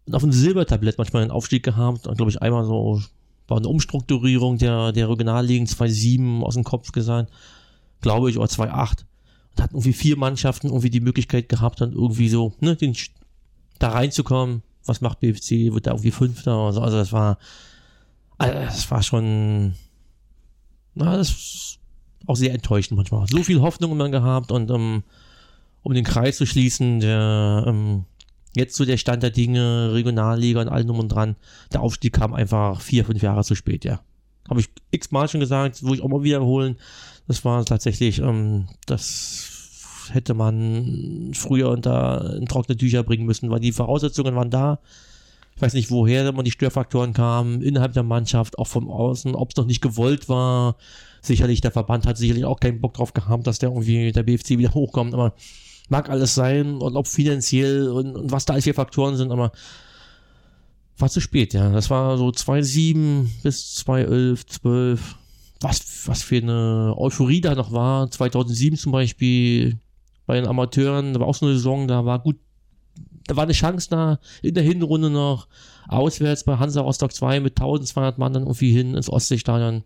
Und auf ein Silbertablett manchmal einen Aufstieg gehabt. Und glaube ich einmal so war eine Umstrukturierung der, der Regionalligen 2.7 aus dem Kopf gesagt, glaube ich, oder 2.8. Und hatten irgendwie vier Mannschaften irgendwie die Möglichkeit gehabt, dann irgendwie so, ne, den, da reinzukommen. Was macht BFC? Wird da irgendwie Fünfter oder so. Also das war, also das war schon, na, das ist auch sehr enttäuschend manchmal. So viel Hoffnung man gehabt und um, um den Kreis zu schließen, der, um, jetzt so der Stand der Dinge, Regionalliga und allem drum und dran, der Aufstieg kam einfach vier, fünf Jahre zu spät, ja. Habe ich x-mal schon gesagt, wo ich auch mal wiederholen. Das war tatsächlich, ähm, das hätte man früher unter trockene Tücher bringen müssen, weil die Voraussetzungen waren da. Ich weiß nicht, woher man die Störfaktoren kamen, innerhalb der Mannschaft, auch von außen, ob es noch nicht gewollt war. Sicherlich, der Verband hat sicherlich auch keinen Bock drauf gehabt, dass der irgendwie der BFC wieder (laughs) hochkommt, aber mag alles sein und ob finanziell und, und was da alles für Faktoren sind, aber war zu spät, ja. Das war so 2007 bis 2011, 12. Was, was für eine Euphorie da noch war. 2007 zum Beispiel bei den Amateuren, da war auch so eine Saison, da war gut, da war eine Chance da in der Hinrunde noch. Auswärts bei Hansa Rostock 2 mit 1200 Mann dann irgendwie hin ins Ostseestadion.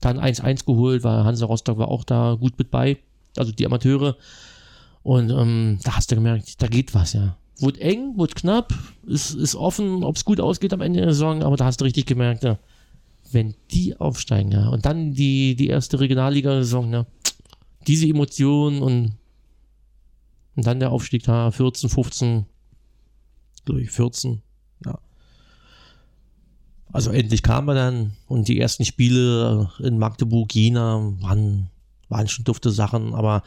Dann 1-1 geholt, weil Hansa Rostock war auch da gut mit bei. Also die Amateure. Und ähm, da hast du gemerkt, da geht was, ja. Wurde eng, wurde knapp, ist, ist offen, ob es gut ausgeht am Ende der Saison, aber da hast du richtig gemerkt, ja, wenn die aufsteigen, ja, und dann die, die erste Regionalliga-Saison, ja, diese Emotionen und, und dann der Aufstieg da, 14, 15, glaube ich, 14, ja. Also endlich kam er dann und die ersten Spiele in Magdeburg, Jena waren, waren schon dufte Sachen, aber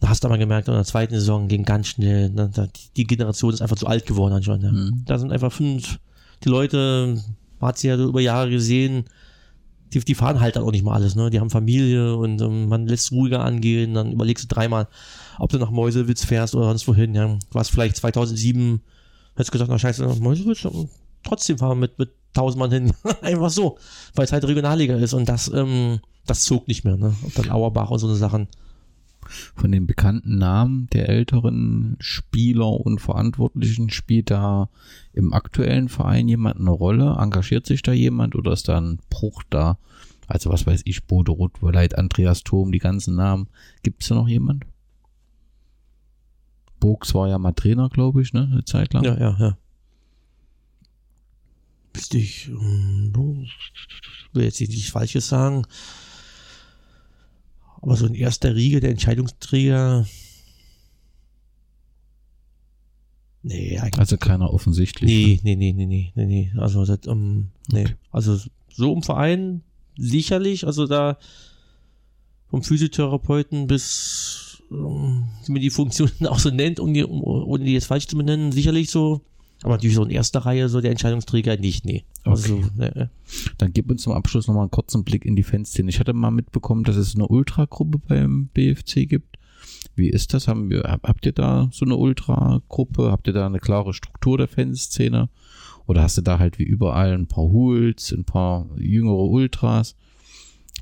da hast du aber gemerkt, in der zweiten Saison ging ganz schnell, ne, die Generation ist einfach zu alt geworden anscheinend. Ja. Mhm. Da sind einfach fünf, die Leute, man hat sie ja über Jahre gesehen, die, die fahren halt dann auch nicht mal alles, ne? Die haben Familie und ähm, man lässt ruhiger angehen, dann überlegst du dreimal, ob du nach Meuselwitz fährst oder sonst wohin, ja. Du warst vielleicht 2007, hättest gesagt, na scheiße, nach Meuselwitz, trotzdem fahren mit, mit tausend Mann hin. (laughs) Einfach so, weil es halt Regionalliga ist und das, ähm, das zog nicht mehr, ne? Und dann Auerbach und so eine Sachen von den bekannten Namen der älteren Spieler und Verantwortlichen spielt da im aktuellen Verein jemand eine Rolle? Engagiert sich da jemand oder ist da ein Bruch da? Also was weiß ich, Bode Rotwoleit, Andreas Thom, die ganzen Namen. Gibt es da noch jemand? Box war ja mal Trainer, glaube ich, ne? Eine Zeit lang. Ja, ja, ja. Ich, ähm, will jetzt nicht Falsches sagen. Aber so in erster Riege der Entscheidungsträger. Nee, eigentlich. Also keiner offensichtlich. Nee, ne? nee, nee, nee, nee, nee, Also, das, um, nee. Okay. Also, so im Verein sicherlich. Also, da vom Physiotherapeuten bis, um, wie man die Funktion (laughs) auch so nennt, um die, um, ohne die jetzt falsch zu benennen, sicherlich so. Aber natürlich so in erster Reihe so der Entscheidungsträger nicht, nee. Also, okay. Ne. Dann gib uns zum Abschluss nochmal einen kurzen Blick in die Fanszene. Ich hatte mal mitbekommen, dass es eine Ultragruppe beim BFC gibt. Wie ist das? Haben wir, habt ihr da so eine Ultragruppe? Habt ihr da eine klare Struktur der Fanszene? Oder hast du da halt wie überall ein paar Hools, ein paar jüngere Ultras?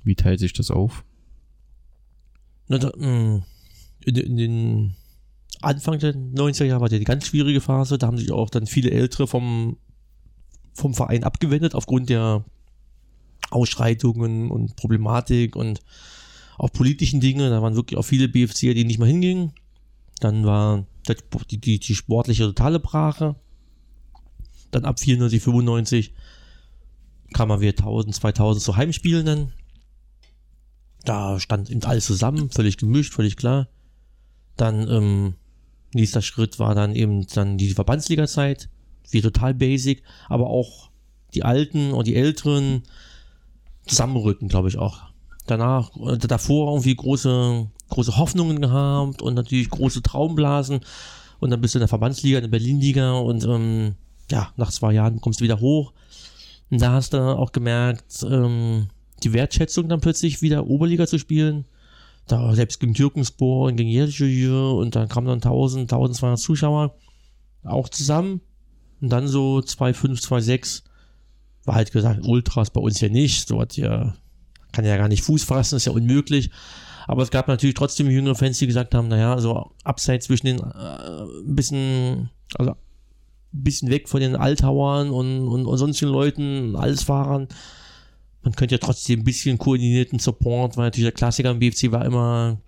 Wie teilt sich das auf? Na, da, mm, in, in den Anfang der 90er Jahre war ja die ganz schwierige Phase. Da haben sich auch dann viele Ältere vom, vom Verein abgewendet aufgrund der Ausschreitungen und Problematik und auch politischen Dinge. Da waren wirklich auch viele BFCer, die nicht mehr hingingen. Dann war die, die, die sportliche totale Brache. Dann ab 94, 95 kam man wieder 1000, 2000 zu Heimspielen Da stand eben alles zusammen, völlig gemischt, völlig klar. Dann ähm, Nächster Schritt war dann eben dann die Verbandsliga-Zeit, wie total basic, aber auch die Alten und die Älteren zusammenrücken, glaube ich auch. Danach, äh, davor irgendwie große, große Hoffnungen gehabt und natürlich große Traumblasen und dann bist du in der Verbandsliga, in der Berlin-Liga und ähm, ja, nach zwei Jahren kommst du wieder hoch. Und da hast du auch gemerkt, ähm, die Wertschätzung dann plötzlich wieder Oberliga zu spielen da selbst gegen Türkenspor und gegen Jelcir und dann kamen dann 1000, 1200 Zuschauer auch zusammen. Und dann so 2,5, 2,6 war halt gesagt, Ultras bei uns ja nicht, so hat ja, kann ja gar nicht Fuß fassen, ist ja unmöglich. Aber es gab natürlich trotzdem jüngere Fans, die gesagt haben, naja, so abseits zwischen den, äh, ein bisschen, also ein bisschen weg von den Altauern und, und, und sonstigen Leuten, Allesfahrern, man könnte ja trotzdem ein bisschen koordinierten Support, weil natürlich der Klassiker im BFC war immer,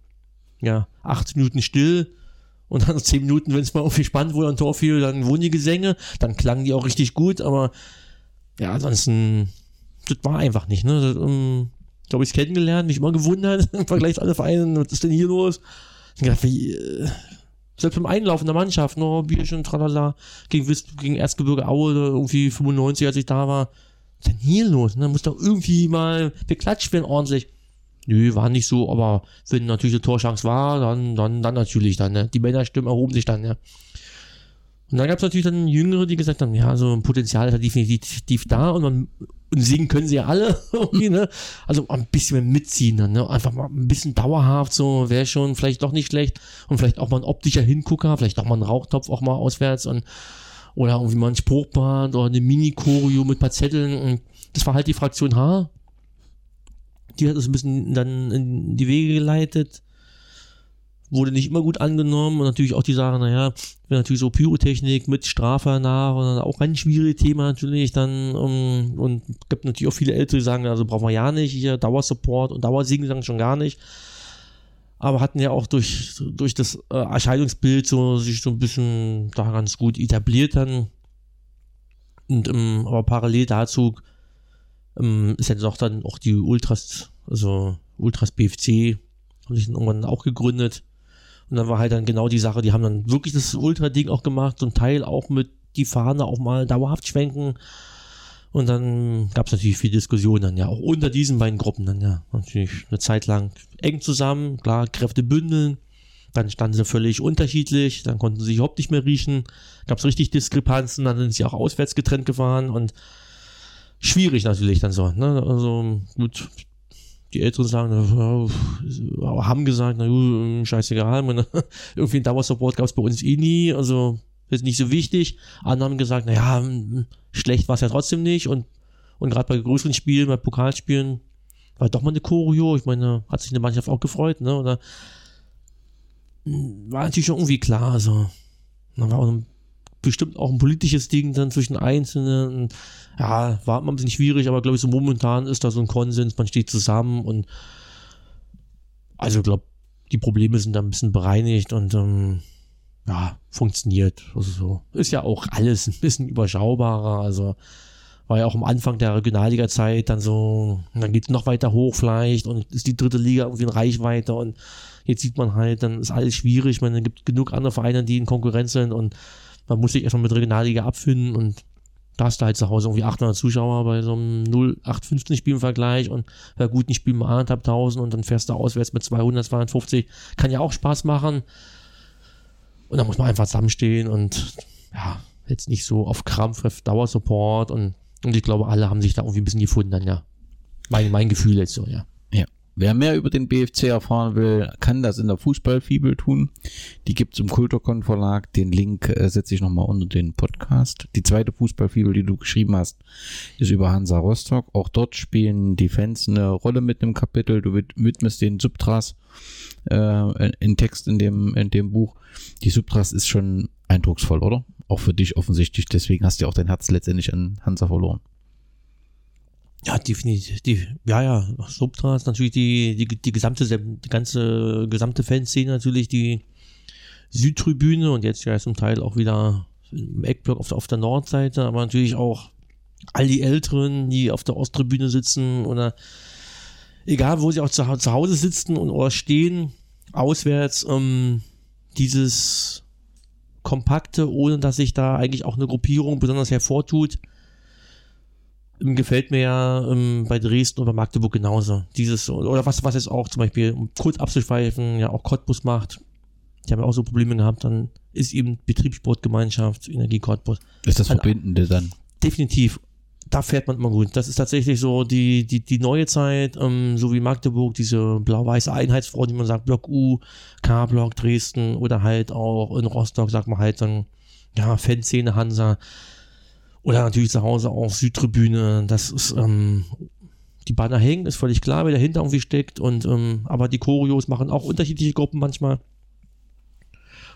ja, acht Minuten still und dann (laughs) zehn Minuten, wenn es mal irgendwie spannend wurde, ein Tor fiel, dann wurden die Gesänge, dann klangen die auch richtig gut, aber ja, ansonsten, das war einfach nicht, ne? Das, um, ähm, glaube ich, kennengelernt, mich immer gewundert (laughs) im Vergleich zu anderen Vereinen, was ist denn hier los? Ich gedacht, wie, äh, Selbst beim Einlaufen der Mannschaft, nur Bierchen, tralala, gegen, gegen Erzgebirge Aue, irgendwie 95, als ich da war. Was ist denn hier los? Ne? Muss doch irgendwie mal beklatscht werden ordentlich. Nö, war nicht so, aber wenn natürlich eine Torchance war, dann, dann, dann natürlich dann, ne? Die Männerstimmen erhoben sich dann, ja. Und dann gab es natürlich dann Jüngere, die gesagt haben, ja, so ein Potenzial ist ja definitiv da und man und singen können sie ja alle (laughs) ne? Also ein bisschen mitziehen dann, ne? Einfach mal ein bisschen dauerhaft, so wäre schon vielleicht doch nicht schlecht und vielleicht auch mal ein optischer Hingucker, vielleicht auch mal ein Rauchtopf auch mal auswärts und oder irgendwie mal ein Spruchband oder eine Mini-Choreo mit paar Zetteln das war halt die Fraktion H. Die hat das ein bisschen dann in die Wege geleitet wurde nicht immer gut angenommen und natürlich auch die Sache, naja, wenn natürlich so Pyrotechnik mit Strafe nach und dann auch ein schwieriges Thema natürlich dann um, und gibt natürlich auch viele Ältere, die sagen, also brauchen wir ja nicht, hier Dauersupport und Dauersingen sagen schon gar nicht. Aber hatten ja auch durch, durch das äh, Erscheinungsbild so sich so ein bisschen da ganz gut etabliert dann. Und ähm, aber parallel dazu ähm, ist ja doch dann auch die Ultras, also Ultras BFC, haben sich dann irgendwann auch gegründet und dann war halt dann genau die Sache, die haben dann wirklich das Ultra-Ding auch gemacht, zum Teil auch mit die Fahne auch mal dauerhaft schwenken. Und dann gab es natürlich viel Diskussion dann ja, auch unter diesen beiden Gruppen dann ja. Natürlich eine Zeit lang eng zusammen, klar, Kräfte bündeln. Dann standen sie völlig unterschiedlich, dann konnten sie sich überhaupt nicht mehr riechen. Gab es richtig Diskrepanzen, dann sind sie auch auswärts getrennt gefahren und schwierig natürlich dann so. Ne? Also gut, die Älteren sagen, haben gesagt, na gut, scheißegal, (laughs) irgendwie ein Dauersupport gab es bei uns eh nie, also ist nicht so wichtig. Andere haben gesagt, naja, schlecht war es ja trotzdem nicht und, und gerade bei größeren Spielen, bei Pokalspielen, war doch mal eine Choreo, ich meine, hat sich eine Mannschaft auch gefreut, ne, oder war natürlich schon irgendwie klar, also, da war auch ein bestimmt auch ein politisches Ding dann zwischen Einzelnen. Ja, war man ein bisschen schwierig, aber glaube ich, so momentan ist da so ein Konsens, man steht zusammen und also glaube, die Probleme sind da ein bisschen bereinigt und ähm, ja, funktioniert. Also so. Ist ja auch alles ein bisschen überschaubarer. Also war ja auch am Anfang der Regionalliga-Zeit dann so, dann geht es noch weiter hoch vielleicht und ist die dritte Liga irgendwie in Reichweite und jetzt sieht man halt, dann ist alles schwierig. Man gibt genug andere Vereine, die in Konkurrenz sind und man muss sich erstmal mit Regionalliga abfinden und da hast du halt zu Hause irgendwie 800 Zuschauer bei so einem 0815 Spiel im Vergleich und bei guten Spielen mal anderthalb tausend und dann fährst du auswärts mit 200, 250. Kann ja auch Spaß machen. Und da muss man einfach zusammenstehen und ja, jetzt nicht so auf Krampf, auf Dauersupport und, und ich glaube, alle haben sich da irgendwie ein bisschen gefunden dann, ja. Mein, mein Gefühl jetzt so, ja. Wer mehr über den BFC erfahren will, kann das in der Fußballfibel tun. Die gibt's im Kulturkon Verlag. Den Link äh, setze ich nochmal unter den Podcast. Die zweite Fußballfibel, die du geschrieben hast, ist über Hansa Rostock. Auch dort spielen die Fans eine Rolle mit dem Kapitel. Du widmest den Subtras äh, in Text in dem, in dem Buch. Die Subtras ist schon eindrucksvoll, oder? Auch für dich offensichtlich. Deswegen hast du auch dein Herz letztendlich an Hansa verloren. Ja, definitiv. Ja, ja, Subtra ist natürlich die, die, die gesamte, die ganze gesamte Fanszene natürlich, die Südtribüne und jetzt ja zum Teil auch wieder im Eckblock auf, auf der Nordseite, aber natürlich auch all die Älteren, die auf der Osttribüne sitzen oder egal, wo sie auch zu, zu Hause sitzen und oder stehen, auswärts, ähm, dieses kompakte, ohne dass sich da eigentlich auch eine Gruppierung besonders hervortut, gefällt mir ja ähm, bei Dresden oder Magdeburg genauso. Dieses, oder was, was jetzt auch zum Beispiel, um kurz abzuschweifen, ja auch Cottbus macht. Die haben ja auch so Probleme gehabt, dann ist eben Betriebssportgemeinschaft, Energie Cottbus. Ist das Verbindende dann? Definitiv. Da fährt man immer gut. Das ist tatsächlich so die, die, die neue Zeit, ähm, so wie Magdeburg, diese blau-weiße Einheitsfront, die man sagt, Block U, K-Block, Dresden oder halt auch in Rostock sagt man halt dann, ja, Fanszene Hansa oder natürlich zu Hause auch Südtribüne. Das ist, ähm, die Banner hängen, ist völlig klar, wer dahinter irgendwie steckt. Und, ähm, aber die Choreos machen auch unterschiedliche Gruppen manchmal.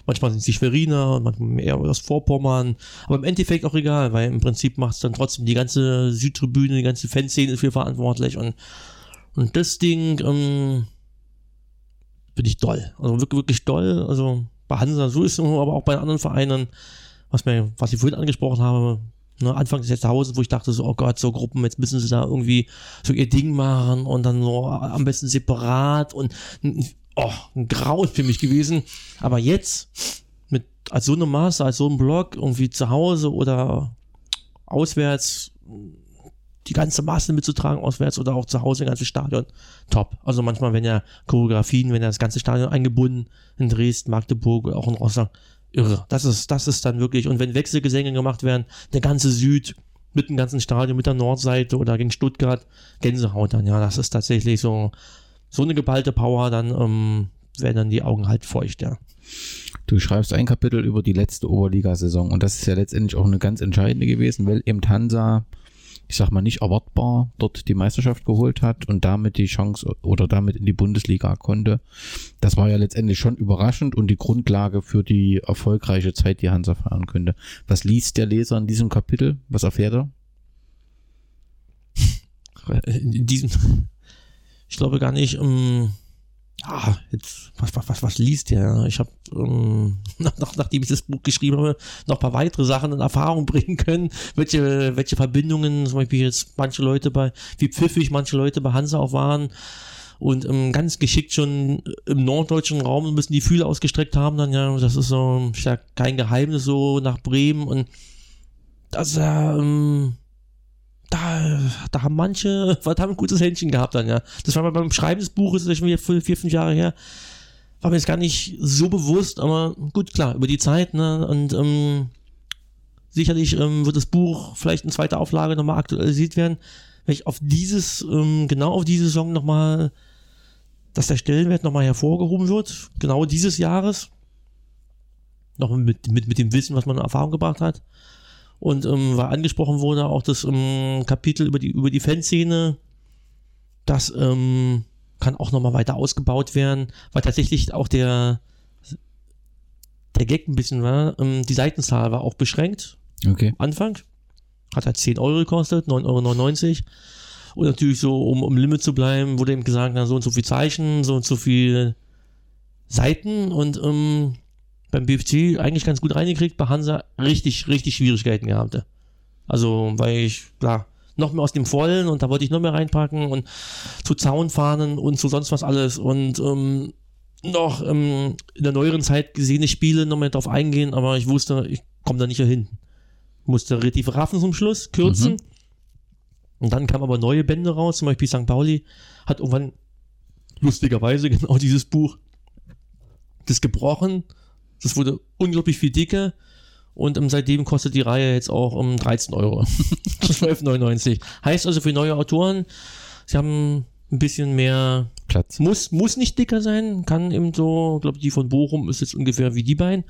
Manchmal sind sie Schweriner manchmal eher aus Vorpommern. Aber im Endeffekt auch egal, weil im Prinzip macht es dann trotzdem die ganze Südtribüne, die ganze Fanszene für verantwortlich. Und, und das Ding, ähm, bin ich doll. Also wirklich, wirklich doll. Also bei Hansa so ist es, aber auch bei anderen Vereinen, was mir, was ich vorhin angesprochen habe, Ne, jetzt zu Hause, wo ich dachte so, oh Gott, so Gruppen, jetzt müssen sie da irgendwie so ihr Ding machen und dann so am besten separat und oh, ein Grauen für mich gewesen. Aber jetzt als so eine Masse, als so ein Block, irgendwie zu Hause oder auswärts die ganze Masse mitzutragen, auswärts oder auch zu Hause, ein ganzes Stadion, top. Also manchmal, wenn ja Choreografien, wenn ja das ganze Stadion eingebunden in Dresden, Magdeburg, auch in Rostock, irre. Das ist, das ist dann wirklich, und wenn Wechselgesänge gemacht werden, der ganze Süd mit dem ganzen Stadion, mit der Nordseite oder gegen Stuttgart, Gänsehaut dann, ja, das ist tatsächlich so, so eine geballte Power, dann ähm, werden dann die Augen halt feucht, ja. Du schreibst ein Kapitel über die letzte Oberligasaison und das ist ja letztendlich auch eine ganz entscheidende gewesen, weil eben Hansa ich sag mal, nicht erwartbar dort die Meisterschaft geholt hat und damit die Chance oder damit in die Bundesliga konnte. Das war ja letztendlich schon überraschend und die Grundlage für die erfolgreiche Zeit, die Hansa fahren könnte. Was liest der Leser in diesem Kapitel? Was erfährt er? In diesem, ich glaube gar nicht, um, ja, jetzt, was, was, was, liest der? Ich habe, ähm, (laughs) nach, nach, nachdem ich das Buch geschrieben habe, noch ein paar weitere Sachen in Erfahrung (laughs) bringen können, welche, welche Verbindungen, zum Beispiel jetzt manche Leute bei, wie pfiffig manche Leute bei Hansa auch waren und ähm, ganz geschickt schon im norddeutschen Raum ein bisschen die Fühle ausgestreckt haben, dann ja, das ist so ist ja kein Geheimnis so nach Bremen und das ähm, da, da haben manche (laughs) verdammt gutes Händchen gehabt dann, ja. Das war beim Schreiben des Buches, das ist schon wieder vier, fünf Jahre her, war mir jetzt gar nicht so bewusst, aber gut, klar, über die Zeit, ne, und ähm, sicherlich ähm, wird das Buch vielleicht in zweiter Auflage nochmal aktualisiert werden, wenn ich auf dieses, ähm, genau auf diese Saison nochmal, dass der Stellenwert nochmal hervorgehoben wird, genau dieses Jahres, noch mit, mit, mit dem Wissen, was man in Erfahrung gebracht hat und ähm, war angesprochen wurde auch das ähm, Kapitel über die über die Fanszene, das ähm, kann auch nochmal weiter ausgebaut werden, weil tatsächlich auch der der Gag ein bisschen war, ähm, die Seitenzahl war auch beschränkt. Okay. Anfang. Hat halt 10 Euro gekostet, 9,99 Euro. Und natürlich so, um um Limit zu bleiben, wurde eben gesagt, na, so und so viel Zeichen, so und so viel Seiten und ähm, beim BFC eigentlich ganz gut reingekriegt, bei Hansa richtig, richtig Schwierigkeiten gehabt. Also, weil ich, klar, noch mehr aus dem Vollen und da wollte ich noch mehr reinpacken und zu Zaunfahnen und zu sonst was alles und ähm, noch ähm, in der neueren Zeit gesehene Spiele noch mehr drauf eingehen, aber ich wusste, ich komme da nicht hin. Musste relativ raffen zum Schluss, kürzen. Mhm. Und dann kamen aber neue Bände raus, zum Beispiel St. Pauli hat irgendwann lustigerweise (laughs) genau dieses Buch das gebrochen das wurde unglaublich viel dicker. Und um, seitdem kostet die Reihe jetzt auch um 13 Euro. (laughs) 12,99. Heißt also für neue Autoren, sie haben ein bisschen mehr Platz. Muss, muss nicht dicker sein, kann eben so, glaube die von Bochum ist jetzt ungefähr wie die beiden.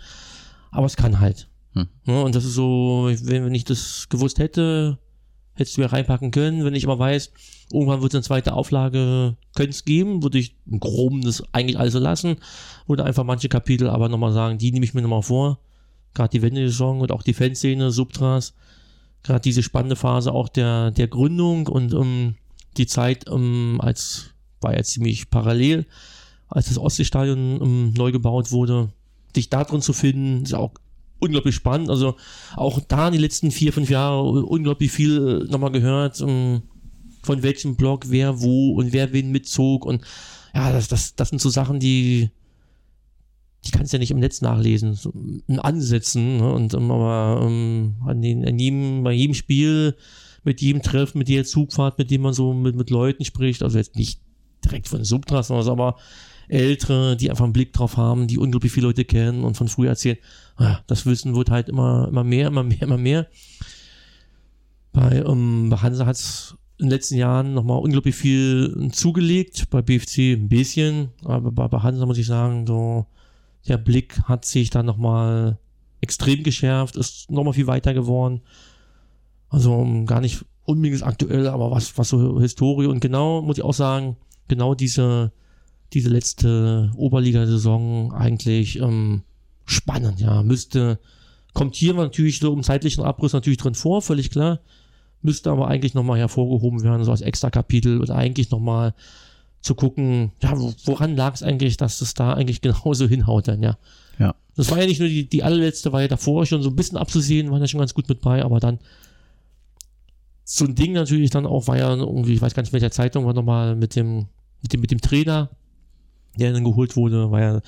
Aber es kann halt. Hm. Ja, und das ist so, wenn, wenn ich das gewusst hätte, hättest du ja reinpacken können, wenn ich aber weiß, irgendwann wird es eine zweite Auflage, könnte es geben, würde ich im Groben das eigentlich alles so lassen, würde einfach manche Kapitel aber nochmal sagen, die nehme ich mir nochmal vor, gerade die Wendesaison und auch die Fanszene, Subtras, gerade diese spannende Phase auch der, der Gründung und um, ähm, die Zeit um, ähm, als, war ja ziemlich parallel, als das Ostseestadion um, ähm, neu gebaut wurde, dich da drin zu finden, ist auch unglaublich spannend. Also auch da in den letzten vier, fünf Jahren unglaublich viel äh, nochmal gehört, um, von welchem Blog wer wo und wer wen mitzog. Und ja, das, das, das sind so Sachen, die, die kannst du ja nicht im Netz nachlesen, so in Ansätzen. Ne? Und um, aber um, an, den, an jedem, bei jedem Spiel, mit jedem Treffen, mit jeder Zugfahrt, mit dem man so mit, mit Leuten spricht, also jetzt nicht direkt von Subtrassen, aber Ältere, die einfach einen Blick drauf haben, die unglaublich viele Leute kennen und von früher erzählen. Ja, das Wissen wird halt immer, immer mehr, immer mehr, immer mehr. Bei, um, bei Hansa hat es in den letzten Jahren nochmal unglaublich viel zugelegt, bei BFC ein bisschen, aber bei, bei Hansa muss ich sagen, so der Blick hat sich dann nochmal extrem geschärft, ist nochmal viel weiter geworden. Also gar nicht unbedingt aktuell, aber was, was so Historie und genau, muss ich auch sagen, genau diese diese letzte Oberliga-Saison eigentlich ähm, spannend, ja. Müsste, kommt hier natürlich so im zeitlichen Abriss natürlich drin vor, völlig klar. Müsste aber eigentlich nochmal hervorgehoben werden, so als extra Kapitel und eigentlich nochmal zu gucken, ja, woran lag es eigentlich, dass das da eigentlich (laughs) genauso hinhaut dann, ja. Ja. Das war ja nicht nur die, die allerletzte, war ja davor schon so ein bisschen abzusehen, waren ja schon ganz gut mit bei, aber dann so ein Ding natürlich dann auch, war ja irgendwie, ich weiß gar nicht, welcher Zeitung war nochmal mit dem, mit dem, mit dem Trainer, der dann geholt wurde, war ja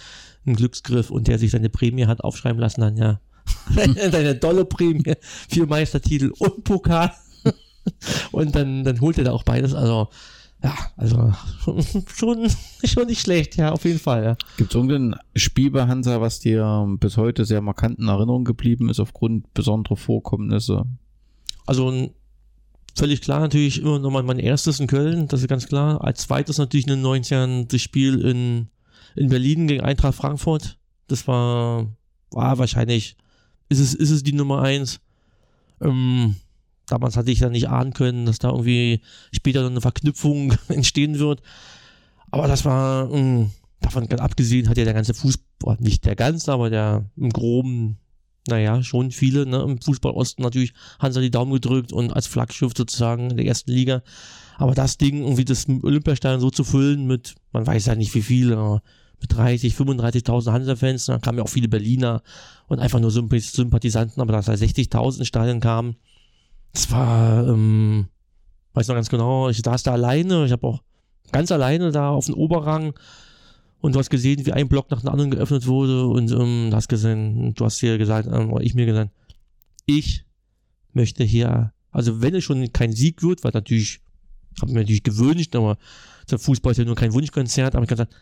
ein Glücksgriff und der sich seine Prämie hat aufschreiben lassen, dann ja. (laughs) Deine dolle Prämie, vier Meistertitel und Pokal. (laughs) und dann, dann holt er da auch beides. Also, ja, also (laughs) schon, schon nicht schlecht, ja, auf jeden Fall. Ja. Gibt es irgendein Spiel bei Hansa, was dir bis heute sehr markant in Erinnerung geblieben ist, aufgrund besonderer Vorkommnisse? Also völlig klar natürlich immer nochmal mein erstes in Köln, das ist ganz klar. Als zweites natürlich in den 90ern das Spiel in, in Berlin gegen Eintracht Frankfurt. Das war, war wahrscheinlich, ist es, ist es die Nummer eins. Ähm, damals hatte ich ja nicht ahnen können, dass da irgendwie später eine Verknüpfung (laughs) entstehen wird. Aber das war, mh, hm, davon abgesehen, hat ja der ganze Fußball, nicht der ganze, aber der im Groben, naja, schon viele, ne, im Fußball Osten natürlich Hansa die Daumen gedrückt und als Flaggschiff sozusagen in der ersten Liga. Aber das Ding, irgendwie das Olympiastadion so zu füllen mit, man weiß ja nicht wie viel, mit 30, 35.000 Hansa-Fans, da kamen ja auch viele Berliner und einfach nur Sympathisanten, aber dass da 60.000 in Stadion kamen, das war, ähm, weiß noch ganz genau, ich saß da alleine, ich habe auch ganz alleine da auf dem Oberrang und du hast gesehen, wie ein Block nach dem anderen geöffnet wurde und ähm, hast gesehen, du hast hier gesagt, ähm, oder ich mir gesagt, ich möchte hier, also wenn es schon kein Sieg wird, weil natürlich, habe mir natürlich gewünscht, aber der Fußball ist ja nur kein Wunschkonzert, aber ich gesagt,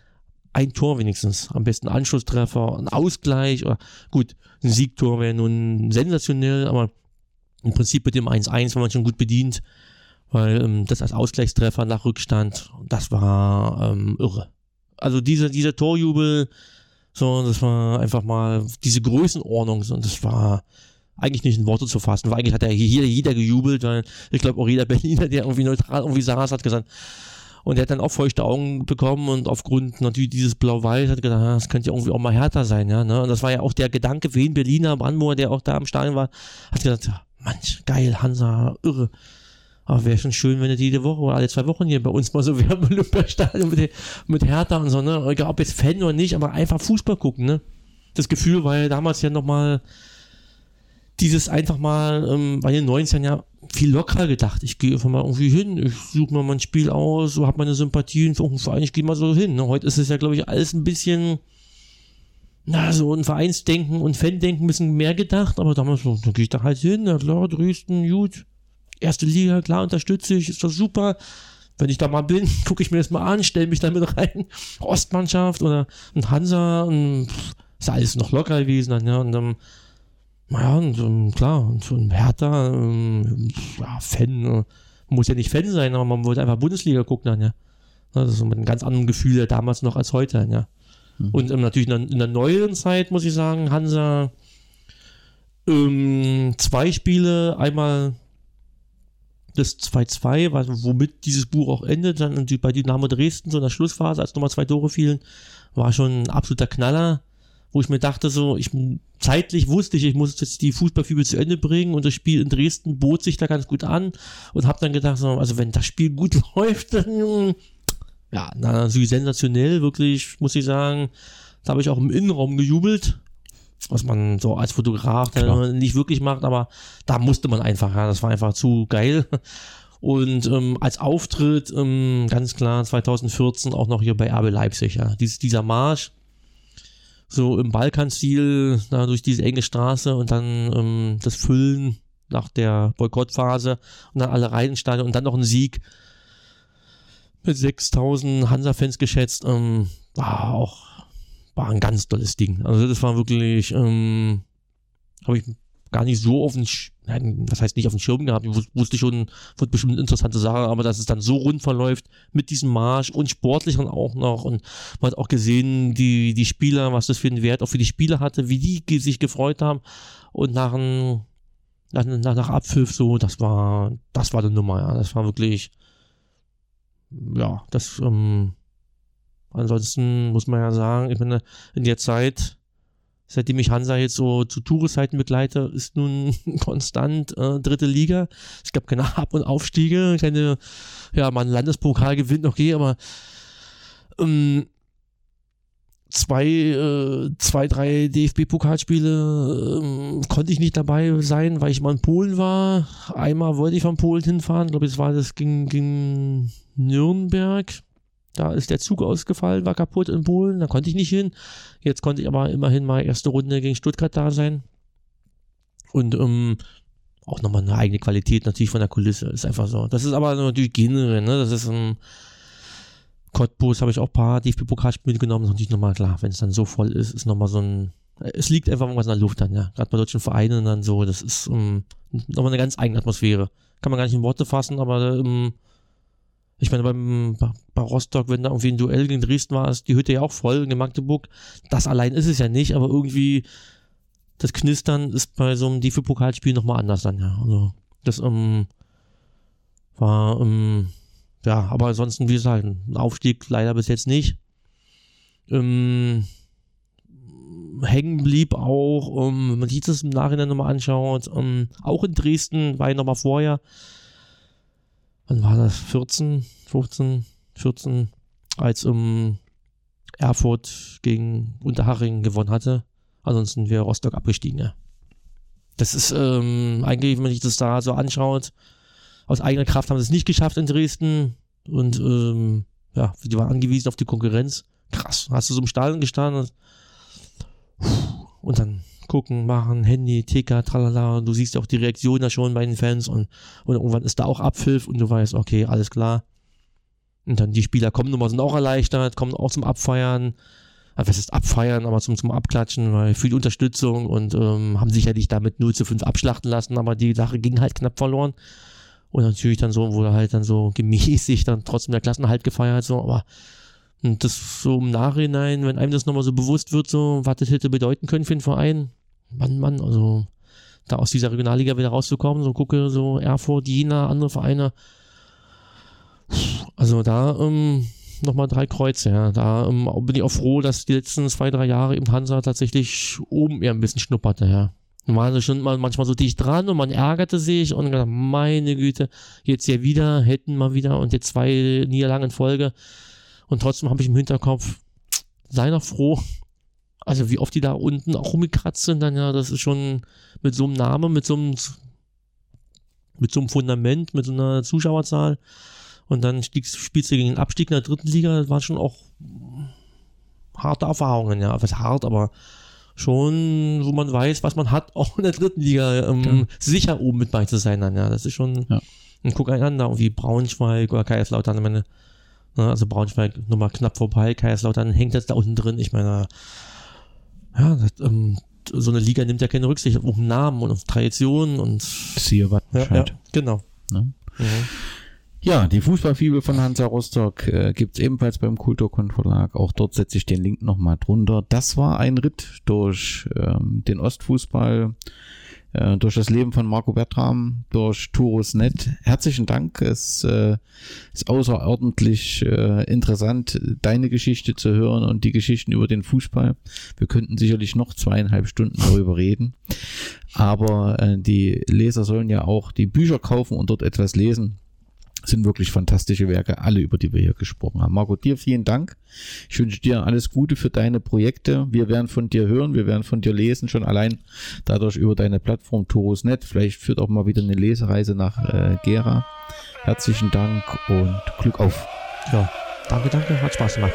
ein Tor wenigstens, am besten Anschlusstreffer, ein Ausgleich oder gut, ein Siegtor wäre nun sensationell, aber im Prinzip mit dem 1-1 war man schon gut bedient, weil ähm, das als Ausgleichstreffer nach Rückstand, das war ähm, irre. Also diese, dieser Torjubel, so, das war einfach mal diese Größenordnung, so, und das war eigentlich nicht in Worte zu fassen, weil eigentlich hat ja hier jeder gejubelt, weil ich glaube auch jeder (laughs) Berliner, der irgendwie neutral irgendwie saß, hat gesagt, und er hat dann auch feuchte Augen bekommen und aufgrund natürlich dieses Blau-Weiß hat gedacht, das könnte ja irgendwie auch mal härter sein, ja. Ne? Und das war ja auch der Gedanke für ihn, Berliner, Brandenburger, der auch da am Stadion war, hat gesagt, manch, geil, Hansa, irre. Aber wäre schon schön, wenn es jede Woche oder alle zwei Wochen hier bei uns mal so (laughs) wäre im Olympiastadion mit, mit Hertha und so, ne? Egal ob jetzt Fan oder nicht, aber einfach Fußball gucken, ne? Das Gefühl war ja damals ja nochmal dieses einfach mal, ähm, bei den 19 ja viel lockerer gedacht. Ich gehe einfach mal irgendwie hin, ich suche mal ein Spiel aus, so habe meine Sympathien für irgendeinen Verein, ich gehe mal so hin. Ne? Heute ist es ja, glaube ich, alles ein bisschen na, so ein Vereinsdenken und Fandenken ein bisschen mehr gedacht, aber damals so, da gehe ich da halt hin, na klar, Dresden, gut, erste Liga, klar, unterstütze ich, ist das super. Wenn ich da mal bin, (laughs) gucke ich mir das mal an, stelle mich damit (laughs) rein. Ostmannschaft oder ein Hansa, und, ist alles noch locker gewesen dann, ja, und dann, naja, und, und, klar, und so ein Hertha, ähm, ja, Fan, äh, muss ja nicht Fan sein, aber man wollte einfach Bundesliga gucken dann, ja. Das ist so mit einem ganz anderen Gefühl damals noch als heute, ja. Mhm. Und ähm, natürlich in der, in der neueren Zeit, muss ich sagen, Hansa ähm, zwei Spiele, einmal das 2-2, womit dieses Buch auch endet, dann bei Dynamo Dresden, so in der Schlussphase, als nochmal zwei Tore fielen, war schon ein absoluter Knaller, wo ich mir dachte, so, ich zeitlich wusste ich, ich muss jetzt die Fußballfibel zu Ende bringen und das Spiel in Dresden bot sich da ganz gut an und habe dann gedacht, so, also wenn das Spiel gut (laughs) läuft, dann ja, natürlich sensationell, wirklich, muss ich sagen. Da habe ich auch im Innenraum gejubelt, was man so als Fotograf nicht wirklich macht, aber da musste man einfach, ja, das war einfach zu geil. Und ähm, als Auftritt ähm, ganz klar 2014 auch noch hier bei RB Leipzig, ja. Dies, dieser Marsch, so im Balkanstil, da durch diese enge Straße und dann ähm, das Füllen nach der Boykottphase und dann alle rein und dann noch ein Sieg mit 6000 Hansa-Fans geschätzt. Ähm, war auch war ein ganz tolles Ding. Also das war wirklich, ähm, habe ich gar nicht so auf den, nein, was heißt nicht auf den Schirm gehabt, ich wusste schon, wird bestimmt eine interessante Sache, aber dass es dann so rund verläuft mit diesem Marsch und sportlich dann auch noch. Und man hat auch gesehen, die, die Spieler, was das für einen Wert auch für die Spieler hatte, wie die sich gefreut haben. Und nach, ein, nach, nach, nach Abpfiff so, das war, das war eine Nummer, ja, das war wirklich, ja, das, ähm, ansonsten muss man ja sagen, ich meine, in der Zeit, seitdem ich Hansa jetzt so zu Tourezeiten begleite, ist nun (laughs) konstant äh, dritte Liga. Es gab keine Ab- und Aufstiege, keine, ja, mal ein Landespokal gewinnt, okay, aber ähm, zwei, äh, zwei, drei DFB-Pokalspiele ähm, konnte ich nicht dabei sein, weil ich mal in Polen war. Einmal wollte ich von Polen hinfahren, ich glaube, es war das ging, ging Nürnberg. Da ist der Zug ausgefallen, war kaputt in Polen, da konnte ich nicht hin. Jetzt konnte ich aber immerhin mal erste Runde gegen Stuttgart da sein. Und ähm, auch nochmal eine eigene Qualität natürlich von der Kulisse. Ist einfach so. Das ist aber natürlich generell, ne? Das ist ein ähm, Cottbus habe ich auch ein paar DFB-Pokalspiele genommen. Natürlich nochmal klar, wenn es dann so voll ist, ist nochmal so ein. Es liegt einfach irgendwas in der Luft dann, ja. Gerade bei deutschen Vereinen dann so. Das ist um, ähm, nochmal eine ganz eigene Atmosphäre. Kann man gar nicht in Worte fassen, aber um, ähm, ich meine, beim, bei Rostock, wenn da irgendwie ein Duell gegen Dresden war, ist die Hütte ja auch voll in Magdeburg. Das allein ist es ja nicht, aber irgendwie das Knistern ist bei so einem DFB-Pokalspiel nochmal anders dann, ja. Also, das um, war, um, ja, aber ansonsten, wie gesagt, ein Aufstieg leider bis jetzt nicht. Ähm, hängen blieb auch, um, wenn man sich das im Nachhinein nochmal anschaut, um, auch in Dresden, war ich nochmal vorher, wann war das, 14, 15, 14, als um, Erfurt gegen Unterhaching gewonnen hatte. Ansonsten wäre Rostock abgestiegen, ja. Das ist ähm, eigentlich, wenn man sich das da so anschaut, aus eigener Kraft haben sie es nicht geschafft in Dresden. Und ähm, ja, die waren angewiesen auf die Konkurrenz. Krass. Hast du so im Stadion gestanden und dann gucken, machen, Handy, Ticker, tralala. Du siehst auch die Reaktion da schon bei den Fans und, und irgendwann ist da auch Abpfiff und du weißt, okay, alles klar. Und dann die Spieler kommen nochmal, sind auch erleichtert, kommen auch zum Abfeiern. Also was ist abfeiern, aber zum, zum Abklatschen, weil viel Unterstützung und ähm, haben sicherlich damit 0 zu 5 abschlachten lassen, aber die Sache ging halt knapp verloren. Und natürlich dann so, wurde halt dann so gemäßigt dann trotzdem der Klassenhalt gefeiert, so, aber und das so im Nachhinein, wenn einem das nochmal so bewusst wird, so, was das hätte bedeuten können für den Verein, Mann, Mann, also da aus dieser Regionalliga wieder rauszukommen, so gucke, so Erfurt, Jena, andere Vereine. Also da ähm, nochmal drei Kreuze, ja. Da ähm, bin ich auch froh, dass die letzten zwei, drei Jahre eben Hansa tatsächlich oben eher ein bisschen schnupperte, ja. War schon mal manchmal so dicht dran und man ärgerte sich und gedacht, meine Güte, jetzt ja wieder, hätten mal wieder und jetzt zwei Niederlagen in Folge. Und trotzdem habe ich im Hinterkopf, sei noch froh. Also wie oft die da unten auch rumgekratzt sind, dann ja, das ist schon mit so einem Namen, mit so einem, mit so einem Fundament, mit so einer Zuschauerzahl. Und dann spielst du gegen den Abstieg in der dritten Liga, das waren schon auch harte Erfahrungen, ja. Was hart, aber schon, wo man weiß, was man hat, (laughs) auch in der dritten Liga ähm, ja. sicher oben mit bei zu sein dann, ja. Das ist schon, ja. und guck einander, wie Braunschweig oder Kaiserslautern, ich meine, ne, also Braunschweig nochmal knapp vorbei, Kaiserslautern hängt jetzt da unten drin, ich meine, ja, das, ähm, so eine Liga nimmt ja keine Rücksicht auf Namen und auf Traditionen und Siehe was ja, ja, genau. Ne? Mhm. Ja, die Fußballfibel von Hansa Rostock äh, gibt's ebenfalls beim Kulturkon Verlag. Auch dort setze ich den Link nochmal drunter. Das war ein Ritt durch ähm, den Ostfußball, äh, durch das Leben von Marco Bertram, durch Turus.net. Herzlichen Dank. Es äh, ist außerordentlich äh, interessant, deine Geschichte zu hören und die Geschichten über den Fußball. Wir könnten sicherlich noch zweieinhalb Stunden darüber reden. Aber äh, die Leser sollen ja auch die Bücher kaufen und dort etwas lesen sind wirklich fantastische Werke, alle über die wir hier gesprochen haben. Marco, dir vielen Dank. Ich wünsche dir alles Gute für deine Projekte. Wir werden von dir hören, wir werden von dir lesen, schon allein dadurch über deine Plattform Torus.net. Vielleicht führt auch mal wieder eine Lesereise nach äh, Gera. Herzlichen Dank und Glück auf. Ja, danke, danke, hat Spaß gemacht.